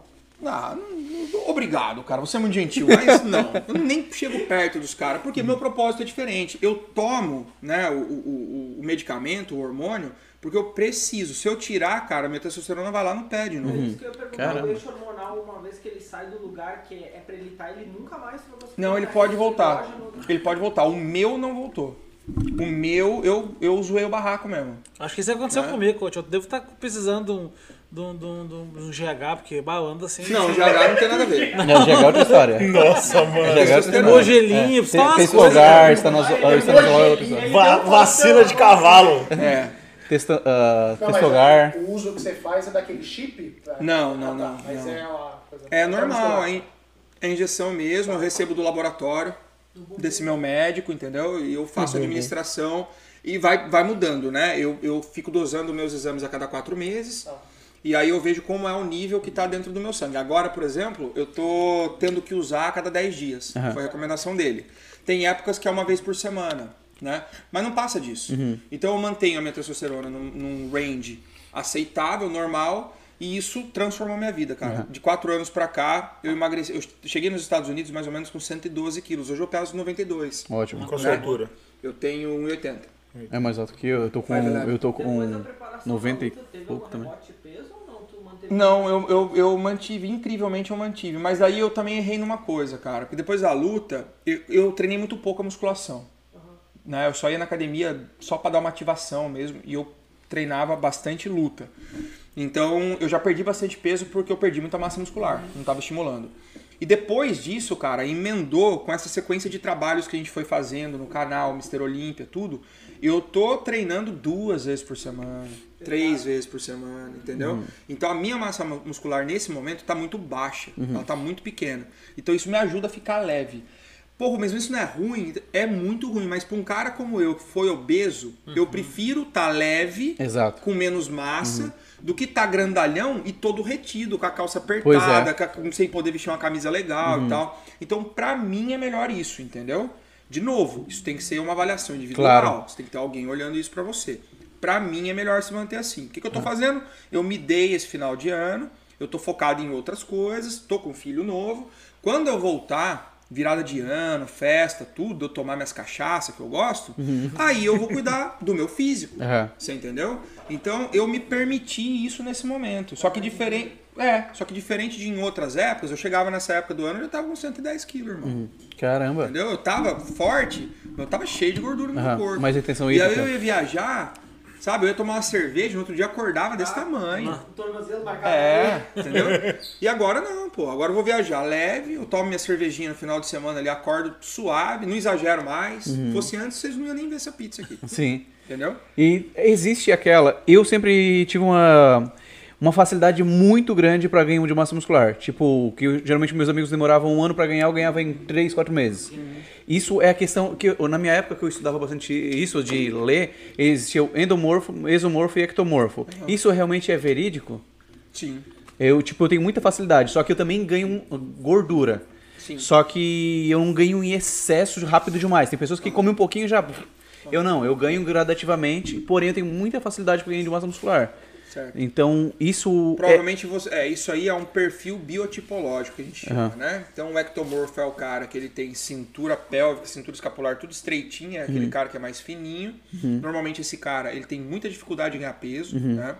Ah, não- não- obrigado, cara. Você é muito gentil, mas não. Eu nem chego perto dos caras, porque meu propósito é diferente. Eu tomo né, o, o- o medicamento, o hormônio, porque eu preciso. Se eu tirar, cara, minha testosterona vai lá no pé de novo. É isso que eu ia perguntar. O eixo hormonal, uma vez que ele sai do lugar que é, é pra ele estar, ele nunca mais vai conseguir Não, ele voltar. pode voltar. Estrógeno- Ele pode voltar. O meu não voltou. O meu, eu, eu zoei o barraco mesmo. Acho que isso aconteceu É. comigo, coach. Eu devo estar precisando de um, de um, de um, de um GH, porque balando assim. Não, já não tem nada a ver. Não, já é outra história. Nossa, mano. Já é outra história. Hemogelinho, só umas Fez coisas. é outra história. Va- vacina de cavalo. É. Testa- ah, Não, mas Testogar. o uso que você faz é daquele chip? Pra- Não, não, Ah, tá. não, Mas não. é uma coisa... É normal, hein? É injeção mesmo, eu recebo do laboratório, desse meu médico, entendeu? E eu faço administração e vai, vai mudando, né? Eu, eu fico dosando meus exames a cada quatro meses. E aí eu vejo como é o nível que está dentro do meu sangue. Agora, por exemplo, eu tô tendo que usar a cada 10 dias. Aham. Foi a recomendação dele. Tem épocas que é uma vez por semana, né? Mas não passa disso. Então eu mantenho a minha testosterona num, num range aceitável, normal, e isso transformou minha vida, cara. De quatro anos pra cá, eu emagreci. Eu cheguei nos Estados Unidos mais ou menos com 112 quilos. Hoje eu peso 92. Ótimo. Qual a sua altura? Eu tenho 1,80. É mais alto que eu. Eu tô com, eu tô Depois da com preparação 90 da e pouco também. Não, eu, eu, eu mantive, incrivelmente eu mantive. Mas aí eu também errei numa coisa, cara. Porque depois da luta, eu, eu treinei muito pouco a musculação. Né? Eu só ia na academia só pra dar uma ativação mesmo. E eu treinava bastante luta. Então eu já perdi bastante peso porque eu perdi muita massa muscular. Não tava estimulando. E depois disso, cara, emendou com essa sequência de trabalhos que a gente foi fazendo no canal, Mister Olímpia, tudo. Eu tô treinando duas vezes por semana, três vezes por semana, entendeu? Então a minha massa mu- muscular nesse momento tá muito baixa, ela tá muito pequena. Então isso me ajuda a ficar leve. Porra, mas isso não é ruim? É muito ruim, mas pra um cara como eu, que foi obeso, eu prefiro tá leve, Exato. com menos massa, Uhum. do que tá grandalhão e todo retido, com a calça é. apertada, com- sem poder vestir uma camisa legal e tal. Então, pra mim é melhor isso, entendeu? De novo, isso tem que ser uma avaliação individual. Claro. Você tem que ter alguém olhando isso pra você. Pra mim é melhor se manter assim. O que, que eu tô fazendo? Eu me dei esse final de ano, eu tô focado em outras coisas, tô com um filho novo. Quando eu voltar, virada de ano, festa, tudo, eu tomar minhas cachaças que eu gosto, aí eu vou cuidar do meu físico. Aham. Você entendeu? Então eu me permiti isso nesse momento. Só que diferente. É, só que diferente de em outras épocas, eu chegava nessa época do ano e eu tava com 110 quilos, irmão. Caramba. Entendeu? Eu tava forte, mas eu tava cheio de gordura no meu corpo. mais retenção E aí eu ia viajar, sabe? Eu ia tomar uma cerveja, no outro dia acordava desse tamanho. o tornozelo marcado. É, entendeu? E agora não, pô. Agora eu vou viajar leve, eu tomo minha cervejinha no final de semana ali, acordo suave, não exagero mais. Uhum. Se fosse antes, vocês não iam nem ver essa pizza aqui. Sim. Entendeu? E existe aquela. Eu sempre tive uma, uma facilidade muito grande pra ganho de massa muscular. Tipo, que eu- geralmente meus amigos demoravam um ano pra ganhar, eu ganhava em 3, 4 meses. Isso é a questão que eu- na minha época que eu estudava bastante isso de ler, existia o endomorfo, mesomorfo e ectomorfo. Isso realmente é verídico? Sim. Eu, tipo, eu tenho muita facilidade, só que eu também ganho gordura. Sim. Só que eu não ganho em excesso rápido demais. Tem pessoas que comem um pouquinho e já. Eu não, eu ganho gradativamente, porém eu tenho muita facilidade para ganho de massa muscular. Certo. Então, isso. é- Provavelmente você. É, isso aí é um perfil biotipológico que a gente chama, Aham. né? Então o ectomorfo é o cara que ele tem cintura pélvica, cintura escapular, tudo estreitinha, é Uhum. aquele cara que é mais fininho. Normalmente esse cara ele tem muita dificuldade em ganhar peso, Uhum. né?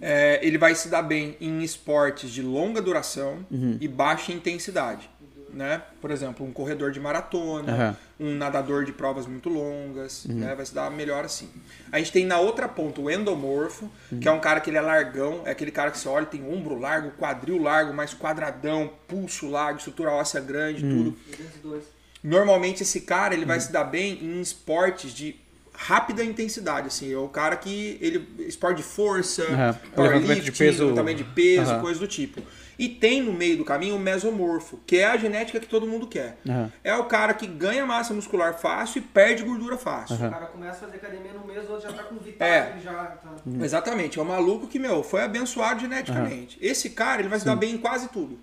É, ele vai se dar bem em esportes de longa duração Uhum. e baixa intensidade. Né? Por exemplo, um corredor de maratona, Aham. um nadador de provas muito longas, Uhum. né? vai se dar melhor assim. A gente tem na outra ponta o endomorfo, que é um cara que ele é largão, é aquele cara que você olha, tem ombro largo, quadril largo, mais quadradão, pulso largo, estrutura óssea grande, tudo. 202. Normalmente esse cara ele vai se dar bem em esportes de rápida intensidade, assim, é o cara que ele esporte de força, powerlifting, Levantamento de peso. levantamento de peso, coisa do tipo. E tem no meio do caminho o mesomorfo, que é a genética que todo mundo quer. Aham. É o cara que ganha massa muscular fácil e perde gordura fácil. O cara começa a fazer academia no mês, o outro já tá com vital, É. já tá... Exatamente, é um maluco que, meu, foi abençoado geneticamente. Esse cara, ele vai se dar bem em quase tudo.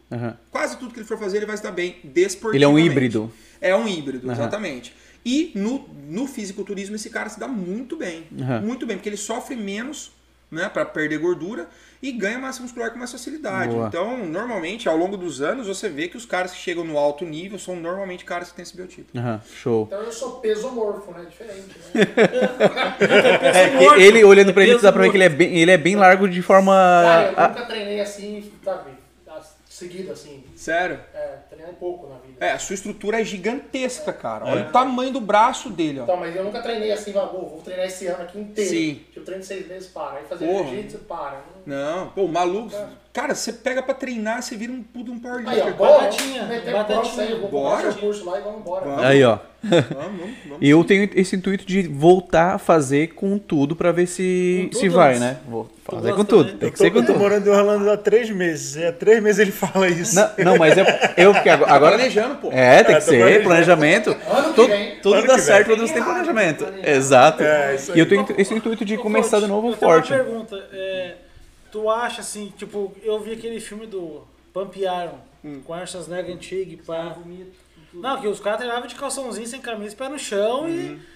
Quase tudo que ele for fazer, ele vai se dar bem desportivamente. Ele é um híbrido. É um híbrido, exatamente. E no, no fisiculturismo esse cara se dá muito bem. Muito bem, porque ele sofre menos né, para perder gordura e ganha massa muscular com mais facilidade. Boa. Então, normalmente, ao longo dos anos, você vê que os caras que chegam no alto nível são normalmente caras que têm esse biotipo. Aham, show. Então eu sou pesomorfo, né? Diferente, né? É, ele olhando pra ele, dá pra ver que ele é bem, ele é bem largo de forma. Cara, eu a- nunca treinei assim, sabe? Seguido assim. Sério? É, treinei um pouco na vida. É, a sua estrutura é gigantesca, cara. Olha o tamanho do braço dele, ó. Então, mas eu nunca treinei assim, vou, vou treinar esse ano aqui inteiro. Sim. Eu treino seis meses, para. Aí fazer jiu-jitsu, para. Não, pô, maluco. Cara, você pega pra treinar, você vira um puto um Aí, ó, powerlifter. bora. Batatinha, batatinha. bronze aí, eu vou Bora. curso lá e vamos embora. Vamos. Aí, ó. Vamos, vamos, vamos. Eu tenho esse intuito de voltar a fazer com tudo pra ver se, se tudo, vai, né? Vou fazer com tudo. também? Tem que ser com eu tô tudo. morando em Orlando há três meses. É três meses ele fala isso. Não, não, mas eu, eu porque agora. agora- planejando, pô. É, tem É, que ser planejamento. Tudo, tudo dá certo quando você tem planejamento. Exato. É, isso aí. E eu tenho esse intuito de começar de novo eu tenho forte. Uma pergunta, é, tu acha assim, tipo, eu vi aquele filme do Pump Iron Hum. com a Schwarzenegger antigo, pá. Não, que os caras treinavam de calçãozinho sem camisa, pé no chão Uhum. e.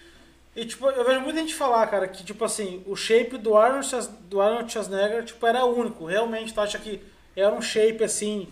E tipo, eu vejo muita gente falar, cara, que tipo assim, o shape do Arnold, do Arnold Schwarzenegger, tipo, era único. Realmente, tu acha que era um shape assim,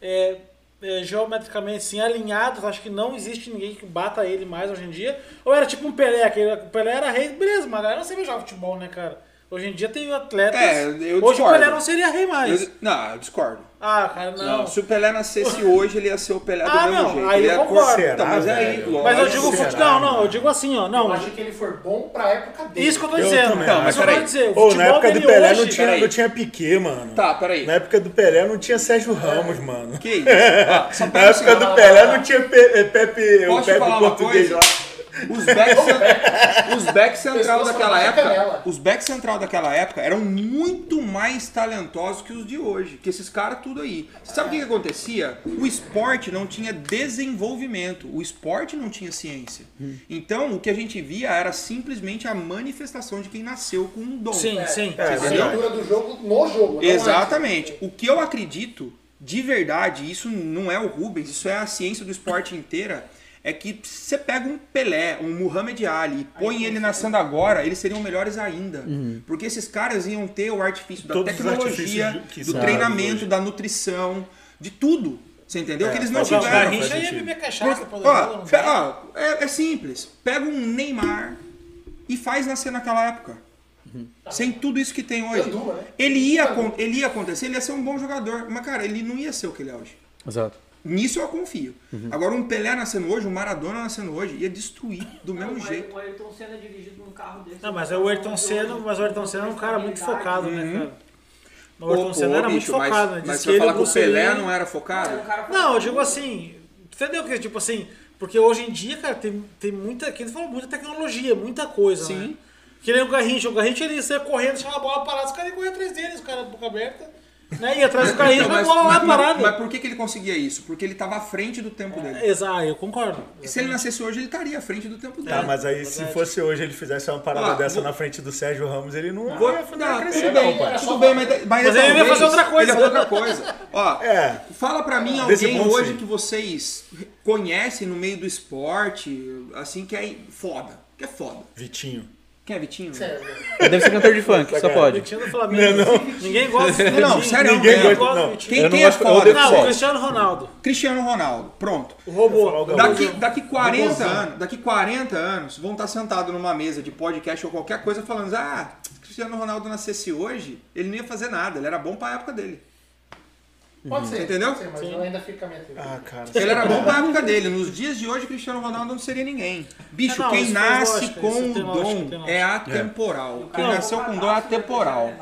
é, é, geometricamente assim, alinhado, tu acha que não existe ninguém que bata ele mais hoje em dia? Ou era tipo um Pelé, que ele- o Pelé era rei, beleza, mas a galera não sabia jogar futebol, né, cara? Hoje em dia tem atletas. É, eu hoje o discordo. Pelé não seria rei mais. Eu- não, eu discordo. Ah, cara, não. Não, se o Pelé nascesse hoje, ele ia ser o Pelé do Ah, mesmo não, jeito. aí ele eu ia concordo. cor- Será, Tá, mas é aí, lógico. Mas eu digo será, futebol. Não, não, eu digo assim, ó. Eu Não, acho que ele for bom pra época dele. Isso que eu tô Eu dizendo. também Não, mas eu Peraí. quero dizer, o Ô, futebol na época do Pelé hoje, não tinha, não tinha Piquet, mano. Tá, peraí. Na época do Pelé não tinha Sérgio Ramos, mano. Que isso? Ah, só Na época do Pelé não tinha Pe- Pepe, o Pepe português coisa? lá. Os backs, cen- os backs central daquela época, os backs central daquela época eram muito mais talentosos que os de hoje, que esses caras tudo aí. Sabe o que, que acontecia? O esporte não tinha desenvolvimento, o esporte não tinha ciência. Então, o que a gente via era simplesmente a manifestação de quem nasceu com um dom. Sim, sim. É, A leitura do jogo no jogo. Exatamente. O que eu acredito, de verdade, isso não é o Rubens, isso é a ciência do esporte inteira, é que você pega um Pelé, um Muhammad Ali e põe ele nascendo agora, eles seriam melhores ainda. Porque esses caras iam ter o artifício da Todos os tecnologia, do treinamento, hoje. da nutrição, de tudo. Você entendeu? É, que eles não tiveram. faz Garrincha ia beber cachaça bola, ó, ó, é, é simples. Pega um Neymar e faz nascer naquela época. Sem tudo isso que tem hoje. Gandula, né? Ele ia, ele ia acontecer, ele ia ser um bom jogador. Mas, cara, ele não ia ser o que ele é hoje. Exato. Nisso eu confio. Agora, um Pelé nascendo hoje, um Maradona nascendo hoje, ia destruir do mesmo Não, jeito. O Ayrton Senna dirigido num carro desse. Não, mas é o Ayrton Senna, mas o Ayrton Senna é um cara muito focado, né, cara? O Ayrton Pô, Senna pô, era muito bicho, mas- focado, né? Mas você falar que o Pelé não era focado? Não, eu digo assim, entendeu? Que tipo assim, porque hoje em dia, cara, tem, tem muita, que falou, muita tecnologia, muita coisa, Sim. né? Que nem o Garrincha, o Garrincha ele ia correndo, deixava a bola parada, os caras iam correr atrás dele, os caras boca aberta, né? Ia atrás do Garrincha, Então, a bola lá mas- parada. mas por que, que ele conseguia isso? Porque ele estava à frente do tempo dele. Exato, eu concordo. Se ele nascesse hoje, ele estaria à frente do tempo dele. Tá, mas aí se fosse hoje ele fizesse uma parada Ah, dessa vou- na frente do Sérgio Ramos, ele não Vou, ia não, crescer, tudo não, bem, pai. tudo bem, mas, mas, Mas ele ia fazer outra coisa. Ele ia fazer outra coisa. Ó, É. fala pra mim alguém ponto, hoje sim. que vocês conhecem no meio do esporte, assim, que é foda. Que é foda. Vitinho. Quem é Vitinho? Sério. Deve ser cantor de funk, só pode. Vitinho do Flamengo. Ninguém gosta do Não, não, sério, Ninguém mesmo. gosta- não. Vitinho. Quem, Eu não quem é gosto- eu foda? Não. Cristiano Ronaldo. Cristiano Ronaldo. Pronto. O robô. Daqui, daqui 40 anos, daqui 40 anos, vão estar sentados numa mesa de podcast ou qualquer coisa falando, ah, se Cristiano Ronaldo nascesse hoje, ele não ia fazer nada, ele era bom pra época dele. Pode ser. Entendeu? Pode ser, mas eu ainda fico com a minha teoria. Ah, cara. Ele era bom pra época dele. Nos dias de hoje, Cristiano Ronaldo não seria ninguém. Bicho, É, não, quem nasce lógica, com o dom tem lógica. é atemporal. Quem Não, nasceu com dom é atemporal.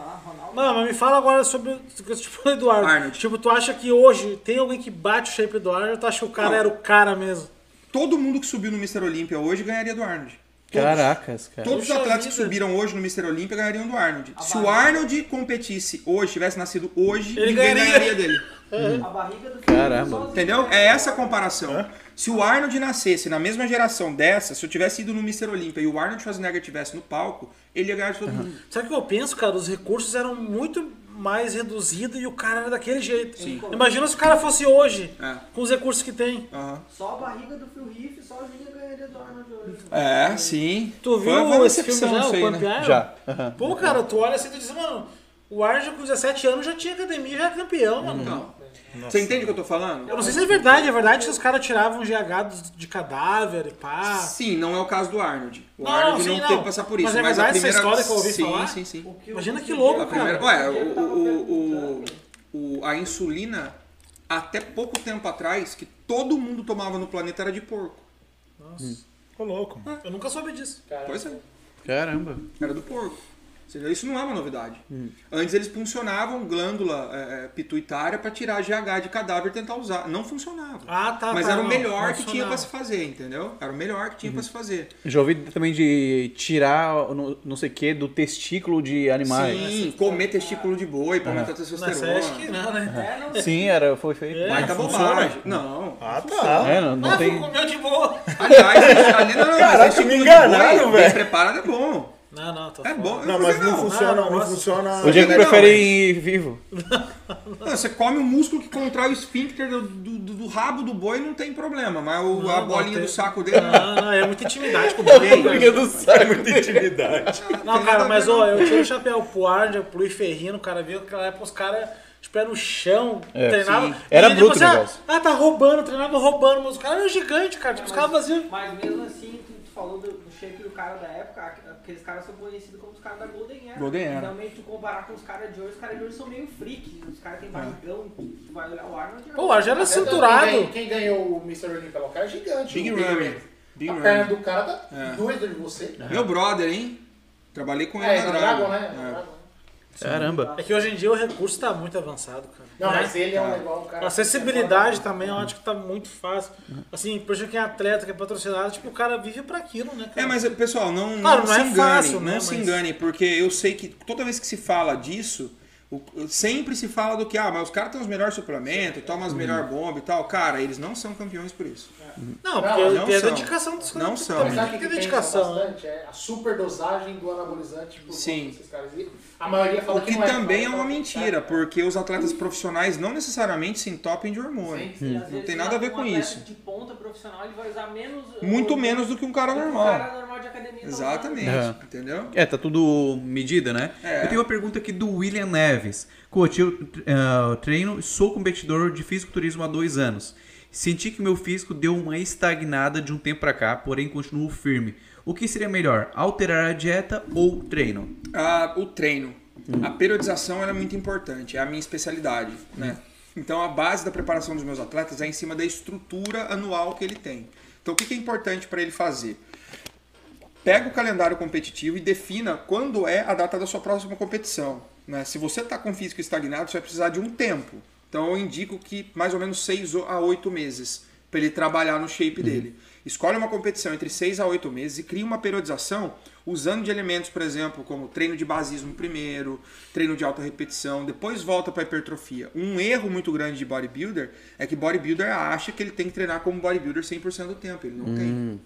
Não, mas me fala agora sobre o que eu te falei do Arnold. Arnold. Tipo, tu acha que hoje tem alguém que bate o shape do Arnold ou tu acha que o cara Não. era o cara mesmo? Todo mundo que subiu no Mr. Olímpia hoje ganharia do Arnold. Todos. Caracas, cara. Todos os atletas que subiram hoje no Mr. Olímpia ganhariam do Arnold. A Se o barriga. Arnold competisse hoje, tivesse nascido hoje, Ele ninguém ganharia. ganharia dele. A barriga do Caramba. Entendeu? É essa a comparação. Se o Arnold nascesse na mesma geração dessa, se eu tivesse ido no Mr. Olímpia e o Arnold Schwarzenegger tivesse no palco, ele ia ganhar de todo mundo. Sabe o que eu penso, cara? Os recursos eram muito mais reduzidos e o cara era daquele jeito. Imagina se o cara fosse hoje, É. com os recursos que tem. Aham. Só a barriga do Phil Heath sozinha ganharia do Arnold hoje. É, sim. Tu Foi- foi viu uma esse filme já, o Pump né? Iron? Já. Aham. Pô, cara, tu olha assim e tu diz, mano, o Arnold com 17 anos já tinha academia, já era campeão, mano. Não. Você entende o que eu tô falando? Eu não sei se é verdade, é verdade que os caras tiravam GH dos- de cadáver e pá. Sim, não é o caso do Arnold. O Não, Arnold sim, não, não. teve que passar por isso. Mas é a verdade essa primeira... história que eu ouvi sim, falar? Sim, sim, que Imagina que louco, A primeira, cara. ué, o, o, o, o- a insulina, até pouco tempo atrás, que todo mundo tomava no planeta era de porco. Nossa, ficou louco. Eu nunca soube disso. Cara, Pois é, Caramba. era do porco. Ou seja, isso não é uma novidade. Antes eles funcionavam glândula é, é, pituitária para tirar GH de cadáver e tentar usar. Não funcionava. Ah, tá. Mas tá, era o melhor não que tinha para se fazer, entendeu? Era o melhor que tinha Uhum. para se fazer. Já ouvi também de tirar não, não sei o que do testículo de animais. Sim, comer testículo de boi para aumentar a Mas testosterona. acho que não, né? É, não Sim, era, foi feito. É. Baita funciona? bobagem. Não. Ah, tá. É, não, não Ah, tem. comeu de boa. Aliás, ali não, não, Caraca, mas me de enganaram, boi, velho. Bem preparado é bom. Não, não, tô É bom. Não, mas não, não. funciona, não nossa. funciona. O Diego Não, prefere ir vivo. Não, você come o músculo que contrai o esfíncter do, do, do- do rabo do boi, não tem problema. Mas o- Não, a não bolinha tem. do saco dele. Não, não, é muita intimidade com o boi. cara. do saco. Muita intimidade. Não, cara, mas ó, eu tiro o chapéu pro Arnold, pro Luiz Ferrino, o cara viu que naquela época os caras, tipo, era no chão, É, treinavam. sim. Era e bruto o ah, negócio. Ah, tá roubando, treinava roubando, mas os caras eram gigantes, cara. Tipo, os caras faziam. Mas mesmo assim, falou do, do shape do cara da época, aqu- aqueles caras são conhecidos como os caras da Golden Era. Golden Era. E Realmente, tu comparar com os caras de hoje, os caras de hoje são meio freaks. Os caras têm barrigão, tu tu vai olhar o Arnold. Pô, o Arnold era Quem, cinturado. quem ganhou o Mr. Olympia lá? O cara é gigante. Big o Ramy. Big A perna do cara tá É. doida de você. Meu brother, hein? Trabalhei com É, ele no na Dragon, Dragon. né? É. Dragon. Caramba. É que hoje em dia o recurso tá muito avançado, cara. Não, Né? mas ele é um legal, cara. A acessibilidade também, eu acho que tá muito fácil. Assim, por exemplo, quem é atleta, que é patrocinado, tipo, o cara vive pra aquilo, né, cara? É, mas pessoal, não, Claro, não não se é engane, fácil, não né, se mas- engane, porque eu sei que toda vez que se fala disso, o- sempre se fala do que, ah, mas os caras têm os melhores suplementos, tomam as melhores bombas e tal. Cara, eles não são campeões por isso. Não, porque Não, tem a são. dedicação dos Não caras. são. Também Sabe o tem que que dedicação, né? bastante? É a superdosagem do anabolizante por Sim. desses caras. E a maioria fala O que não também é fala uma mentira, é. porque os atletas profissionais não necessariamente se entopem de hormônio. Sim, sim. Às Não tem nada a ver um com isso. De ponta profissional, ele vai usar menos. Muito o- menos do que um cara normal. Um cara normal de academia. tá. Exatamente, É. entendeu? É, tá tudo medida, né? É. Eu tenho uma pergunta aqui do William Neves. Coach, eu eh, treino e sou competidor de fisiculturismo há dois anos. Senti que meu físico deu uma estagnada de um tempo pra cá, porém continuo firme. O que seria melhor, alterar a dieta ou treino? Ah, o treino. A periodização é muito importante, é a minha especialidade, né? Então a base da preparação dos meus atletas é em cima da estrutura anual que ele tem. Então o que é importante para ele fazer? Pega o calendário competitivo e defina quando é a data da sua próxima competição. Né? Se você está com físico estagnado, você vai precisar de um tempo. Então eu indico que mais ou menos 6 a 8 meses para ele trabalhar no shape dele. Escolhe uma competição entre 6 a 8 meses e cria uma periodização usando de elementos, por exemplo, como treino de basismo primeiro, treino de alta repetição, depois volta para hipertrofia. Um erro muito grande de bodybuilder é que bodybuilder acha que ele tem que treinar como bodybuilder 100% do tempo. Ele não tem.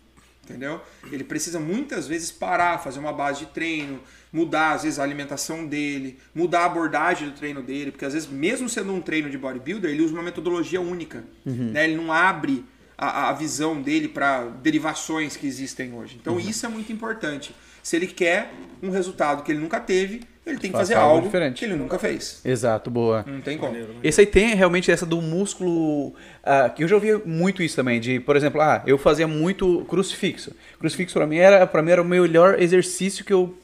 Entendeu? Ele precisa muitas vezes parar, fazer uma base de treino, mudar às vezes a alimentação dele, mudar a abordagem do treino dele, porque às vezes, mesmo sendo um treino de bodybuilder, ele usa uma metodologia única. Né? Ele não abre a, a visão dele para derivações que existem hoje. Então isso é muito importante. Se ele quer um resultado que ele nunca teve, ele tem que fazer algo diferente. que ele nunca fez. Exato, boa. Não tem como. Esse aí tem realmente essa do músculo. ah, que eu já ouvi muito isso também. De, por exemplo, ah, eu fazia muito crucifixo. Crucifixo pra mim era, pra mim era o melhor exercício que eu,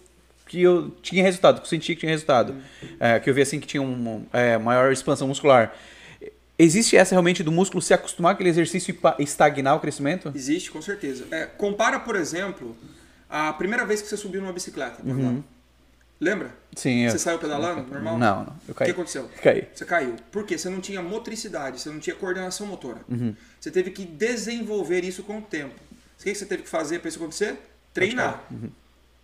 que eu tinha resultado, que eu sentia que tinha resultado. É, que eu vi assim que tinha uma é, maior expansão muscular. Existe essa realmente do músculo se acostumar com aquele exercício e estagnar o crescimento? Existe, com certeza. É, compara, por exemplo, a primeira vez que você subiu numa bicicleta. andar. Lembra? Sim, eu. Você saiu pedalando, normal? Não, não. Eu O que caí. aconteceu? Caí. Você caiu. Por quê? Você não tinha motricidade, você não tinha coordenação motora. Uhum. Você teve que desenvolver isso com o tempo. O que você teve que fazer para isso acontecer? Treinar.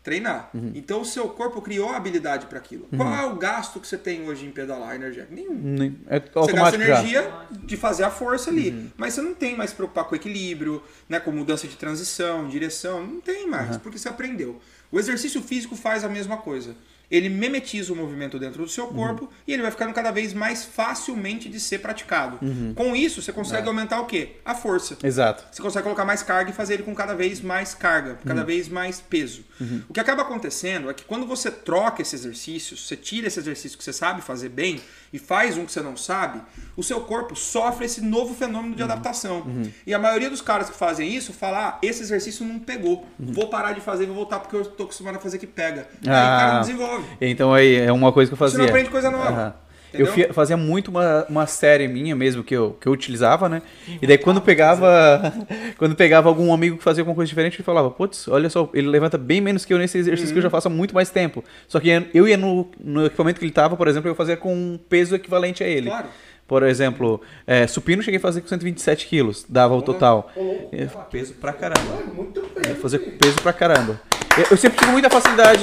Treinar. Então o seu corpo criou a habilidade para aquilo. Qual é o gasto que você tem hoje em pedalar energético? Nenhum. Nem- É Você gasta já. energia de fazer a força ali. Mas você não tem mais se preocupar com equilíbrio, né, com mudança de transição, direção. Não tem mais, porque você aprendeu. O exercício físico faz a mesma coisa. Ele memetiza o movimento dentro do seu corpo e ele vai ficando cada vez mais facilmente de ser praticado. Com isso, você consegue aumentar o quê? A força. Exato. Você consegue colocar mais carga e fazer ele com cada vez mais carga, cada vez mais peso. O que acaba acontecendo é que quando você troca esse exercício, você tira esse exercício que você sabe fazer bem e faz um que você não sabe, o seu corpo sofre esse novo fenômeno de adaptação. E a maioria dos caras que fazem isso fala: ah, esse exercício não pegou, vou parar de fazer vou voltar porque eu tô acostumado a fazer que pega. Aí o cara Ah. não desenvolve. Então aí é uma coisa que eu Você fazia. não aprende coisa nova. Aham. Eu Entendeu? fi- fazia muito uma, uma série minha mesmo que eu, que eu utilizava, né? E daí quando pegava quando pegava algum amigo que fazia alguma coisa diferente, ele falava, putz, olha só, ele levanta bem menos que eu nesse exercício que eu já faço há muito mais tempo. Só que eu ia no, no equipamento que ele tava, por exemplo, eu fazia com um peso equivalente a ele. Claro. Por exemplo, é, supino eu cheguei a fazer com 127 quilos, dava o total. É, peso pra caramba. Muito. Eu fazer com peso pra caramba. Eu, eu sempre tive muita facilidade.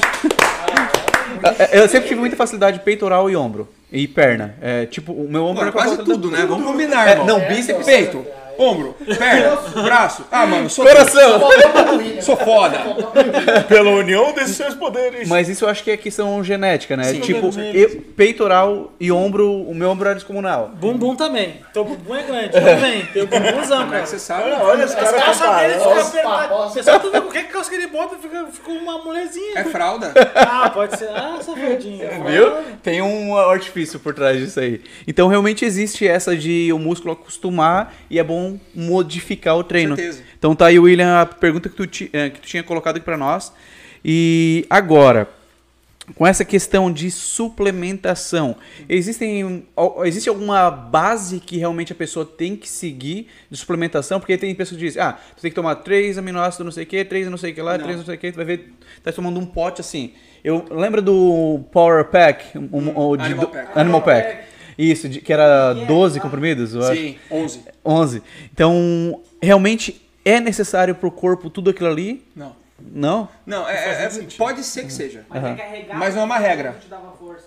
É, eu sempre tive muita facilidade peitoral e ombro. E perna. É, tipo, o meu ombro Pô, é quase tudo, né? Vamos combinar, É, não, bíceps, Peito, ombro, perna, braço. Ah, mano, sou Coração! Sou foda. Pela união desses seus poderes. Mas isso eu acho que é questão genética, né? Sim. Tipo, eu, peitoral e ombro, o meu ombro era descomunal. Bumbum também. Teu bumbum é grande. Também. Teu bumbumzão, Como é cara. que você sabe? Olha os caras Calça dele fica apertada. Pessoal, tu vê qualquer calça que ele bota, fica, fica uma mulherzinha. É fralda. Ah, pode ser. Ah, safadinho. Viu? Tem um artifício por trás disso aí. Então realmente existe essa de o músculo acostumar e é bom modificar o treino. certeza. Então tá aí, William, a pergunta que tu, ti- eh, que tu tinha colocado aqui pra nós. E agora, com essa questão de suplementação, existem, existe alguma base que realmente a pessoa tem que seguir de suplementação? Porque tem pessoas que dizem, ah, tu tem que tomar três aminoácidos não sei o que, três não sei o que lá, Não. três não sei o que, tu vai ver, tá tomando um pote assim. Eu lembro do Power Pack, um, um- Animal do- Pack. Animal Pack. Isso, de- que era 12 comprimidos, eu acho. Sim, 11. 11. Então, realmente é necessário pro corpo tudo aquilo ali? Não. Não? Não, é, é- pode ser que seja. Mas é carregar. Mas não é uma regra.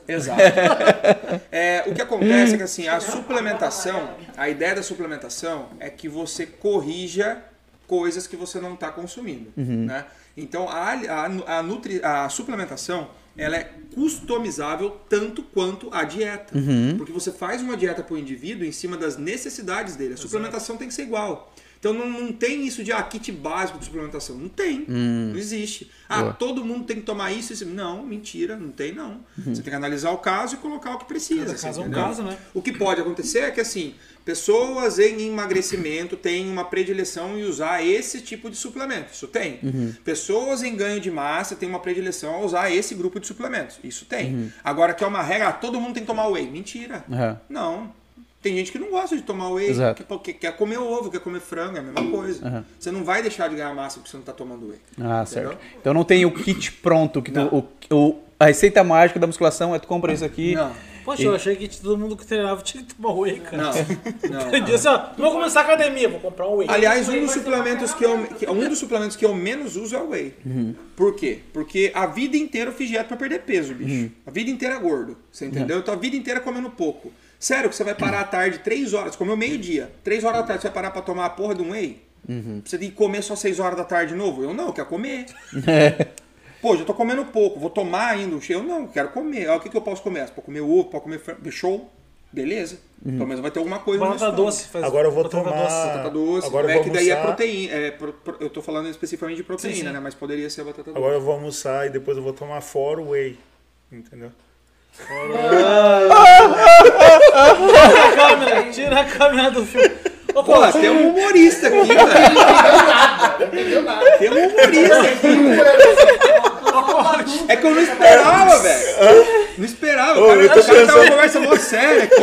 Exato. É, o que acontece é que assim, a suplementação, a ideia da suplementação é que você corrija coisas que você não está consumindo. Né? Então a, a, a, nutri, a suplementação ela é customizável tanto quanto a dieta. Porque você faz uma dieta para o indivíduo em cima das necessidades dele. A suplementação tem que ser igual. Então não, não tem isso de ah, kit básico de suplementação. Não tem. Não existe. Ah, Boa. todo mundo tem que tomar isso, isso. Não, mentira, não tem não. Você tem que analisar o caso e colocar o que precisa. Cada assim, caso é um caso, né? O que pode acontecer é que assim, pessoas em emagrecimento têm uma predileção em usar esse tipo de suplemento. Isso tem. Pessoas em ganho de massa têm uma predileção a usar esse grupo de suplementos. Isso tem. Agora que é uma regra, ah, todo mundo tem que tomar whey. Mentira. Aham. Não. Tem gente que não gosta de tomar whey, Exato. que, que quer comer ovo, quer comer frango, é a mesma coisa. Aham. Você não vai deixar de ganhar massa porque você não está tomando whey. Ah, Entendeu? certo. Então não tem o kit pronto, que tu, o, o- a receita mágica da musculação é tu compra isso aqui. Não, Poxa, eu achei que todo mundo que treinava tinha que tomar whey, cara. não, não. Entendi assim, ó, vou começar a academia, vou comprar um whey. Aliás, um dos suplementos que eu, que- um dos suplementos que eu menos uso é o whey. Por quê? Porque a vida inteira eu fiz dieta pra perder peso, bicho. A vida inteira é gordo. Você entendeu? Então a vida inteira comendo pouco. Sério que você vai parar à tarde, 3 horas, comeu meio-dia, 3 horas da tarde, você vai parar pra tomar a porra de um whey? Você tem que comer só 6 horas da tarde de novo? Eu não, eu quero comer. Pô, já tô comendo pouco, vou tomar ainda um cheio. Eu não, quero comer. Ah, o que, que eu posso comer? Pode comer ovo, pode comer. Show. Beleza. Pelo menos vai ter alguma coisa Batata doce. Faz Agora eu vou batata tomar- doce. Batata doce. Agora é vou que daí é almoçar. proteína. É, pro- pro- eu tô falando especificamente de proteína, Sim, sim. né? Mas poderia ser a batata doce. Agora eu vou almoçar e depois eu vou tomar fora o whey. Entendeu? Tira a câmera, tira a câmera do filme. Ô, Pô, tem um humorista aqui, velho. Não entendeu nada. Tem um humorista aqui. É que eu não esperava, velho. Não esperava. O cara, eu tô o cara tá pensando- uma conversa mó séria aqui.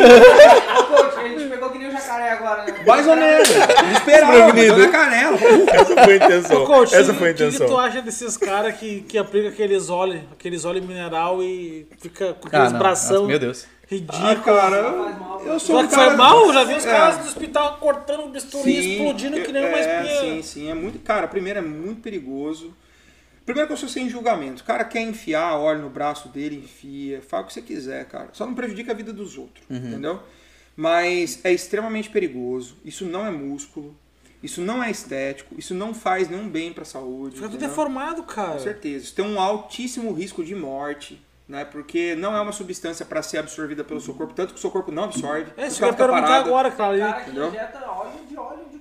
Ô, coach, a gente pegou que nem o jacaré agora, né? Mais ou menos. Não esperava, tô na canela. Essa foi a intenção. Ô, coach, Essa o foi a que, que intenção. tu acha desses caras que, que aplicam aqueles óleos, aqueles óleos mineral e fica com Ah, aqueles não. bração Nossa, meu Deus. ridículo? Ah, cara, mal. eu sou Só um que cara... foi mal, eu já vi os É. caras do hospital cortando o bisturi, explodindo que nem uma é, espinha. Sim, sim, é muito. Cara, primeiro é muito perigoso. Primeiro que eu sou sem julgamento. O cara quer enfiar óleo no braço dele, enfia, faz o que você quiser, cara. Só não prejudica a vida dos outros, entendeu? Mas é extremamente perigoso. Isso não é músculo. Isso não é estético. Isso não faz nenhum bem pra saúde. Fica tudo entendeu? deformado, Com cara. certeza. Isso tem um altíssimo risco de morte, né? Porque não é uma substância para ser absorvida pelo seu corpo, tanto que o seu corpo não absorve. É, que eu perguntar parado. agora, cara. O cara que injeta óleo de óleo de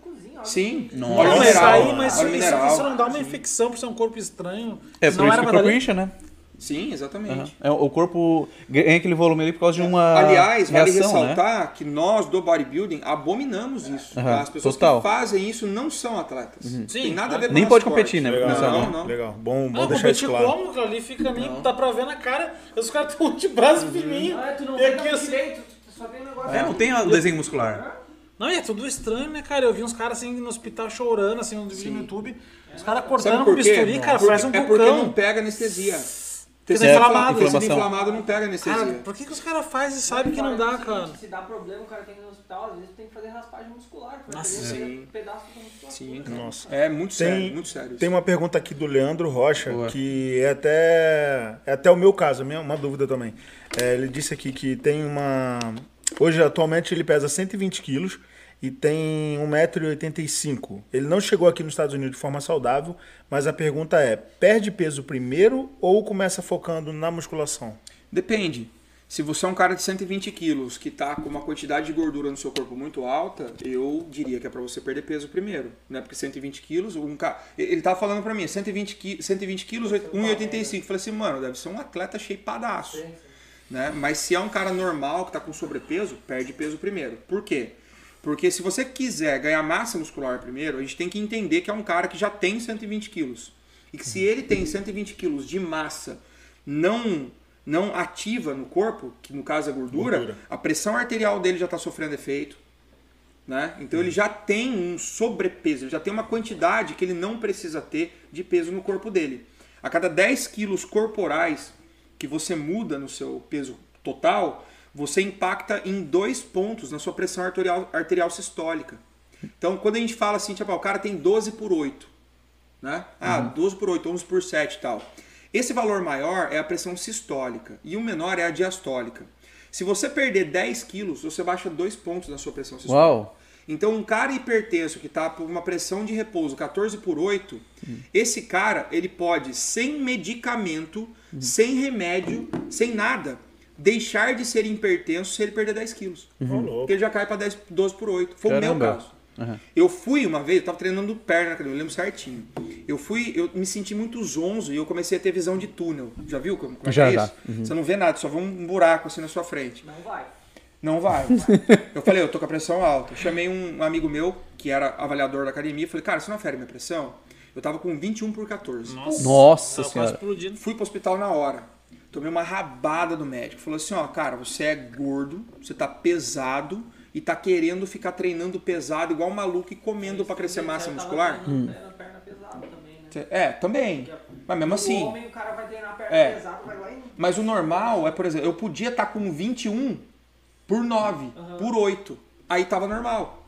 Sim. Não, mas mineral. aí, mas isso, mineral. isso não dá uma infecção por ser um corpo estranho. É, Isso por não isso era que o corpo incha, né? Sim, exatamente. É, o corpo ganha aquele volume ali por causa de uma Aliás, vale reação, né? ressaltar que nós do bodybuilding abominamos isso. Aham, tá? As pessoas total. Uhum. que fazem isso não são atletas. Tem nada a ver com Nem pode nosso competir, esporte. né? Legal, Não, não. legal. Bom, bom Não, deixar isso claro. como? Ali fica nem. Dá pra ver na cara. Os caras estão de braço fininho. Ah, tu não e aqui assim. direito, tu só tem um negócio... É, não tem o desenho muscular. Não, e é tudo estranho, né, cara? Eu vi uns caras assim no hospital chorando, assim, um vídeo no YouTube. Os caras cortando por com bisturi, cara, Porque- parece um é porque não pega anestesia. Fica Tecido inflamado, tecido inflamação. inflamado não pega anestesia. Cara, por que, que os caras fazem e sabem que não dá, cara? Se dá problema, o cara tem que ir no hospital, às vezes tem que fazer raspagem muscular. Nossa, sim. um pedaço da musculatura. Sim, cara. Nossa. É muito sério, Tem, muito sério. tem uma pergunta aqui do Leandro Rocha, Boa. que é até, é até o meu caso, uma dúvida também. É, ele disse aqui que tem uma. Hoje, atualmente, ele pesa 120 quilos e tem 1,85m. Ele não chegou aqui nos Estados Unidos de forma saudável, mas a pergunta é: perde peso primeiro ou começa focando na musculação? Depende. Se você é um cara de 120 quilos que tá com uma quantidade de gordura no seu corpo muito alta, eu diria que é pra você perder peso primeiro, né? Porque 120 quilos, um ca... ele tava falando pra mim, 120, qui... 120 quilos, 1,85. Eu Falei assim, mano, deve ser um atleta shapeadaço, né? Mas se é um cara normal que tá com sobrepeso, perde peso primeiro. Por quê? Porque se você quiser ganhar massa muscular primeiro, a gente tem que entender que é um cara que já tem 120 quilos. E que se ele tem 120 quilos de massa não não ativa no corpo, que no caso é gordura, Gordura. a pressão arterial dele já está sofrendo efeito. Né? Então ele já tem um sobrepeso, ele já tem uma quantidade que ele não precisa ter de peso no corpo dele. A cada 10 quilos corporais que você muda no seu peso total, você impacta em dois pontos na sua pressão arterial, arterial sistólica. Então, quando a gente fala assim, tipo, ah, o cara tem 12 por 8, né? Ah, 12 por 8, 11 por 7 e tal. Esse valor maior é a pressão sistólica e o menor é a diastólica. Se você perder 10 quilos, você baixa dois pontos na sua pressão sistólica. Uau. Então, um cara hipertenso que está por uma pressão de repouso 14 por 8, esse cara, ele pode, sem medicamento, sem remédio, sem nada, deixar de ser hipertenso se ele perder 10 quilos. Louco. Porque ele já cai para 12 por 8. Foi o meu Caramba. caso. Aham. Eu fui uma vez, eu tava treinando perna na academia, eu lembro certinho. Eu fui, eu me senti muito zonzo e eu comecei a ter visão de túnel. Já viu como, como é Já, é isso? Você não vê nada, só vê um buraco assim na sua frente. Não vai. Não vai. eu falei, eu tô com a pressão alta. Eu chamei um amigo meu, que era avaliador da academia, e falei, cara, você não afere minha pressão? Eu tava com 21 por 14. Nossa, Nossa tava quase senhora. explodindo. Fui pro hospital na hora. Tomei uma rabada do médico. Falou assim, ó, cara, você é gordo, você tá pesado e tá querendo ficar treinando pesado igual um maluco e comendo pra crescer massa muscular. também, né? É, também. Mas mesmo O assim. homem, o cara vai treinar perna É. pesada, vai lá e... Mas o normal é, por exemplo, eu podia estar com 21 por 9, por 8. Aí tava normal.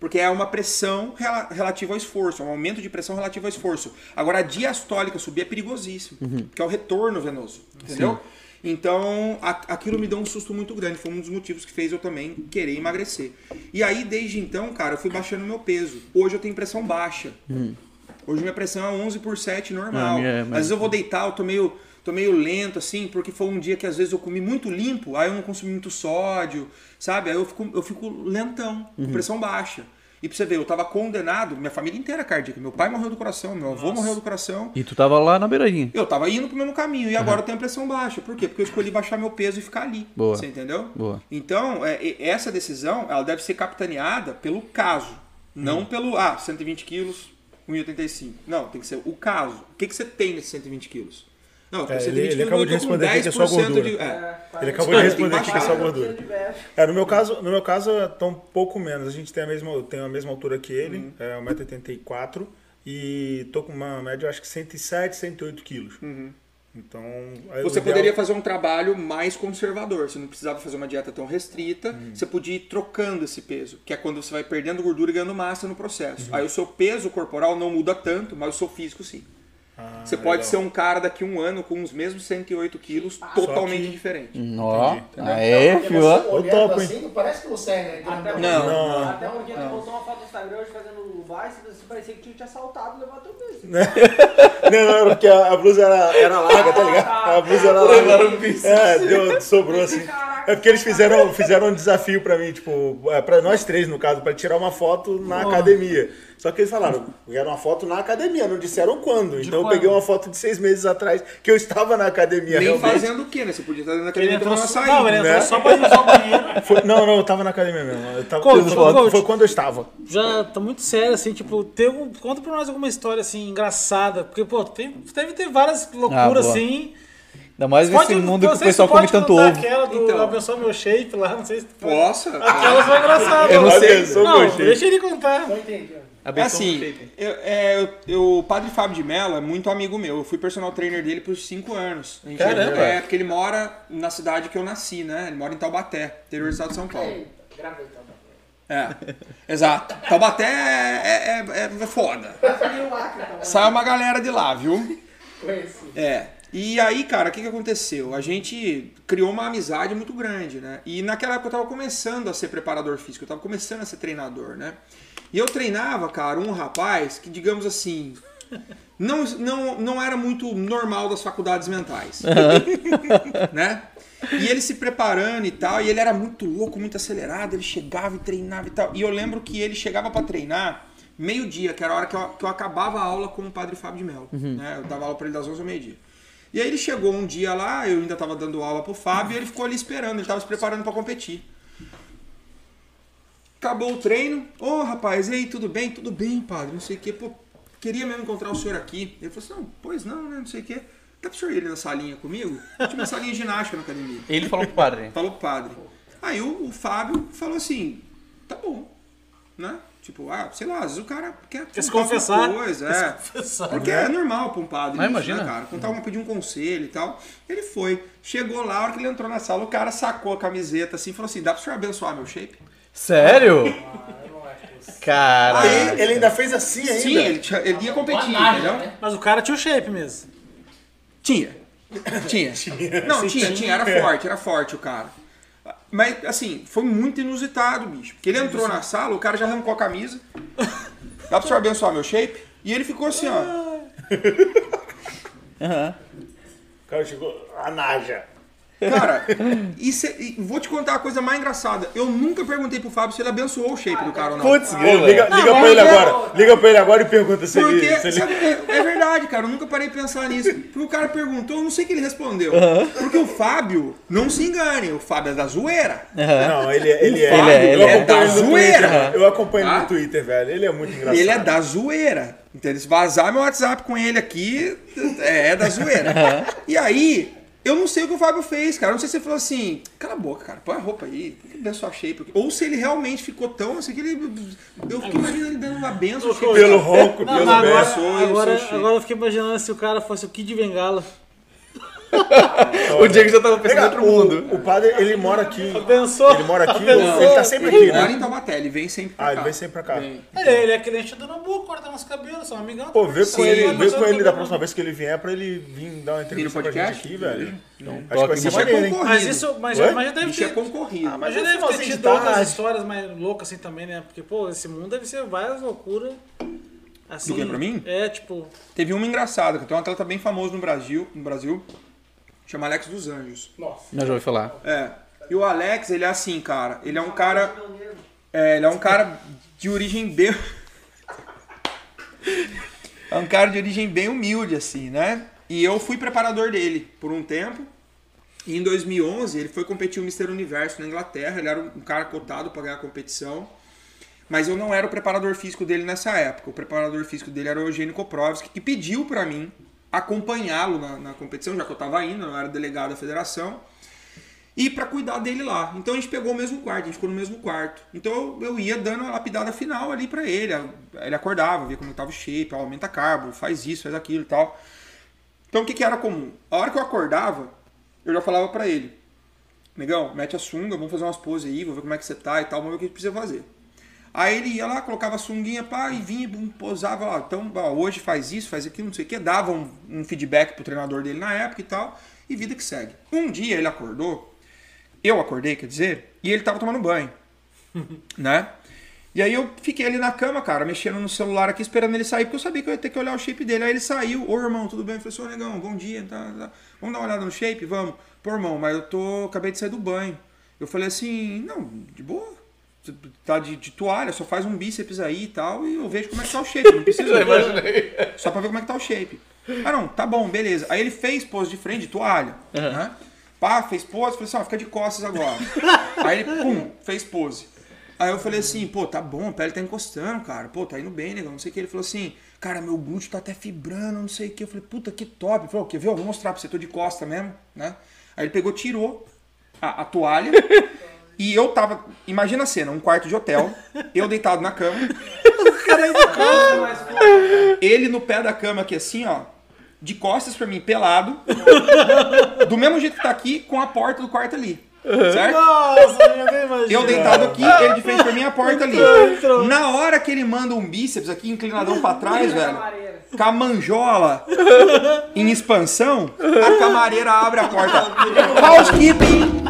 Porque é uma pressão rela- relativa ao esforço, é um aumento de pressão relativo ao esforço. Agora a diastólica subir é perigosíssimo, porque é o retorno venoso, entendeu? Então a- aquilo me deu um susto muito grande, foi um dos motivos que fez eu também querer emagrecer. E aí desde então, cara, eu fui baixando meu peso. Hoje eu tenho pressão baixa. Hoje minha pressão é 11 por 7 normal. Ah, minha é Às vezes eu vou deitar, eu tô meio, tô meio lento, assim, porque foi um dia que às vezes eu comi muito limpo, aí eu não consumi muito sódio, sabe? Aí eu fico, eu fico lentão, Uhum. com pressão baixa. E pra você ver, eu tava condenado, minha família inteira cardíaca. Meu pai morreu do coração, meu avô morreu do coração. E tu tava lá na beiradinha. Eu tava indo pro mesmo caminho e agora eu tenho pressão baixa. Por quê? Porque eu escolhi baixar meu peso e ficar ali. Boa. Você entendeu? Boa. Então, é, essa decisão, ela deve ser capitaneada pelo caso. Não pelo, ah, 120 quilos, 1,85. Não, tem que ser o caso. O que, que você tem nesses 120 quilos? Não, É, 120 ele- ele acabou de responder aqui que é só 10% gordura. de- é. Ele acabou de responder aqui que é só gordura. É, no meu caso, no meu caso, tô um pouco menos. A gente tem a mesma, eu tenho a mesma altura que ele, Uhum. é 1,84m, e tô com uma média, acho que 107, 108 quilos. Então, aí o Você ideal- poderia fazer um trabalho mais conservador. Você não precisava fazer uma dieta tão restrita. Você podia ir trocando esse peso, que é quando você vai perdendo gordura e ganhando massa no processo. Aí o seu peso corporal não muda tanto, mas o seu físico sim. Você pode ser um cara daqui a um ano com os mesmos 108 quilos, totalmente que- diferente. Ó, Entendi, aê, Porque fio. você ó. olhando topo, hein? assim, não parece que você é Até grandão. porque, Não, não. até porque tu botou uma foto no Instagram hoje fazendo o bike, você parecia que tinha te assaltado e levado teu peso. Não, não, era porque a, a blusa era, era larga, tá ligado? A blusa era larga. É, deu, sobrou assim. É porque eles fizeram, fizeram um desafio pra mim, tipo, é, pra nós três, no caso, pra tirar uma foto na academia. Só que eles falaram, era uma foto na academia, não disseram quando. Então eu quando? peguei uma foto de seis meses atrás, que eu estava na academia Nem realmente. fazendo o quê, né? Você podia estar dentro da Ele academia entrou, tomando açaí. não, ele entrou né? só pra usar o banheiro. Foi- não, não, eu tava na academia mesmo. Eu tava, Coach, foi, coach. foi quando eu estava. Já tá muito sério, assim, tipo, tem algum, conta pra nós alguma história, assim, engraçada. Porque, pô, tem, deve ter várias loucuras, boa. assim. Ainda mais nesse mundo que o pessoal come tanto contar ovo. Aquela do Então. abençoa meu shape lá, não sei se. Possa. Aquela foi engraçada. Eu não sei. Não, deixa ele contar. Não entendi. É assim, eu, é, eu- o padre Fábio de Mello é muito amigo meu. Eu fui personal trainer dele por cinco anos. Caramba. É, porque ele mora na cidade que eu nasci, né? Ele mora em Taubaté, interior do estado de São Paulo. Gravei então. É, exato. Taubaté é, é, é- é foda. Acre também. Sai uma galera de lá, viu? Conheci. É. E aí, cara, o que, que aconteceu? A gente criou uma amizade muito grande, né? E naquela época eu tava começando a ser preparador físico, eu tava começando a ser treinador, né? E eu treinava, cara, um rapaz que, digamos assim, não, não, não era muito normal das faculdades mentais. né? E ele se preparando e tal, e ele era muito louco, muito acelerado, ele chegava e treinava e tal. E eu lembro que ele chegava pra treinar meio-dia, que era a hora que eu, que eu acabava a aula com o padre Fábio de Mello. Né? Eu dava aula pra ele das 11 ao meio-dia. E aí ele chegou um dia lá, eu ainda tava dando aula pro Fábio, e ele ficou ali esperando, ele tava se preparando pra competir. Acabou o treino. Ô rapaz, e aí, tudo bem? Tudo bem, padre, não sei o quê. Pô, queria mesmo encontrar o senhor aqui. Ele falou assim: não, pois não, né? Não sei o quê. Dá pro senhor ir na salinha comigo? Tinha uma salinha de ginástica na academia. Ele falou pro padre. Falou pro padre. Aí o, o Fábio falou assim: tá bom. Né? Tipo, ah, sei lá, às vezes o cara quer, se contar confessar. alguma Coisa, se é. confessar. Porque é normal pra um padre, Mas isso, imagina. né, cara? Contar uma, pedir um conselho e tal. Ele foi. Chegou lá, a hora que ele entrou na sala, o cara sacou a camiseta assim e falou assim: dá pro senhor abençoar meu shape? Sério? Ah, acho isso. Cara. Aí ele ainda fez assim ainda. Sim, ele, tinha- ele ia competir, Banagem, entendeu? né? Mas o cara tinha o shape mesmo. Tinha. Tinha. Não, tinha, tinha, era forte, era forte o cara. Mas, assim, foi muito inusitado, bicho. Porque ele entrou na sala, o cara já arrancou a camisa. Dá pro senhor abençoar meu shape? E ele ficou assim, ó. Aham. O cara chegou, a Naja. Cara, isso é- e vou te contar a coisa mais engraçada. Eu nunca perguntei pro Fábio se ele abençoou o shape do cara ou não. Putz, liga liga pra ele agora. Liga pra ele agora e pergunta se Porque, ele. Se ele... sabe, é, é verdade, cara, eu nunca parei de pensar nisso. Porque o cara perguntou, eu não sei o que ele respondeu. Porque o Fábio, não se engane, o Fábio é da zoeira. Não, ele, é- ele é. Fábio, eu ele é acompanho da ele zoeira. Twitter. Eu acompanho ele Tá? no Twitter, velho. Ele é muito engraçado. Ele é da zoeira. Entendeu? Se vazar meu WhatsApp com ele aqui, é da zoeira. E aí, eu não sei o que o Fábio fez, cara. Eu não sei se ele falou assim, cala a boca, cara, põe a roupa aí, tem que shape. Ou se ele realmente ficou tão assim que ele. Eu fiquei imaginando ele dando uma benção. Pelo ronco, pelo agora, agora, agora eu fiquei imaginando se o cara fosse o Kid Bengala. O Diego já tava pensando em outro mundo. O, o padre, ele mora aqui. Abençoa. Ele mora aqui, Abençoa. ele tá sempre aqui, Ele mora né? em Taubaté, ele vem sempre pra Ah, cá. ele vem sempre pra cá. Vem. É, ele é cliente do Nambu, corta nosso cabelo, são amigão. Pô, vê com Sim, ele, vê com ele da próxima vez que ele vier pra ele vir dar uma entrevista pra gente aqui, velho. Então, acho que vai ser é maneiro, hein? concorrido. Mas isso, mas, mas já deve é ter. concorrido. Mas mas já é deve ter tido outras histórias mais loucas assim também, né? Porque, pô, esse mundo deve ser várias loucuras. Assim, Do que, pra mim? É, tipo, Teve uma engraçada, que tem um atleta bem famoso no Brasil, no Brasil, chama Alex dos Anjos. Nossa. Não já ouvi falar. É. E o Alex, ele é assim, cara. Ele é um cara. É, ele é um cara de origem bem. é um cara de origem bem humilde, assim, né? E eu fui preparador dele por um tempo. E em 2011 ele foi competir o Mr. Universo na Inglaterra. Ele era um cara cotado para ganhar a competição. Mas eu não era o preparador físico dele nessa época. O preparador físico dele era o Eugênio Koprovski, que pediu para mim acompanhá-lo na, na competição, já que eu estava indo, eu era delegado da federação e para cuidar dele lá. Então a gente pegou o mesmo quarto, a gente ficou no mesmo quarto. Então eu, ia dando a lapidada final ali para ele. Ele acordava, via como estava o shape, aumenta carbo, faz isso, faz aquilo e tal. Então o que, que era comum? A hora que eu acordava, eu já falava para ele: Negão, mete a sunga, vamos fazer umas poses aí, vou ver como é que você tá e tal, vamos ver o que a gente precisa fazer. Aí ele ia lá, colocava a sunguinha, pá, e vinha, bum, posava lá. Então, ó, hoje faz isso, faz aquilo, não sei o quê. Dava um, um feedback pro treinador dele na época e tal. E vida que segue. Um dia ele acordou, eu acordei, quer dizer, e ele tava tomando banho. né? E aí eu fiquei ali na cama, cara, mexendo no celular aqui, esperando ele sair, porque eu sabia que eu ia ter que olhar o shape dele. Aí ele saiu, ô irmão, tudo bem? Eu falei assim, ô negão, bom dia, tá, tá. vamos dar uma olhada no shape? Vamos. Pô, irmão, mas eu tô. acabei de sair do banho. Eu falei assim, não, de boa. Tá de, de toalha, só faz um bíceps aí e tal, e eu vejo como é que tá o shape. Não precisa. Só pra ver como é que tá o shape. Ah, não, tá bom, beleza. Aí ele fez pose de frente, de toalha. Né? Pá, fez pose, falei assim, ó, fica de costas agora. Aí ele, pum, fez pose. Aí eu falei assim, pô, tá bom, a pele tá encostando, cara. Pô, tá indo bem, negão, não sei o que. Ele falou assim, cara, meu glúteo tá até fibrando, não sei o que. Eu falei, puta, que top. Ele falou, quer ver? Eu vou mostrar pra você, tô de costa mesmo, né? Aí ele pegou, tirou a, a toalha. E eu tava, imagina a cena, um quarto de hotel, eu deitado na cama, ele no pé da cama aqui assim, ó, de costas pra mim, pelado, do mesmo jeito que tá aqui, com a porta do quarto ali, certo? Nossa, eu. Eu deitado aqui, ele de frente pra mim, a porta ali. Na hora que ele manda um bíceps aqui, inclinadão pra trás, velho, Camareira. com a manjola em expansão, a camareira abre a porta. Housekeeping!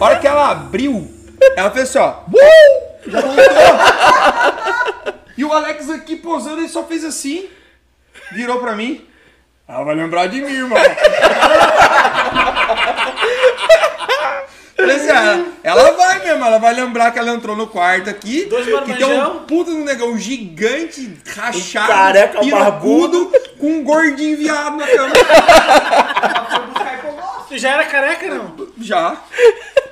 A hora que ela abriu, ela fez assim, ó. "Uh!" Já voltou. E o Alex aqui posando, ele só fez assim, virou pra mim. Ela vai lembrar de mim, irmão. Falei assim, ah, ela vai mesmo, ela vai lembrar que ela entrou no quarto aqui, Dois que tem um puta de um negão gigante, rachado, careca pirocudo, com um gordinho viado na cama. Ela foi buscar hipoglose. Tu já era careca, não? Já.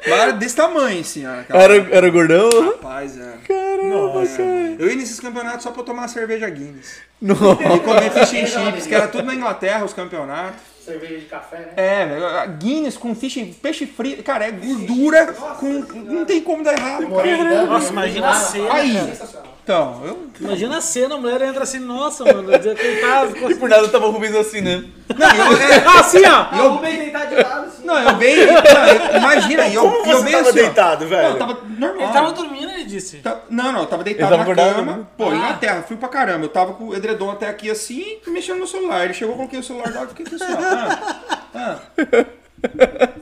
Mas era desse tamanho, assim. ó, aquela- Era, era gordão? Rapaz, é. Nossa. Eu ia nesses campeonatos só pra tomar cerveja Guinness. E comer fish and chips, que era tudo na Inglaterra, os campeonatos. Cerveja de café, né? É, velho, a Guinness com fish, peixe frito, cara, é gordura com... Não tem como dar errado, cara. Nossa, imagina a cena, Aí. cara. Sensacional. Então, eu... Imagina a cena, a mulher entra assim, nossa, mano, que ele tá... E por nada tava o Rubens assim, né? Não, eu... é, Ah, assim, ó. Ah, o Rubens deitar de lado assim. não, eu bem... não, eu- imagina, e eu, Como eu você bem tava assim, ó. deitado, Não, velho? eu tava normal. Ele tava dormindo, ele disse. Tá- Não, não, eu tava deitado tava na acordado, cama. né? Pô, Ah. Inglaterra, fui pra caramba. Eu tava com o edredom até aqui assim, mexendo no celular. Ele chegou, coloquei o celular dela e fiquei assim, ó. Ah, ah.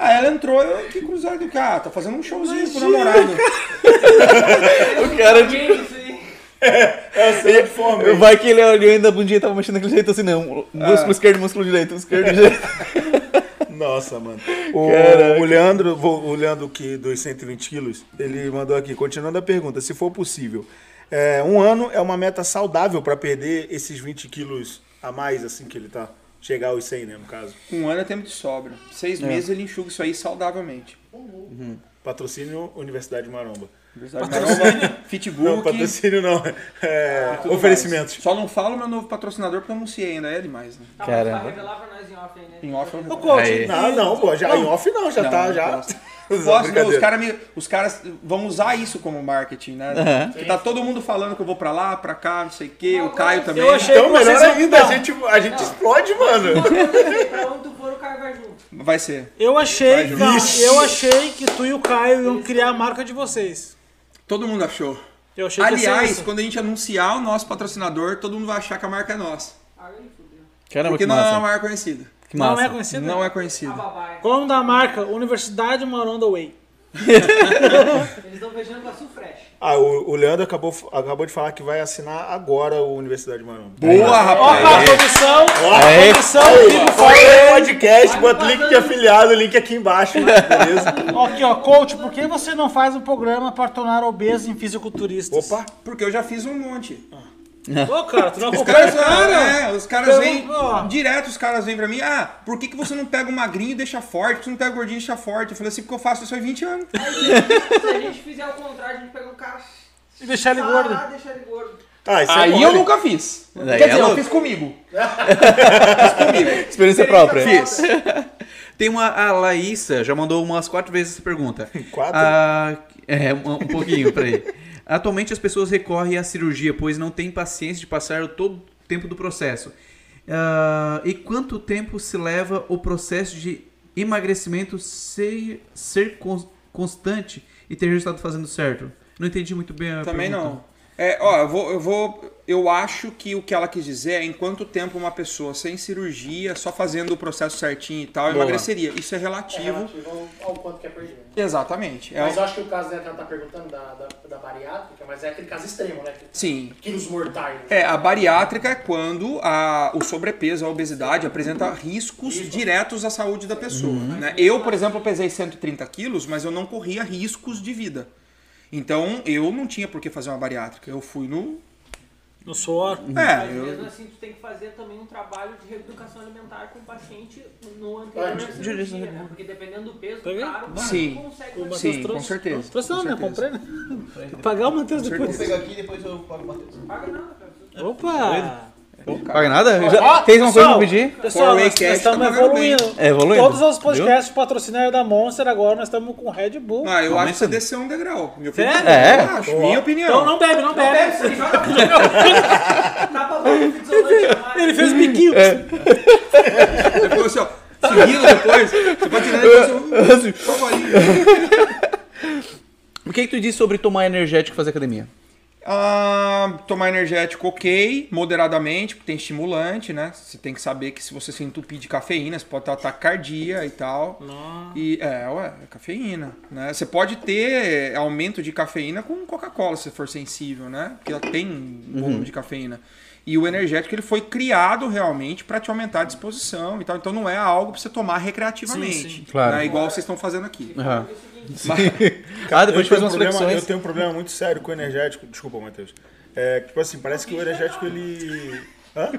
Aí ela entrou, eu aqui cruzado. eu, Ah, tá fazendo um showzinho pro namorado. O cara de. Aí. É a cena de forma. Vai que ele olhou ainda a bundinha e tava mexendo daquele jeito assim, não. Músculo esquerdo, músculo direito, esquerdo, direito. Nossa, mano. O, Caraca. o Leandro, o Leandro que dos 120 quilos, ele mandou aqui, continuando a pergunta, se for possível. é, um ano é uma meta saudável pra perder esses 20 quilos a mais, assim que ele tá. Chegar aos 100, né, no caso. Um ano é tempo de sobra. Seis meses ele enxuga isso aí saudavelmente. Patrocínio Universidade Maromba. Patrocínio, Fitbook. Não, patrocínio não. É, tudo oferecimentos. mais. Só não falo meu novo patrocinador porque eu anunciei ainda, é demais, né? Tá, mas Caramba. vai revelar pra nós em off aí, né? Em off eu Ô, coach, Aí. Não, não, pô, já em off não, já Não, tá, não já. posso. Posso, não, os caras me- os caras vão usar isso como marketing, né? Porque tá todo mundo falando que eu vou pra lá, pra cá, não sei o quê, o Caio também. eu achei- Então, melhor Vocês não- ainda, a não. gente, a gente explode, mano. pra onde tu for, o cara vai junto. Vai ser. Eu achei, não, eu achei que tu e o Caio iam criar a marca de vocês. Todo mundo achou. Eu achei Aliás, quando a gente anunciar o nosso patrocinador, todo mundo vai achar que a marca é nossa. Caramba, Porque que não é uma massa. marca conhecida. Que Não massa. é conhecido? Não é conhecida. babaia. Qual o nome da marca? Universidade Maronda Way. Eles estão fechando com a Sufresh. Ah, o, o Leandro acabou, acabou de falar que vai assinar agora o Universidade Maromba. Boa, Ó, rapaz! a comissão, Aê. a comissão, aí, Fire. podcast, bota link de afiliado, link aqui embaixo, beleza? Ó, Aqui, ó, coach, por que você não faz um programa para tornar obesos em fisiculturistas? Opa, Porque eu já fiz um monte. Ô, cara, tu não Os acompanha caras, os caras? é, os caras vêm. Direto os caras vêm pra mim. Ah, por que, que você não pega o magrinho e deixa forte? Por que você não pega o gordinho e deixa forte? Eu falei assim, porque eu faço isso há 20 anos. Se a gente fizer o contrário, a gente pega o cara. E deixar ele gordo. Ah, deixa ele gordo. ah, isso é Aí mole. eu nunca fiz. Daí Quer é dizer, eu louco. fiz comigo. Experiência própria. Fiz. Tem uma. A Laísa já mandou umas quatro vezes essa pergunta. Quatro? Ah, é, um, um pouquinho, peraí. Atualmente as pessoas recorrem à cirurgia, pois não têm paciência de passar todo o tempo do processo. Ah, e quanto tempo se leva o processo de emagrecimento ser, ser cons- constante e ter resultado fazendo certo? Não entendi muito bem a Também pergunta. não. É, ó, eu vou, eu vou. Eu acho que o que ela quis dizer é em quanto tempo uma pessoa sem cirurgia, só fazendo o processo certinho e tal, Boa. emagreceria. Isso é É relativo. relativo ao, ao quanto que é perdido. Exatamente. É Mas o- eu acho que o caso dela ela tá perguntando da, da bariátrica, mas é aquele caso extremo, né? Sim. Quilos mortais. É, a bariátrica é quando a, o sobrepeso, a obesidade apresenta riscos diretos à saúde da pessoa. né? Eu, por exemplo, pesei 130 quilos, mas eu não corria riscos de vida. Então, eu não tinha por que fazer uma bariátrica. Eu fui no... No suor. É, Mas eu... mesmo assim, tu tem que fazer também um trabalho de reeducação alimentar com o paciente no anterior à Antes. cirurgia, né? Porque dependendo do peso do Peguei? cara, o cara Sim. não consegue O manter. Sim, com certeza, Trouxe não, com né? certeza. Comprei, né? Pagar o Matheus depois. Vou pegar aqui e depois eu pago o Matheus. Paga nada, cara. Opa! Paga nada? Já, Ó, tem uma coisa pra pessoal, pedir? Pessoal, nós, cash nós estamos evoluindo. É, evoluindo. Todos os podcasts patrocinaram da Monster, agora nós estamos com Red Bull. Ah, eu Aumenta. acho que você desceu um degrau. Minha Sério? opinião. É? Eu acho, minha opinião. Então não bebe, não bebe. Joga a mais. Ele fez biquinho. Depois assim, ó, seguindo depois, você pode tirar depois favorinho. O que, que tu diz sobre tomar energético e fazer academia? Ah, tomar energético ok, moderadamente, porque tem estimulante, né? Você tem que saber que se você se entupir de cafeína, você pode ter ataque cardíaco e tal. E é, ué, é cafeína, né? Você pode ter aumento de cafeína com Coca-Cola, se for sensível, né? Porque ela tem um volume de cafeína. E o energético ele foi criado realmente para te aumentar a disposição e tal. Então não é algo para você tomar recreativamente, Sim, sim. Claro. né? Igual vocês estão fazendo aqui. Aham. Mas- Ah, depois eu, tenho um umas problema, eu tenho um problema muito sério com o energético. Desculpa, Matheus. É, tipo assim, parece que o energético ele. Hã?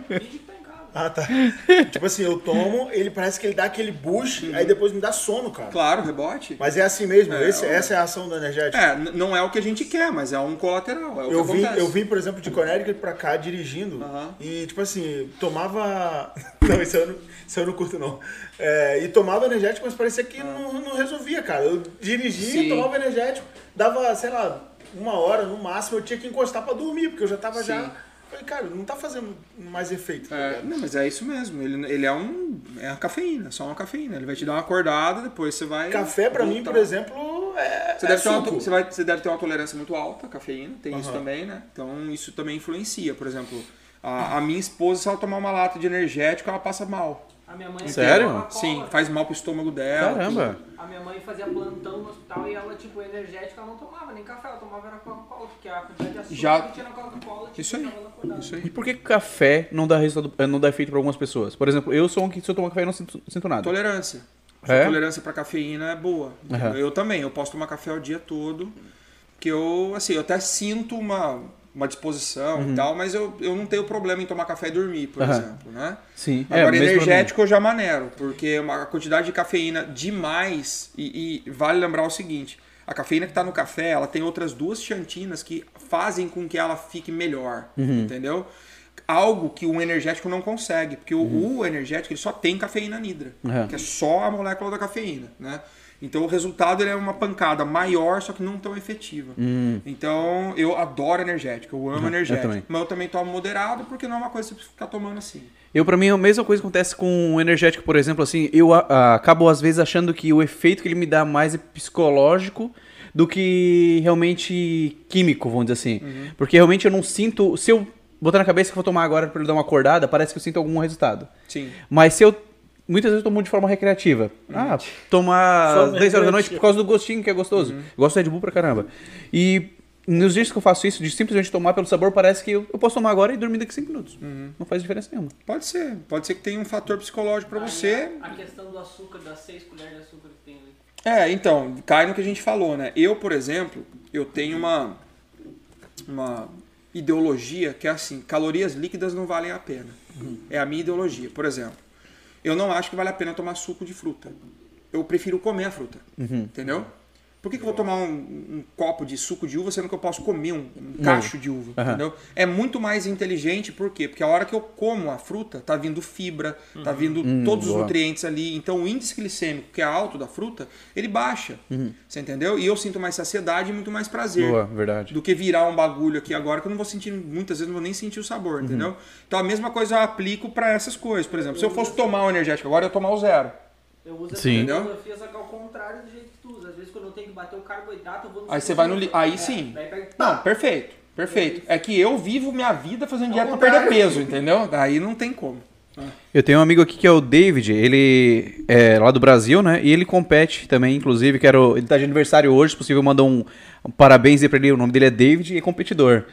Ah, tá. tipo assim, eu tomo, ele parece que ele dá aquele boost, aí depois me dá sono, cara. Claro, rebote. Mas é assim mesmo, É, esse- ó. essa é a ação do energético. É, não é o que a gente quer, mas é um colateral. É Eu vim, acontece. eu vim, por exemplo, de Connecticut pra cá dirigindo Aham. e, tipo assim, tomava. Não, isso eu não, isso eu não curto, não. É, e tomava energético, mas parecia que não, não resolvia, cara. Eu dirigia, Sim. tomava energético, dava, sei lá, uma hora no máximo, eu tinha que encostar pra dormir, porque eu já tava já. Falei, cara, não tá fazendo mais efeito. tá É, não, mas é isso mesmo. Ele, ele é um. É uma cafeína, só uma cafeína. Ele vai te dar uma acordada, depois você vai. Café, pra mim, voltar. por exemplo, é. Você, é deve ter uma, você, vai, você deve ter uma tolerância muito alta à cafeína, tem isso Aham. também, né? Então isso também influencia. Por exemplo, a, a minha esposa, se ela tomar uma lata de energético, ela passa mal. A minha mãe Sério? Sim, faz mal pro estômago dela. Caramba. A minha mãe fazia plantão no hospital e ela, tipo, energética, ela não tomava nem café, ela tomava era Coca-Cola, porque a quantidade de açúcar Já- que tinha na Coca-Cola, tipo, Isso aí. Isso aí. E por que café não dá resultado, eh, não dá efeito pra algumas pessoas? Por exemplo, eu sou um que se eu tomar café eu não sinto, sinto nada. Tolerância. É? tolerância pra cafeína é boa. Aham. Eu também, eu posso tomar café o dia todo. Que eu, assim, eu até sinto uma, uma disposição e tal, mas eu, eu não tenho problema em tomar café e dormir, por Uhum. Exemplo, né? Sim. Agora, mesmo pra mim. energético eu já manero, porque uma- a quantidade de cafeína demais, e, e vale lembrar o seguinte, a cafeína que está no café, ela tem outras duas xantinas que fazem com que ela fique melhor, Uhum. entendeu? Algo que um energético não consegue, porque o- Uhum. o, energético ele só tem cafeína anidra, Uhum. que é só a molécula da cafeína, né? Então o resultado ele é uma pancada maior, só que não tão efetiva. Então eu adoro energético, eu amo Uhum, eu energético. também. mas eu também tomo moderado, porque não é uma coisa que você ficar tomando assim. Eu, pra mim, a mesma coisa acontece com o energético, por exemplo, assim, eu a- a- acabo às vezes achando que o efeito que ele me dá mais é psicológico do que realmente químico, vamos dizer assim. Uhum. Porque realmente eu não sinto. Se eu botar na cabeça que eu vou tomar agora pra ele dar uma acordada, parece que eu sinto algum resultado. Sim. Mas se eu. Muitas vezes eu tomo de forma recreativa. Ah, tomar Forma 10 horas da noite por causa do gostinho que é gostoso. Eu gosto de Red Bull pra caramba. E nos dias que eu faço isso, de simplesmente tomar pelo sabor, parece que eu, eu posso tomar agora e dormir daqui 5 minutos. Não faz diferença nenhuma. Pode ser. Pode ser que tenha um fator psicológico pra você. A questão do açúcar, das 6 colheres de açúcar que tem ali. É, então, cai no que a gente falou, né? Eu, por exemplo, eu tenho uma, uma ideologia que é assim, calorias líquidas não valem a pena. É a minha ideologia. Por exemplo, eu não acho que vale a pena tomar suco de fruta. Eu prefiro comer a fruta. Entendeu? Por que, que eu vou tomar um, um copo de suco de uva sendo que eu posso comer um, um cacho de uva? Aham. Entendeu? É muito mais inteligente, por quê? Porque a hora que eu como a fruta, tá vindo fibra, tá vindo todos os boa. nutrientes ali. Então o índice glicêmico, que é alto da fruta, ele baixa. Você entendeu? E eu sinto mais saciedade e muito mais prazer. Boa, verdade. Do que virar um bagulho aqui agora que eu não vou sentir, muitas vezes não vou nem sentir o sabor, entendeu? Então a mesma coisa eu aplico para essas coisas. Por exemplo, se eu fosse tomar um energético agora, eu ia tomar o zero. Eu uso essa Sim. filosofia, só que ao contrário do eu tenho que bater o carboidrato, eu vou no Aí você vai no. li- Aí É, sim. pega- Não, perfeito. Perfeito. É que eu vivo minha vida fazendo dieta pra contrário. perder peso, entendeu? Daí não tem como. Eu tenho um amigo aqui que é o David, ele é lá do Brasil, né? E ele compete também, inclusive, quero, ele tá de aniversário hoje, se possível mandar um, um parabéns aí pra ele, o nome dele é David e é competidor.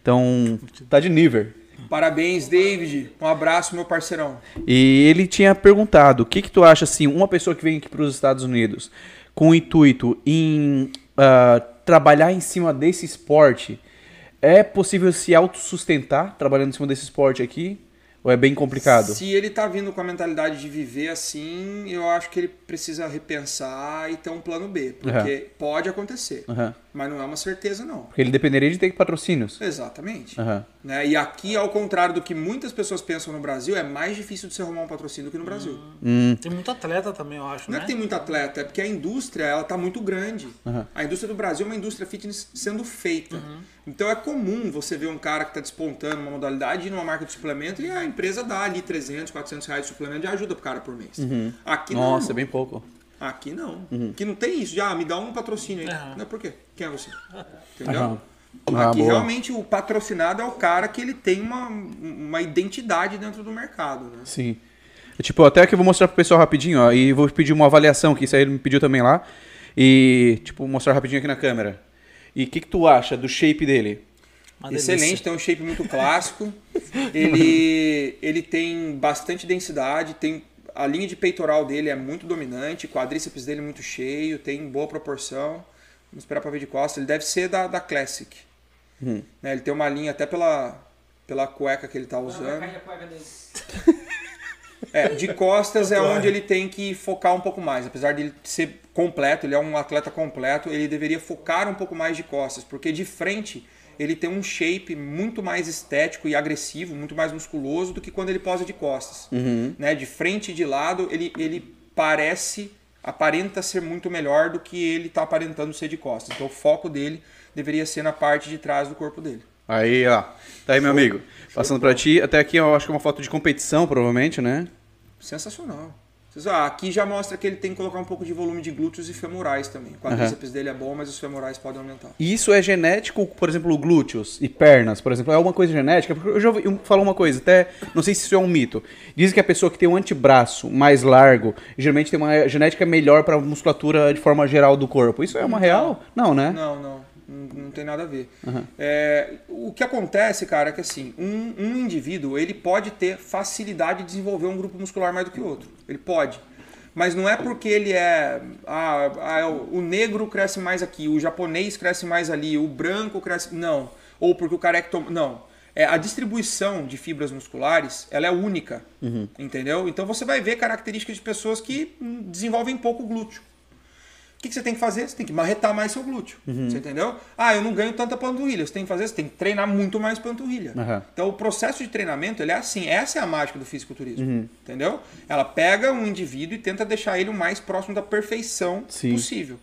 Então, tá de nível. Parabéns, David. Um abraço, meu parceirão. E ele tinha perguntado, o que que tu acha, assim, uma pessoa que vem aqui para os Estados Unidos com o intuito em ah, trabalhar em cima desse esporte, é possível se autossustentar trabalhando em cima desse esporte aqui? Ou é bem complicado? Se ele tá vindo com a mentalidade de viver assim, eu acho que ele precisa repensar e ter um plano B. Porque pode acontecer. Aham. Mas não é uma certeza, não. Porque ele dependeria de ter patrocínios. Exatamente. Aham. Né? E aqui, ao contrário do que muitas pessoas pensam no Brasil, é mais difícil de se arrumar um patrocínio do que no Brasil. Tem muito atleta também, eu acho, Não é né? que tem muito atleta, é porque a indústria ela tá muito grande. A indústria do Brasil é uma indústria fitness sendo feita. Então é comum você ver um cara que está despontando uma modalidade ir numa marca de suplemento e a empresa dá ali 300, 400 reais de suplemento de ajuda pro cara por mês. Aqui Nossa, é não. bem pouco. Aqui não. Aqui não tem isso de, ah, me dá um patrocínio aí. Aham. Não é por quê? Quem é você? Entendeu? Aham. Ah, Aqui boa. realmente o patrocinado é o cara que ele tem uma, uma identidade dentro do mercado, né? Sim. Tipo, até que eu vou mostrar pro pessoal rapidinho, ó. E vou pedir uma avaliação, que isso aí ele me pediu também lá. E, tipo, mostrar rapidinho aqui na câmera. E o que, que tu acha do shape dele? Uma Excelente, delícia. tem um shape muito clássico. ele, ele tem bastante densidade, tem a linha de peitoral dele é muito dominante, o quadríceps dele é muito cheio, tem boa proporção. Vamos esperar para ver de costas. Ele deve ser da, da Classic. Né, Ele tem uma linha até pela, pela cueca que ele está Não, vai usando. dele. É, de costas é onde ele tem que focar um pouco mais. Apesar de ele ser completo, ele é um atleta completo, ele deveria focar um pouco mais de costas, porque de frente ele tem um shape muito mais estético e agressivo, muito mais musculoso do que quando ele posa de costas. Né? De frente e de lado, ele, ele parece, aparenta ser muito melhor do que ele está aparentando ser de costas. Então o foco dele deveria ser na parte de trás do corpo dele. Aí, ó. Tá aí, meu amigo. Passando pra ti. Até aqui, eu acho que é uma foto de competição, provavelmente, né? Sensacional. Vocês- ah, aqui já mostra que ele tem que colocar um pouco de volume de glúteos e femorais também. O quadríceps dele é bom, mas os femorais podem aumentar. E isso é genético, por exemplo, glúteos e pernas, por exemplo, é alguma coisa genética? Porque eu já ouvi falar uma coisa, até não sei se isso é um mito. Dizem que a pessoa que tem um antebraço mais largo, geralmente tem uma genética melhor para musculatura de forma geral do corpo. Isso é uma real? Não, né? Não, não. Não, não tem nada a ver. É, o que acontece, cara, é que assim, um, um indivíduo ele pode ter facilidade de desenvolver um grupo muscular mais do que o outro. Ele pode. Mas não é porque ele é. Ah, ah, o negro cresce mais aqui, o japonês cresce mais ali, o branco cresce. Não. Ou porque o careca toma. Não. É, a distribuição de fibras musculares ela é única. Entendeu? Então você vai ver características de pessoas que desenvolvem pouco glúteo. O que, que você tem que fazer? Você tem que marretar mais seu glúteo. Você entendeu? Ah, eu não ganho tanta panturrilha. Você tem que fazer, você tem que treinar muito mais panturrilha. Aham. Então o processo de treinamento ele é assim. Essa é a mágica do fisiculturismo. Entendeu? Ela pega um indivíduo e tenta deixar ele o mais próximo da perfeição Sim. possível.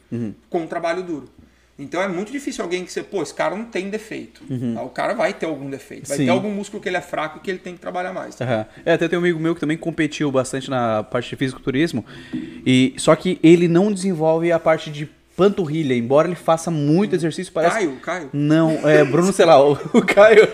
Com um trabalho duro. Então é muito difícil alguém que você, pô, esse cara não tem defeito. Ah, O cara vai ter algum defeito. Vai Sim. ter algum músculo que ele é fraco e que ele tem que trabalhar mais. Aham. É, até tem um amigo meu que também competiu bastante na parte de fisiculturismo, e só que ele não desenvolve a parte de panturrilha, embora ele faça muito exercício, parece... Caio, Caio. Não, é Bruno, sei lá, o, o Caio...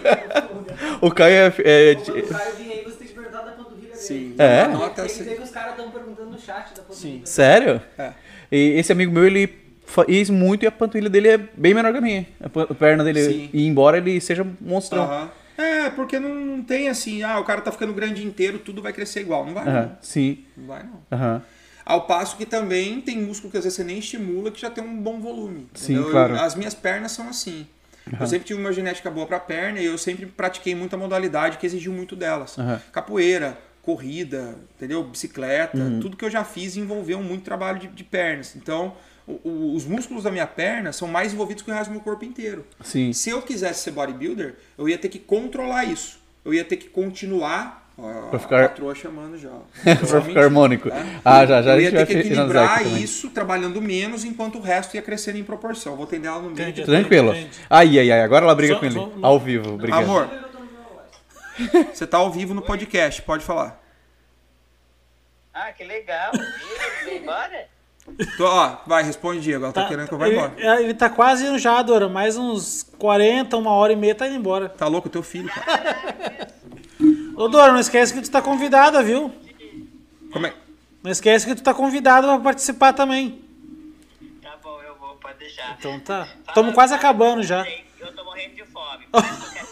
o Caio é... é- o Caio aí, você tem que perguntar da panturrilha dele. Sim. É? Anota Tem que dizer que os caras estão perguntando no chat da panturrilha. Sério? É. E esse amigo meu, ele fez muito e a panturrilha dele é bem menor que a minha. A perna dele, Sim. e embora ele seja monstrão. Aham. É, porque não tem assim, ah, o cara tá ficando grande inteiro, tudo vai crescer igual. Não vai, Aham, Sim. não. Não vai, não. Aham. Ao passo que também tem músculo que às vezes você nem estimula, que já tem um bom volume. Sim, entendeu? claro. As minhas pernas são assim. Eu sempre tive uma genética boa pra perna e eu sempre pratiquei muita modalidade que exigiu muito delas. Capoeira, corrida, entendeu? Bicicleta, Uhum. tudo que eu já fiz envolveu muito trabalho de, de pernas. Então, o- o- os músculos da minha perna são mais envolvidos que o resto do meu corpo inteiro. Sim. Se eu quisesse ser bodybuilder, eu ia ter que controlar isso. Eu ia ter que continuar. Ó, Pra ficar- A patroa chamando já. pra ficar harmônico. Ah, já, já a Eu gente ia vai ter que equilibrar também. isso trabalhando menos, enquanto o resto ia crescendo em proporção. Vou tender ela no meio. Entendi. Tranquilo. Entendi. Ai, ai, ai, agora ela briga Só- com ele. só- Ao vivo, obrigado. Amor, você tá ao vivo no podcast, pode falar. Ah, que legal. Embora? Tô, ó, vai, responde, Diego. Ela tá, querendo que eu vá embora. é, ele tá quase indo já, Dora. Mais uns 40, uma hora e meia tá indo embora. Tá louco, teu filho, cara. Ô, Dora, não esquece que tu tá convidada, viu? Como é? Não esquece que tu tá convidado pra participar também. Tá bom, eu vou, pode deixar. Então tá. Estamos quase acabando já. Eu tô morrendo de fome.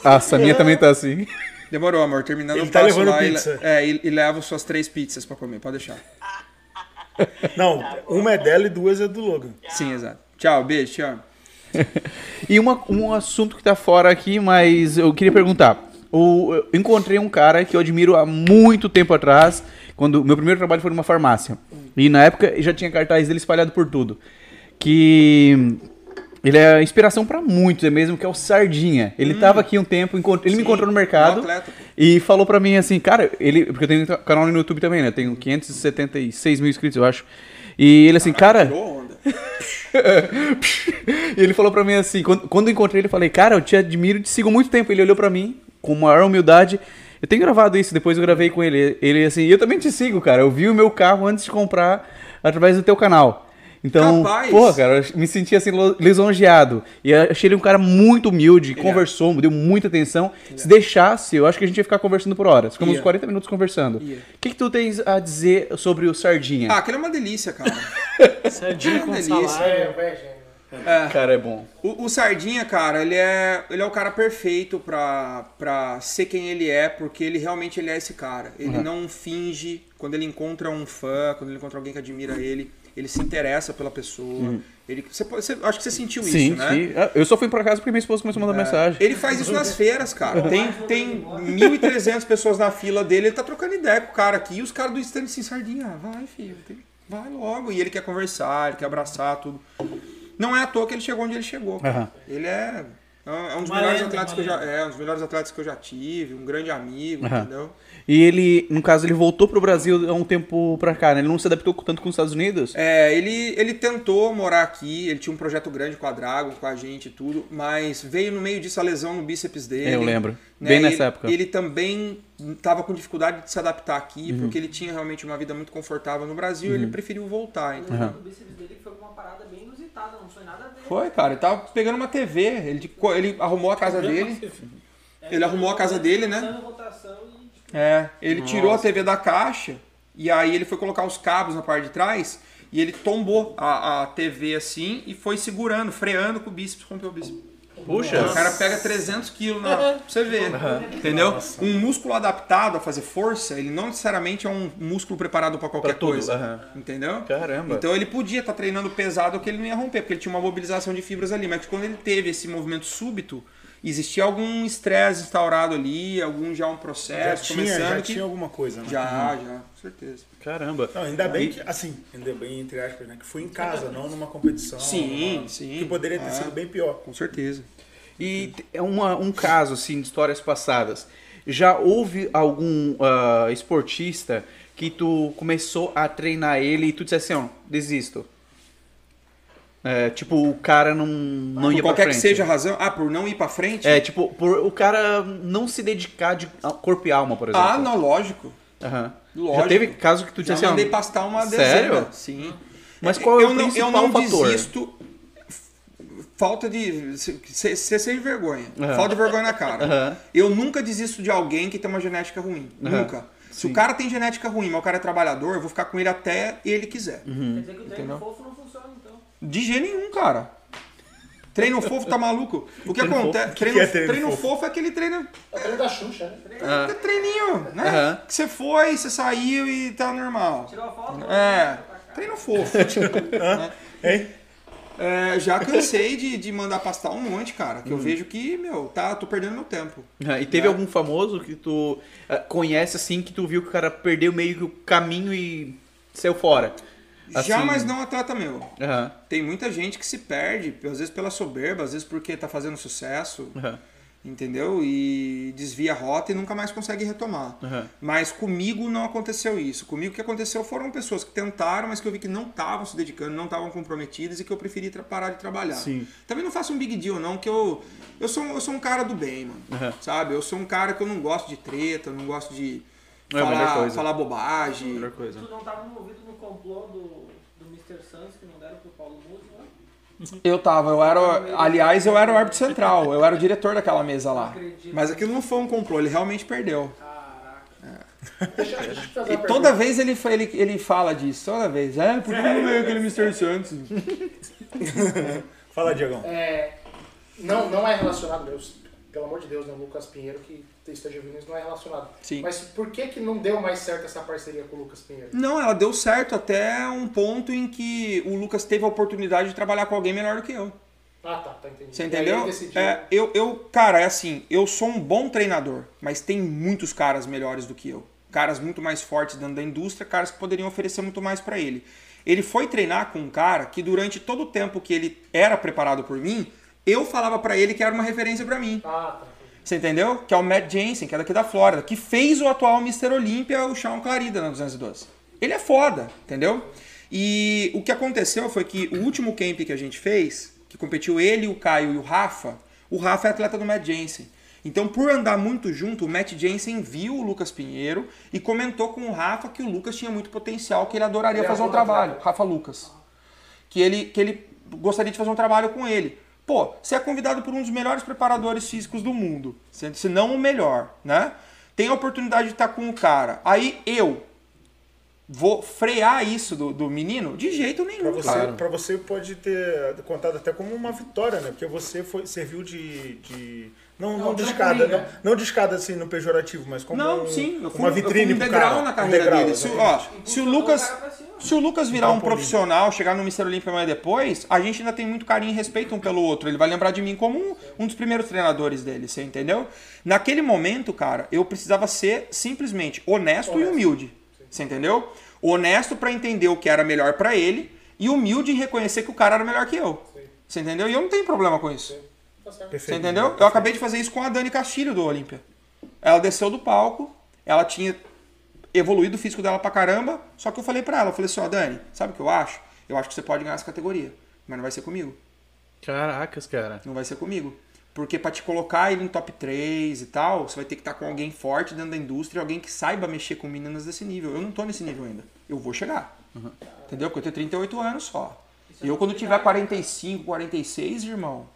Ah, a minha também tá assim. Demorou, amor. Terminando, Ele eu tá passo levando lá e, pizza. le- é, e, e levo suas três pizzas pra comer. Pode deixar. Não, uma é dela e duas é do Logan. Sim, exato. Tchau, beijo, amo. E uma, um assunto que tá fora aqui, mas eu queria perguntar. O, eu encontrei um cara que eu admiro há muito tempo atrás, quando meu primeiro trabalho foi numa farmácia. E na época já tinha cartaz dele espalhado por tudo. Que ele é inspiração pra muitos, é mesmo, que é o Sardinha. Ele tava aqui um tempo, encont- ele me Sim, encontrou no mercado um atleta. E falou pra mim assim, cara, ele, porque eu tenho canal no YouTube também, né? Eu tenho 576 mil inscritos, eu acho. E ele assim, cara, Tirou onda. e ele falou pra mim assim, quando, quando eu encontrei ele, eu falei, cara, eu te admiro, te sigo muito tempo. Ele olhou pra mim com maior humildade. Eu tenho gravado isso, depois eu gravei com ele. Ele assim, eu também te sigo, cara. Eu vi o meu carro antes de comprar através do teu canal. Então, Capaz. porra, cara, eu me senti assim lisonjeado. E eu achei ele um cara muito humilde, é. conversou, me deu muita atenção. Se deixasse, eu acho que a gente ia ficar conversando por horas. Ficamos uns 40 minutos conversando. O que, que tu tens a dizer sobre o Sardinha? Ah, aquele é uma delícia, cara. Sardinha com delícia. salário. É, velho. cara, é bom. O, o Sardinha, cara, ele é, ele é o cara perfeito pra, pra ser quem ele é, porque ele realmente ele é esse cara. Ele não finge, quando ele encontra um fã, quando ele encontra alguém que admira ele, ele se interessa pela pessoa. Ele, você, você- acho que você sentiu Sim, isso, né? sim. Eu só fui pra casa porque minha esposa começou a mandar mensagem. Ele faz isso nas feiras, cara. Tem, tem 1.300 pessoas na fila dele, ele tá trocando ideia com o cara aqui, e os caras do stand assim, Sardinha, ah, vai, filho, tem- vai logo. E ele quer conversar, ele quer abraçar, tudo. Não é à toa que ele chegou onde ele chegou. Aham. Ele é, é um dos melhores atletas que eu já, é um dos melhores atletas que eu já tive, um grande amigo, Aham. entendeu? E ele, no caso, ele voltou pro Brasil há um tempo pra cá, né? Ele não se adaptou tanto com os Estados Unidos. É, ele, ele tentou morar aqui, ele tinha um projeto grande com a Dragon, com a gente e tudo, mas veio no meio disso a lesão no bíceps dele. É, eu lembro. né? Bem nessa ele, época. Uhum. Ele também estava com dificuldade de se adaptar aqui, porque ele tinha realmente uma vida muito confortável no Brasil e ele preferiu voltar, entendeu? O bíceps dele foi uma parada bem inusitada, não foi nada ver. Foi, cara, ele tava pegando uma TV, ele, ele arrumou a casa dele, ele arrumou a casa dele, né? Rotação. É, ele tirou a TV da caixa e aí ele foi colocar os cabos na parte de trás e ele tombou a, a TV assim e foi segurando, freando com o bíceps, rompeu o bíceps. Puxa. O cara pega 300 quilos na... pra você ver, entendeu? Um músculo adaptado a fazer força, ele não necessariamente é um músculo preparado para qualquer Pra coisa, aham. entendeu? Caramba. Então ele podia estar treinando pesado que ele não ia romper, porque ele tinha uma mobilização de fibras ali, mas quando ele teve esse movimento súbito, existia algum estresse instaurado ali, algum já um Já processo tinha, começando já que tinha alguma coisa, né? já, já, com certeza. Caramba. Não, ainda bem que, assim, ainda bem, entre aspas, né? Que foi em casa, não numa competição. Sim, numa- sim. Que poderia ter É. sido bem pior. Com certeza. E é uma- um caso, assim, de histórias passadas. Já houve algum ah, esportista que tu começou a treinar ele e tu disse assim, ó, desisto. É, tipo, o cara não, não Por ia pra qualquer frente. que seja a razão. Ah, por não ir pra frente? É, tipo, por o cara não se dedicar de corpo e alma, por exemplo. ah, não, lógico. Aham. Lógico. Já teve caso que tu disse Já assim, ó, mandei pastar uma Sério? dezena. Sim. Mas qual é eu o não, principal eu não fator? desisto. Falta de. Você sem vergonha. Aham. Falta de vergonha na cara. Aham. Eu nunca desisto de alguém que tem uma genética ruim. Aham. Nunca. Se o cara tem genética ruim, mas o cara é trabalhador, eu vou ficar com ele até ele quiser. Uhum. Quer dizer que o treino fofo não funciona. De jeito nenhum, cara. Treino fofo tá maluco? O que Treino acontece? Treino, é treino treino fofo? fofo? é aquele treino. É o treino da Xuxa, né? É treininho, né? Aham. Que você foi, você saiu e tá normal. Tirou a foto? É, treino fofo. Hein? É, já cansei de, de mandar pastar um monte, cara. Que eu vejo que, meu, tá, tô perdendo meu tempo. Ah, E teve algum famoso que tu conhece assim, que tu viu que o cara perdeu meio que o caminho e saiu fora? Já, Assim- mas não atleta meu. Aham, Tem muita gente que se perde, às vezes pela soberba, às vezes porque tá fazendo sucesso, aham, entendeu? E desvia a rota e nunca mais consegue retomar. aham. Mas comigo não aconteceu isso. Comigo o que aconteceu foram pessoas que tentaram, mas que eu vi que não estavam se dedicando, não estavam comprometidas e que eu preferi parar de trabalhar. Sim. Também não faço um big deal, não, que eu. Eu sou, eu sou um cara do bem, mano. Sabe? Eu sou um cara que eu não gosto de treta, eu não gosto de. É a falar, coisa. falar bobagem. Melhor coisa. Tu não tava envolvido complô do, do Mr. Santos que não deram pro Paulo Musi, né? Eu tava, eu era. Aliás, eu era o árbitro central, eu era o diretor daquela mesa lá. Mas aquilo não foi um complô, ele realmente perdeu. Deixa, deixa eu te fazer E toda vez ele, ele, ele fala disso, toda vez. É, por que não veio aquele Mr. Santos? Fala, Diegão. É, não, não é relacionado, meu, pelo amor de Deus, né? O Lucas Pinheiro que esteja isso não é relacionado. Sim. Mas por que, que não deu mais certo essa parceria com o Lucas Pinheiro? Não, ela deu certo até um ponto em que o Lucas teve a oportunidade de trabalhar com alguém melhor do que eu. Ah, tá, tá entendido. Você entendeu? decidiu- É, eu, eu, cara, é assim, eu sou um bom treinador, mas tem muitos caras melhores do que eu. Caras muito mais fortes dentro da indústria, caras que poderiam oferecer muito mais pra ele. Ele foi treinar com um cara que durante todo o tempo que ele era preparado por mim, eu falava pra ele que era uma referência pra mim. Ah, tá. Você entendeu? Que é o Matt Jensen, que é daqui da Flórida, que fez o atual Mr. Olímpia, o Sean Clarida, na 212. Ele é foda, entendeu? E o que aconteceu foi que o último camp que a gente fez, que competiu ele, o Caio e o Rafa, o Rafa é atleta do Matt Jensen. Então, por andar muito junto, o Matt Jensen viu o Lucas Pinheiro e comentou com o Rafa que o Lucas tinha muito potencial, que ele adoraria Ele é fazer um trabalho. Rafa Lucas que ele, que ele gostaria de fazer um trabalho com ele. Pô, você é convidado por um dos melhores preparadores físicos do mundo, se se não o melhor, né? Tem a oportunidade de estar com o cara. Aí eu vou frear isso do, do menino? De jeito nenhum, você, cara. pra você pode ter contado até como uma vitória, né? Porque você foi, serviu de. de- não, não, Não, de trampolim, escada, né? não, não de escada assim no pejorativo, mas como Não, um- sim, eu fui, uma eu fui vitrine um pro degrau cara. na Um carreira degrau, dele. Se, ó, se o Impulsionou Lucas, se o Lucas virar um profissional, chegar no Mr. Olímpia amanhã depois, a gente ainda tem muito carinho e respeito um pelo outro. Ele vai lembrar de mim como um, um dos primeiros treinadores dele, você entendeu? Naquele momento, cara, eu precisava ser simplesmente honesto, e Honesto. humilde. Você entendeu? Honesto pra entender o que era melhor pra ele e humilde em reconhecer que o cara era melhor que eu. Você entendeu? E eu não tenho problema com isso. Tá Você Perfeito. entendeu? Eu acabei de fazer isso com a Dani Castilho do Olímpia. Ela desceu do palco, ela tinha evoluído o físico dela pra caramba, só que eu falei pra ela, eu falei assim, ó, Dani, sabe o que eu acho? Eu acho que você pode ganhar essa categoria, mas não vai ser comigo. Caracas, cara. Não vai ser comigo. Porque pra te colocar ele no top 3 e tal, você vai ter que estar com alguém forte dentro da indústria, alguém que saiba mexer com meninas desse nível. Eu não tô nesse nível ainda. Eu vou chegar. Entendeu? Porque eu tenho 38 anos só. E eu quando tiver 45, 46, irmão,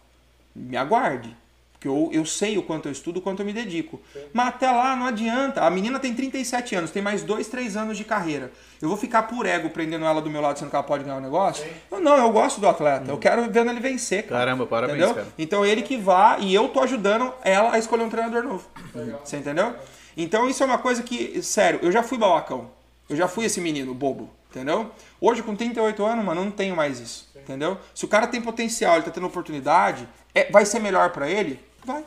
me aguarde. Porque eu, eu sei o quanto eu estudo, o quanto eu me dedico. Mas até lá não adianta. A menina tem 37 anos, tem mais 2, 3 anos de carreira. Eu vou ficar por ego prendendo ela do meu lado, sendo que ela pode ganhar o negócio? Eu, não, eu gosto do atleta. Eu quero vendo ele vencer, cara. Caramba, parabéns, Entendeu? cara. Então ele que vá e eu tô ajudando ela a escolher um treinador novo. Você entendeu? Então isso é uma coisa que, sério, eu já fui babacão. Eu já fui esse menino bobo, entendeu? Hoje com 38 anos, mano, eu não tenho mais isso, entendeu? Se o cara tem potencial, ele tá tendo oportunidade, é, vai ser melhor pra ele? Vai.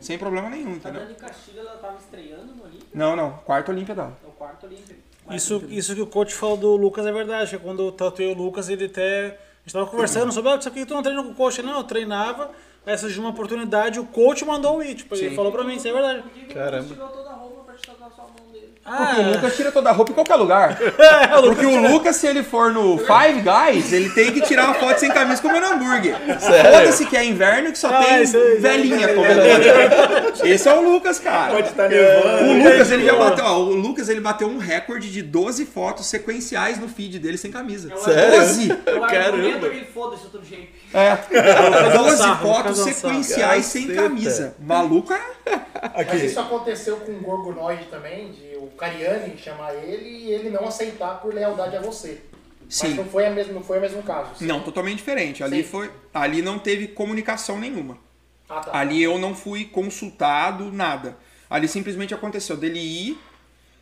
Sem problema nenhum, A entendeu? Dani Castilho, ela tava estreando no Olímpia, Não, não. Quarto Olímpia dela. é o quarto Olímpia. Isso, isso que o coach falou do Lucas é verdade. que Quando eu tatuei o Lucas, ele até. A gente tava conversando sobre, ah, isso aqui tu não treina com o coach. Não, eu treinava, aí surgiu uma oportunidade, o coach mandou ir. Tipo, ele Sim. falou pra mim, isso é verdade. Por que que o Caramba. Lucas tirou toda a roupa pra te tatuar sua dele? Porque o Ah, Lucas tira toda a roupa em qualquer lugar. é, o Lucas Porque o Lucas, se ele for no Five Guys, ele tem que tirar uma foto sem camisa comendo hambúrguer. Foda-se que é inverno e que só Ah, tem isso aí, velhinha comendo. Esse é o Lucas, cara. Pode estar nevando. O Lucas, ele já bateu, ó, o Lucas, ele bateu um recorde de 12 fotos sequenciais no feed dele sem camisa. Sério? 12! Eu Caramba. argumento que foda-se outro jeito. É. 12 sarro, vou fotos sequenciais sem camisa. Maluco é. Mas isso aconteceu com o Gorgonoid também, de o Cariani chamar ele e ele não aceitar por lealdade a você. Mas Sim. não foi, a mesmo, não foi o mesmo caso. Não, totalmente diferente. Ali Sim. foi. Ali não teve comunicação nenhuma. Ah, tá. Ali eu não fui consultado, nada. Ali simplesmente aconteceu dele ir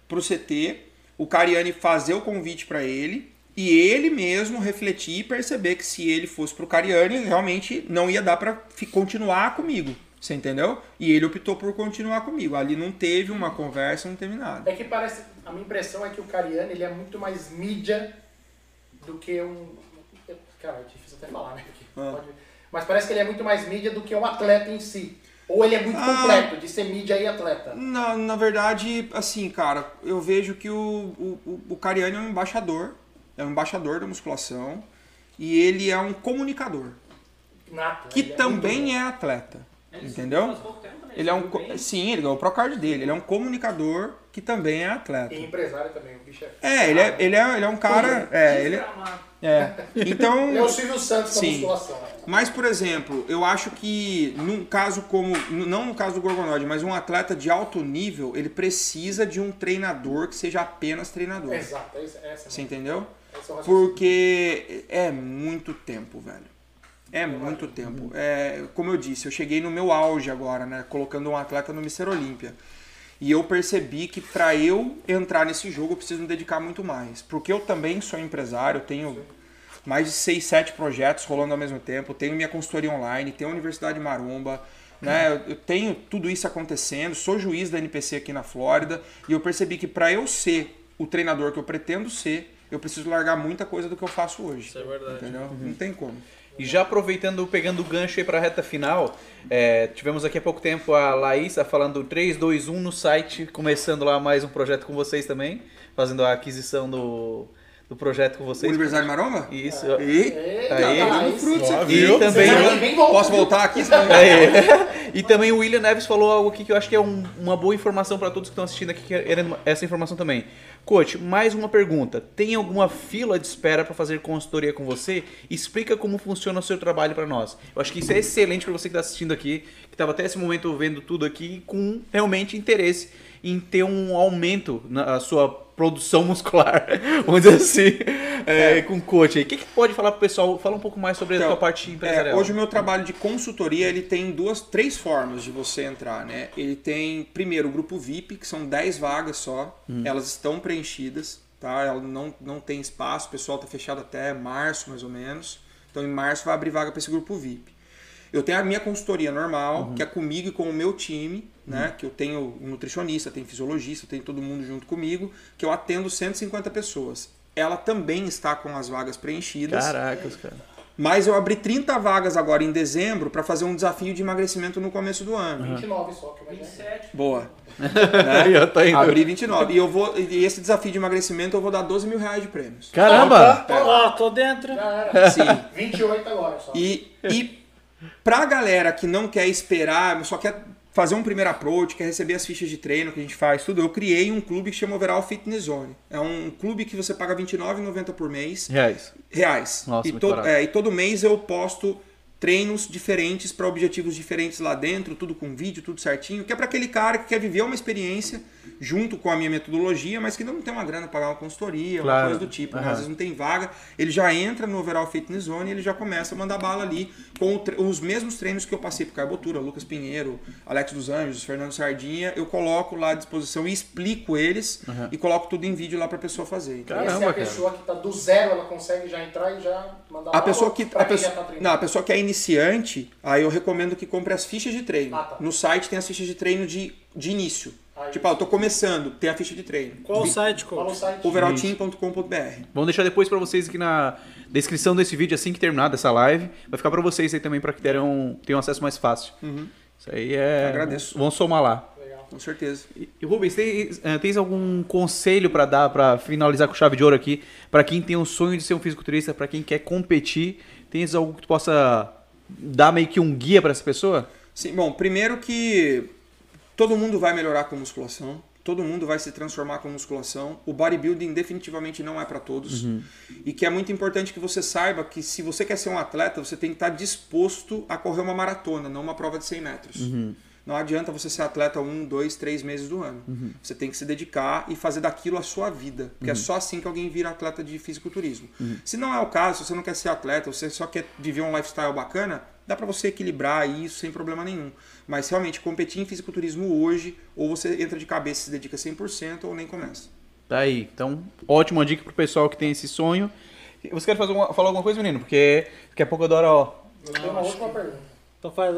pro CT, o Cariani fazer o convite pra ele e ele mesmo refletir e perceber que se ele fosse pro Cariani, realmente não ia dar fi- continuar comigo. Você entendeu? E ele optou por continuar comigo. Ali não teve uma conversa, não teve nada. É que parece. A minha impressão é que o Cariani ele é muito mais mídia do que um. Cara, é difícil até falar, né? Ah. pode- Mas parece que ele é muito mais mídia do que um atleta em si. Ou ele é muito Ah. completo de ser mídia e atleta. Na, na verdade, assim, cara, eu vejo que o, o, o- Cariani é um embaixador, é um embaixador da musculação e ele é um comunicador, Nato. que é também muito- é atleta, Ele entendeu? Tempo, né? Ele é um. Bem? Sim, ele ganhou o Procard dele. Ele é um comunicador que também é atleta. E empresário também, o bicho é. É, ele é, ele é, ele é um cara. É, ele é. Então. Ele é o Silvio Santos da Sim. musculação. né? Mas, por exemplo, eu acho que num caso como. Não no caso do Gorgonoide, mas um atleta de alto nível, ele precisa de um treinador que seja apenas treinador. Exato, essa, essa Você entendeu? É o raciocínio. Porque é muito tempo, velho. É muito tempo. É, como eu disse, eu cheguei no meu auge agora, né? Colocando um atleta no Mr. Olímpia. E eu percebi que para eu entrar nesse jogo eu preciso me dedicar muito mais. Porque eu também sou empresário, tenho mais de 6, 7 projetos rolando ao mesmo tempo, tenho minha consultoria online, tenho a Universidade Maromba, né? Eu- Eu tenho tudo isso acontecendo, sou juiz da NPC aqui na Flórida e eu percebi que para eu ser o treinador que eu pretendo ser, eu preciso largar muita coisa do que eu faço hoje. Isso é verdade. Entendeu? Não tem como. E já aproveitando, pegando o gancho aí para a reta final, é, tivemos aqui há pouco tempo a Laísa falando 3, 2, 1 no site, começando lá mais um projeto com vocês também, fazendo a aquisição do, do projeto com O vocês. Universidade Maromba? Isso. Eita, Aí. tá tá aí frutos sim. aqui. E também, volta. Posso voltar aqui? É. E também o William Neves falou algo aqui que eu acho que é um- uma boa informação para todos que estão assistindo aqui, querendo essa informação também. Coach, mais uma pergunta. Tem alguma fila de espera para fazer consultoria com você? Explica como funciona o seu trabalho para nós. Eu acho que isso é excelente para você que está assistindo aqui, que estava até esse momento vendo tudo aqui com realmente interesse em ter um aumento na sua produção muscular, vamos dizer assim, é, com coach. O que, que pode falar pro pessoal? Fala um pouco mais sobre a Então, sua parte É, empresarial. hoje o meu trabalho de consultoria ele tem duas, três formas de você entrar, né? Ele tem primeiro o grupo VIP, que são 10 vagas só, elas estão preenchidas, tá? Ela não, não tem espaço, o pessoal tá fechado até março mais ou menos. Então em março vai abrir vaga para esse grupo VIP. Eu tenho a minha consultoria normal, que é comigo e com o meu time, né? Que eu tenho um nutricionista, tenho fisiologista, tenho todo mundo junto comigo, que eu atendo 150 pessoas. Ela também está com as vagas preenchidas. Caracas, cara. Mas eu abri 30 vagas agora em dezembro para fazer um desafio de emagrecimento no começo do ano. 29 só, que eu imaginei. 27. Boa. Eu tô indo. Abri 29. E eu vou. E esse desafio de emagrecimento eu vou dar 12 mil reais de prêmios. Caramba! Ó, tô dentro. Já era. Sim. 28 agora só. E, e pra galera que não quer esperar, só quer fazer um primeiro approach, quer receber as fichas de treino que a gente faz, tudo, eu criei um clube que chama Overall Fitness Zone. É um clube que você paga R$29,90 por mês. Reais. reais. Nossa, e, barato. é, e todo mês eu posto treinos diferentes para objetivos diferentes lá dentro, tudo com vídeo, tudo certinho, que é para aquele cara que quer viver uma experiência junto com a minha metodologia, mas que não tem uma grana para pagar uma consultoria, Claro. uma coisa do tipo, né? Aham. às vezes não tem vaga, ele já entra no Overall Fitness Zone e ele já começa a mandar bala ali com os mesmos treinos que eu passei pro Carbotura, Lucas Pinheiro, Alex dos Anjos, Fernando Sardinha, eu coloco lá à disposição e explico eles e coloco tudo em vídeo lá para pessoa fazer. Então, Essa é Caramba, a cara. pessoa que tá do zero, ela consegue já entrar e já mandar A bala pessoa que pra a quem pessoa, já tá treinando. não, a pessoa que é iniciante, aí eu recomendo que compre as fichas de treino. Ah, tá. No site tem as fichas de treino de, de início. Ah, tipo, ah, eu tô começando, tem a ficha de treino. Qual o site, o coach? site. Overallteam.com.br. Vamos deixar depois pra vocês aqui na descrição desse vídeo, assim que terminar dessa live. Vai ficar pra vocês aí também, pra que terem, tenham acesso mais fácil. Isso aí é... Agradeço. Vamos somar lá. Legal. Com certeza. E, Rubens, tem, eh, tens algum conselho pra dar, pra finalizar com chave de ouro aqui, Pra quem tem um sonho de ser um fisiculturista, pra quem quer competir, tens algo que tu possa dar meio que um guia pra essa pessoa? Sim, bom, primeiro que todo mundo vai melhorar com musculação, todo mundo vai se transformar com musculação. O bodybuilding definitivamente não é para todos. E que é muito importante que você saiba que se você quer ser um atleta, você tem que estar disposto a correr uma maratona, não uma prova de 100 metros. Não adianta você ser atleta um, dois, três meses do ano. Você tem que se dedicar e fazer daquilo a sua vida. Porque é só assim que alguém vira atleta de fisiculturismo. Se não é o caso, se você não quer ser atleta, você só quer viver um lifestyle bacana, dá pra você equilibrar isso sem problema nenhum. Mas realmente, competir em fisiculturismo hoje, ou você entra de cabeça e se dedica 100% ou nem começa. Tá aí. Então, ótima dica pro pessoal que tem esse sonho. Você quer fazer alguma- falar alguma coisa, menino? Porque daqui a pouco eu adoro, ó. Eu tenho uma última pergunta. Então faz.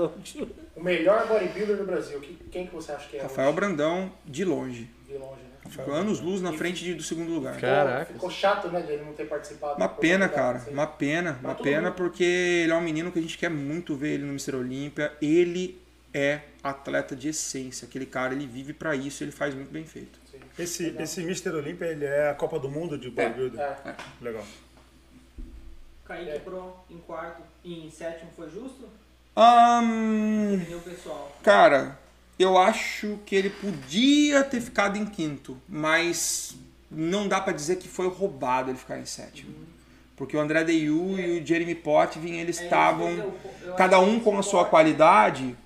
O melhor bodybuilder do Brasil, que- quem que você acha que é? Rafael hoje? Brandão, de longe. De longe, né? Ficou anos luz na frente de- do segundo lugar. Caraca. Ficou chato, né, de ele não ter participado. Uma pena, cara. assim. Uma pena. Uma tudo pena bem. porque ele é um menino que a gente quer muito ver ele no Mr. Olímpia. Ele é atleta de essência. Aquele cara, ele vive pra isso, ele faz muito bem feito. Esse, esse Mr. Olympia, ele é a Copa do Mundo de bodybuilder? É. Legal. Kaique É. Pro em quarto e em sétimo foi justo? Pessoal? cara, Eu acho que ele podia ter ficado em quinto, mas não dá pra dizer que foi roubado ele ficar em sétimo. Porque o André Deyu e o Jeremy Potvin, eles estavam, cada um com a sua qualidade,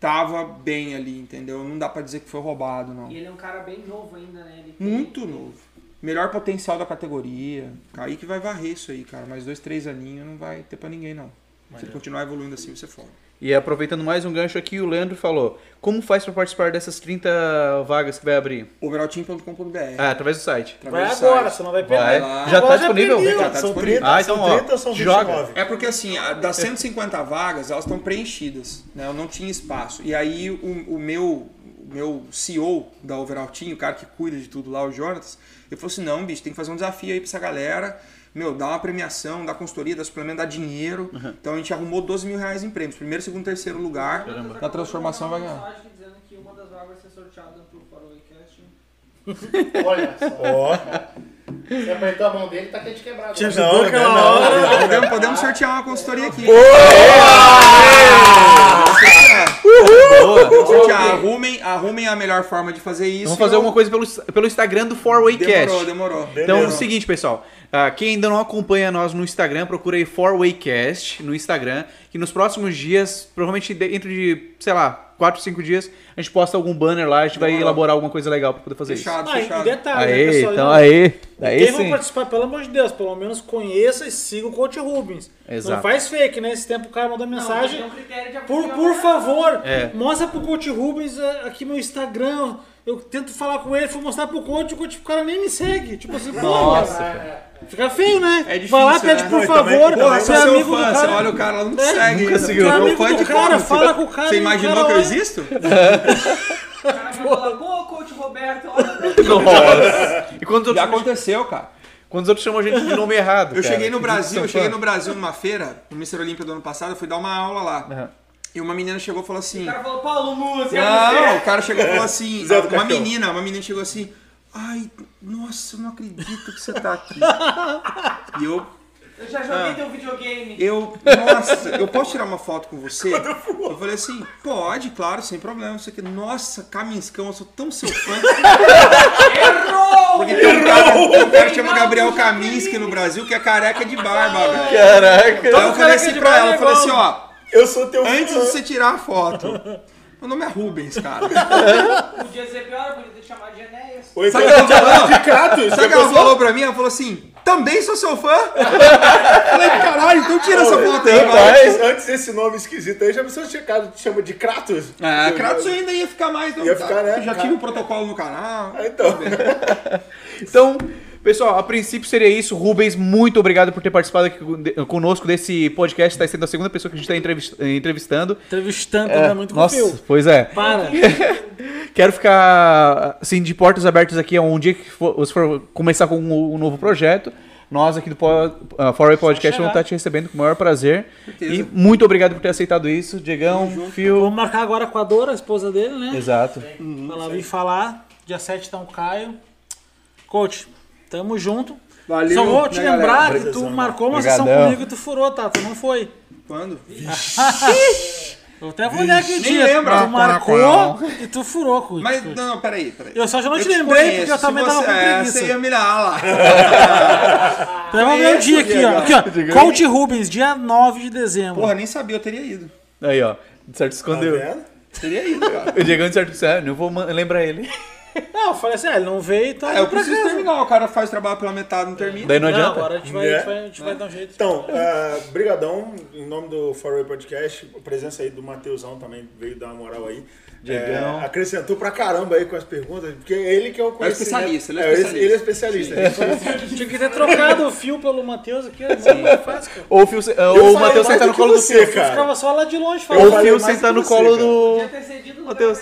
tava bem ali, entendeu? Não dá pra dizer que foi roubado, não. E ele é um cara bem novo ainda, né? Ele tem- Muito novo. Melhor potencial da categoria. Kaique vai varrer isso aí, cara. Mais dois, três aninhos não vai ter pra ninguém, não. Se ele continuar evoluindo assim, você foda. E aproveitando mais um gancho aqui, o Leandro falou: Como faz pra participar dessas 30 vagas que vai abrir? Overallteam.com.br. Ah, através do site. Vai Através do agora, site. senão vai Vai. perder. lá. Já tá Agora disponível? Já tá são disponível. 30, Ah, então, são ó, 30 ou são joga. 29? É porque assim, das 150 vagas, elas estão preenchidas, né? Eu não tinha espaço. E aí o, o meu o meu CEO da Overall Team, o cara que cuida de tudo lá, o Jonatas, ele falou assim, não, bicho, tem que fazer um desafio aí pra essa galera. Meu, dá uma premiação, dá consultoria, dá suplemento, dá dinheiro. Então a gente arrumou 12 mil reais em prêmios. Primeiro, segundo, terceiro lugar. Na transformação vai ganhar. mensagem dizendo que uma das vagas vai ser sorteada pro Faroecast. Olha só. Ó, Você apertou a mão dele, tá quente quebrado. te né? ajudou aquela hora. Podemos, podemos sortear uma consultoria aqui. Boa! Sortear. Arrumem, arrumem a melhor forma de fazer isso. Vamos fazer alguma coisa pelo, pelo Instagram do 4Waycast. Demorou, demorou. Então é o seguinte, pessoal. Ah, quem ainda não acompanha nós no Instagram, procura aí 4Waycast no Instagram. Que nos próximos dias, provavelmente dentro de, sei lá, 4, 5 dias, a gente posta algum banner lá. A gente vai elaborar alguma coisa legal pra poder fazer Fechado, Ah, e fechado. detalhe, né, isso. Aê, pessoal? então Não, aí. Daí Quem vai participar, pelo amor de Deus, pelo menos conheça e siga o Coach Rubens. Exato. Não faz fake, né? Esse tempo o cara mandou mensagem. Tem um Por, por agora. favor, É. mostra pro Coach Rubens é, aqui meu Instagram. Eu tento falar com ele, fui mostrar pro coach, o coach, o cara nem me segue. Tipo assim, pô, Nossa, fica feio, né? É difícil, Vai lá, pede né? por e também- favor, Porra, você é amigo fã, do você cara. olha o cara lá, não te É, segue. nunca seguiu. Você é Meu amigo fã do cara, como? fala com o cara. Você imaginou cara que eu existo? O cara vai falar, pô, coach Roberto, olha. Nossa. E quando os Já outros, aconteceu, cara. quando os outros chamam a gente de nome errado. Eu cara. cheguei no Brasil, eu cheguei no Brasil numa feira, no Mr. Olímpia do ano passado, eu fui dar uma aula lá. Aham. E uma menina chegou e falou assim. O cara falou, Paulo Música. Não, o cara chegou e falou assim. Uma menina, uma menina chegou assim. Ai, nossa, eu não acredito que você tá aqui. E eu, Eu já joguei teu videogame. eu, nossa, eu posso tirar uma foto com você? Eu falei assim, pode, claro, sem problema. Isso aqui, nossa, Caminscão, eu sou tão seu fã. Errou! Porque tem um cara, tem um cara que chama Gabriel Kaminski no Brasil que é careca de barba, velho. Caraca. Aí eu falei assim pra ela, é eu falei assim, ó, Eu sou teu antes fã. de você tirar a foto, meu nome é Rubens, cara. Podia ser pior, podia ter chamado de Enéas. Então Sabe o que ela falou? de Kratos. Sabe o que ela falou pra mim? Ela falou assim, também sou seu fã? Eu falei, caralho, então tira essa foto aí, vai. Antes, antes desse nome esquisito aí, já me sou checado, te chama de Kratos. Ah, Kratos eu ainda ia ficar mais. Não, Ia ficar, né? Já tive o protocolo no canal. Ah, Então, Então, pessoal, a princípio seria isso. Rubens, muito obrigado por ter participado aqui conosco desse podcast. Está sendo a segunda pessoa que a gente está entrevistando. entrevistando, né? Muito Nossa, confio. pois é. Para. Quero ficar assim de portas abertas aqui um dia que for, você for começar com um, um novo projeto. Nós aqui do po- uh, Foray Podcast vamos estar te recebendo com o maior prazer. Certeza. E muito obrigado por ter aceitado isso, Diegão, Fio. Vamos marcar agora com a Dora, a esposa dele, né? Exato. Ela vir falar. Dia 7 tá um Caio. Coach, tamo junto. Valeu, Só vou te né, lembrar galera? que tu marcou uma Obrigadão. sessão comigo e tu furou, tá? Tu não foi. Quando? Eu até vou olhar aqui o Nem dia. lembra. Tu marcou e tu furou, Coach. Mas, não, não, peraí, peraí. Eu só já não te te lembrei conheço, porque eu também tava com é, preguiça. Você ia me lá. Então vamos ver o dia aqui, ó. Diego. Aqui, ó. Coach Rubens, dia 9 de dezembro. Porra, nem sabia, eu teria ido. Aí, ó. De certo Tá escondeu. vendo? Teria ido, cara. o Diegão de certo disse, ah, não vou man- lembrar ele. Não, eu falei assim, ah, ele não veio, então É, eu preciso casa. terminar. O cara faz trabalho pela metade, não termina. Daí não Não, adianta. agora a gente vai, É. a gente vai, a gente vai dar um jeito. Então, ah, brigadão, em nome do Foray Podcast, a presença aí do Mateusão também veio dar uma moral aí. É, acrescentou pra caramba aí com as perguntas, porque ele que é o conhecimento. especialista, ele é ele especialista. Ele é especialista. Tinha que ter trocado o fio pelo Matheus aqui, é fácil, cara. Ou o, Fio, ou Eu o Matheus sentar no colo do Fio. cara. Ficava só lá de longe Ou falando. o falei Fio sentar no colo do. Matheus.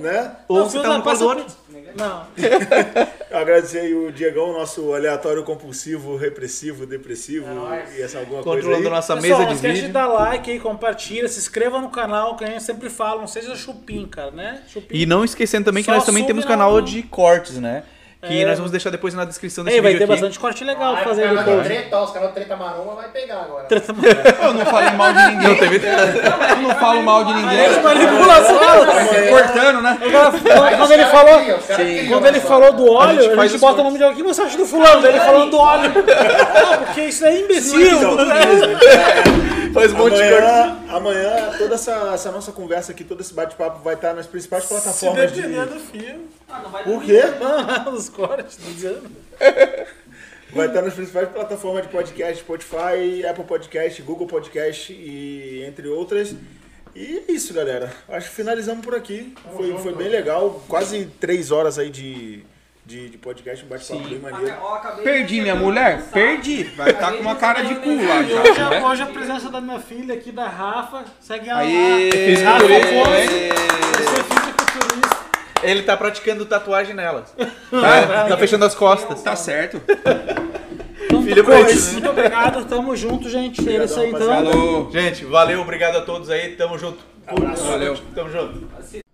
né? Ou sentar no colo do passa Não. Agradecer aí o Diegão, nosso aleatório compulsivo, repressivo, depressivo e essa alguma coisa Controlando aí. nossa Pessoal, mesa não de esquece de vídeo. dar like aí, compartilha, se inscreva no canal, que a gente sempre fala, não seja chupim, cara, né? Chupim. E não esquecendo também que Só nós também temos canal de cortes, né? Que É. nós vamos deixar depois na descrição desse Ei, vai vídeo ter aqui. bastante corte legal Aí, fazer o no post. treta, os do Treta Maromba vai pegar agora. Eu não falei mal de ninguém. Não teve Eu não falo mal de ninguém. Manipulação! Cortando, né? Quando ele caras falou, caras quando ele falou do óleo, gente a gente bota o nome de alguém, o que você acha do fulano? Ele falando do óleo. Não, porque isso é imbecil. Faz um monte de corte. Amanhã, amanhã toda essa, essa nossa conversa aqui, todo esse bate-papo vai estar nas principais Se plataformas de. depender do filme. Ah, não vai Por dormir. quê? Ah, os cortes, tô dizendo. Vai estar nas principais plataformas de podcast, Spotify, Apple Podcast, Google Podcast e entre outras. E é isso, galera. Acho que finalizamos por aqui. Foi, foi bem legal. Quase três horas aí de, de, de podcast, um bate-papo bem maneiro. Perdi minha mulher? Perdi. Vai estar com uma cara de cu lá já. hoje, né? hoje a presença da minha filha aqui, da Rafa, segue ela Aí, lá. Rafa você. Ele tá praticando tatuagem nelas. Tá, tá fechando as costas. Tá certo. Então, né? Muito obrigado, tamo junto, gente. É isso aí então. Falou. Gente, valeu, obrigado a todos aí. Tamo junto. Valeu. Tamo junto.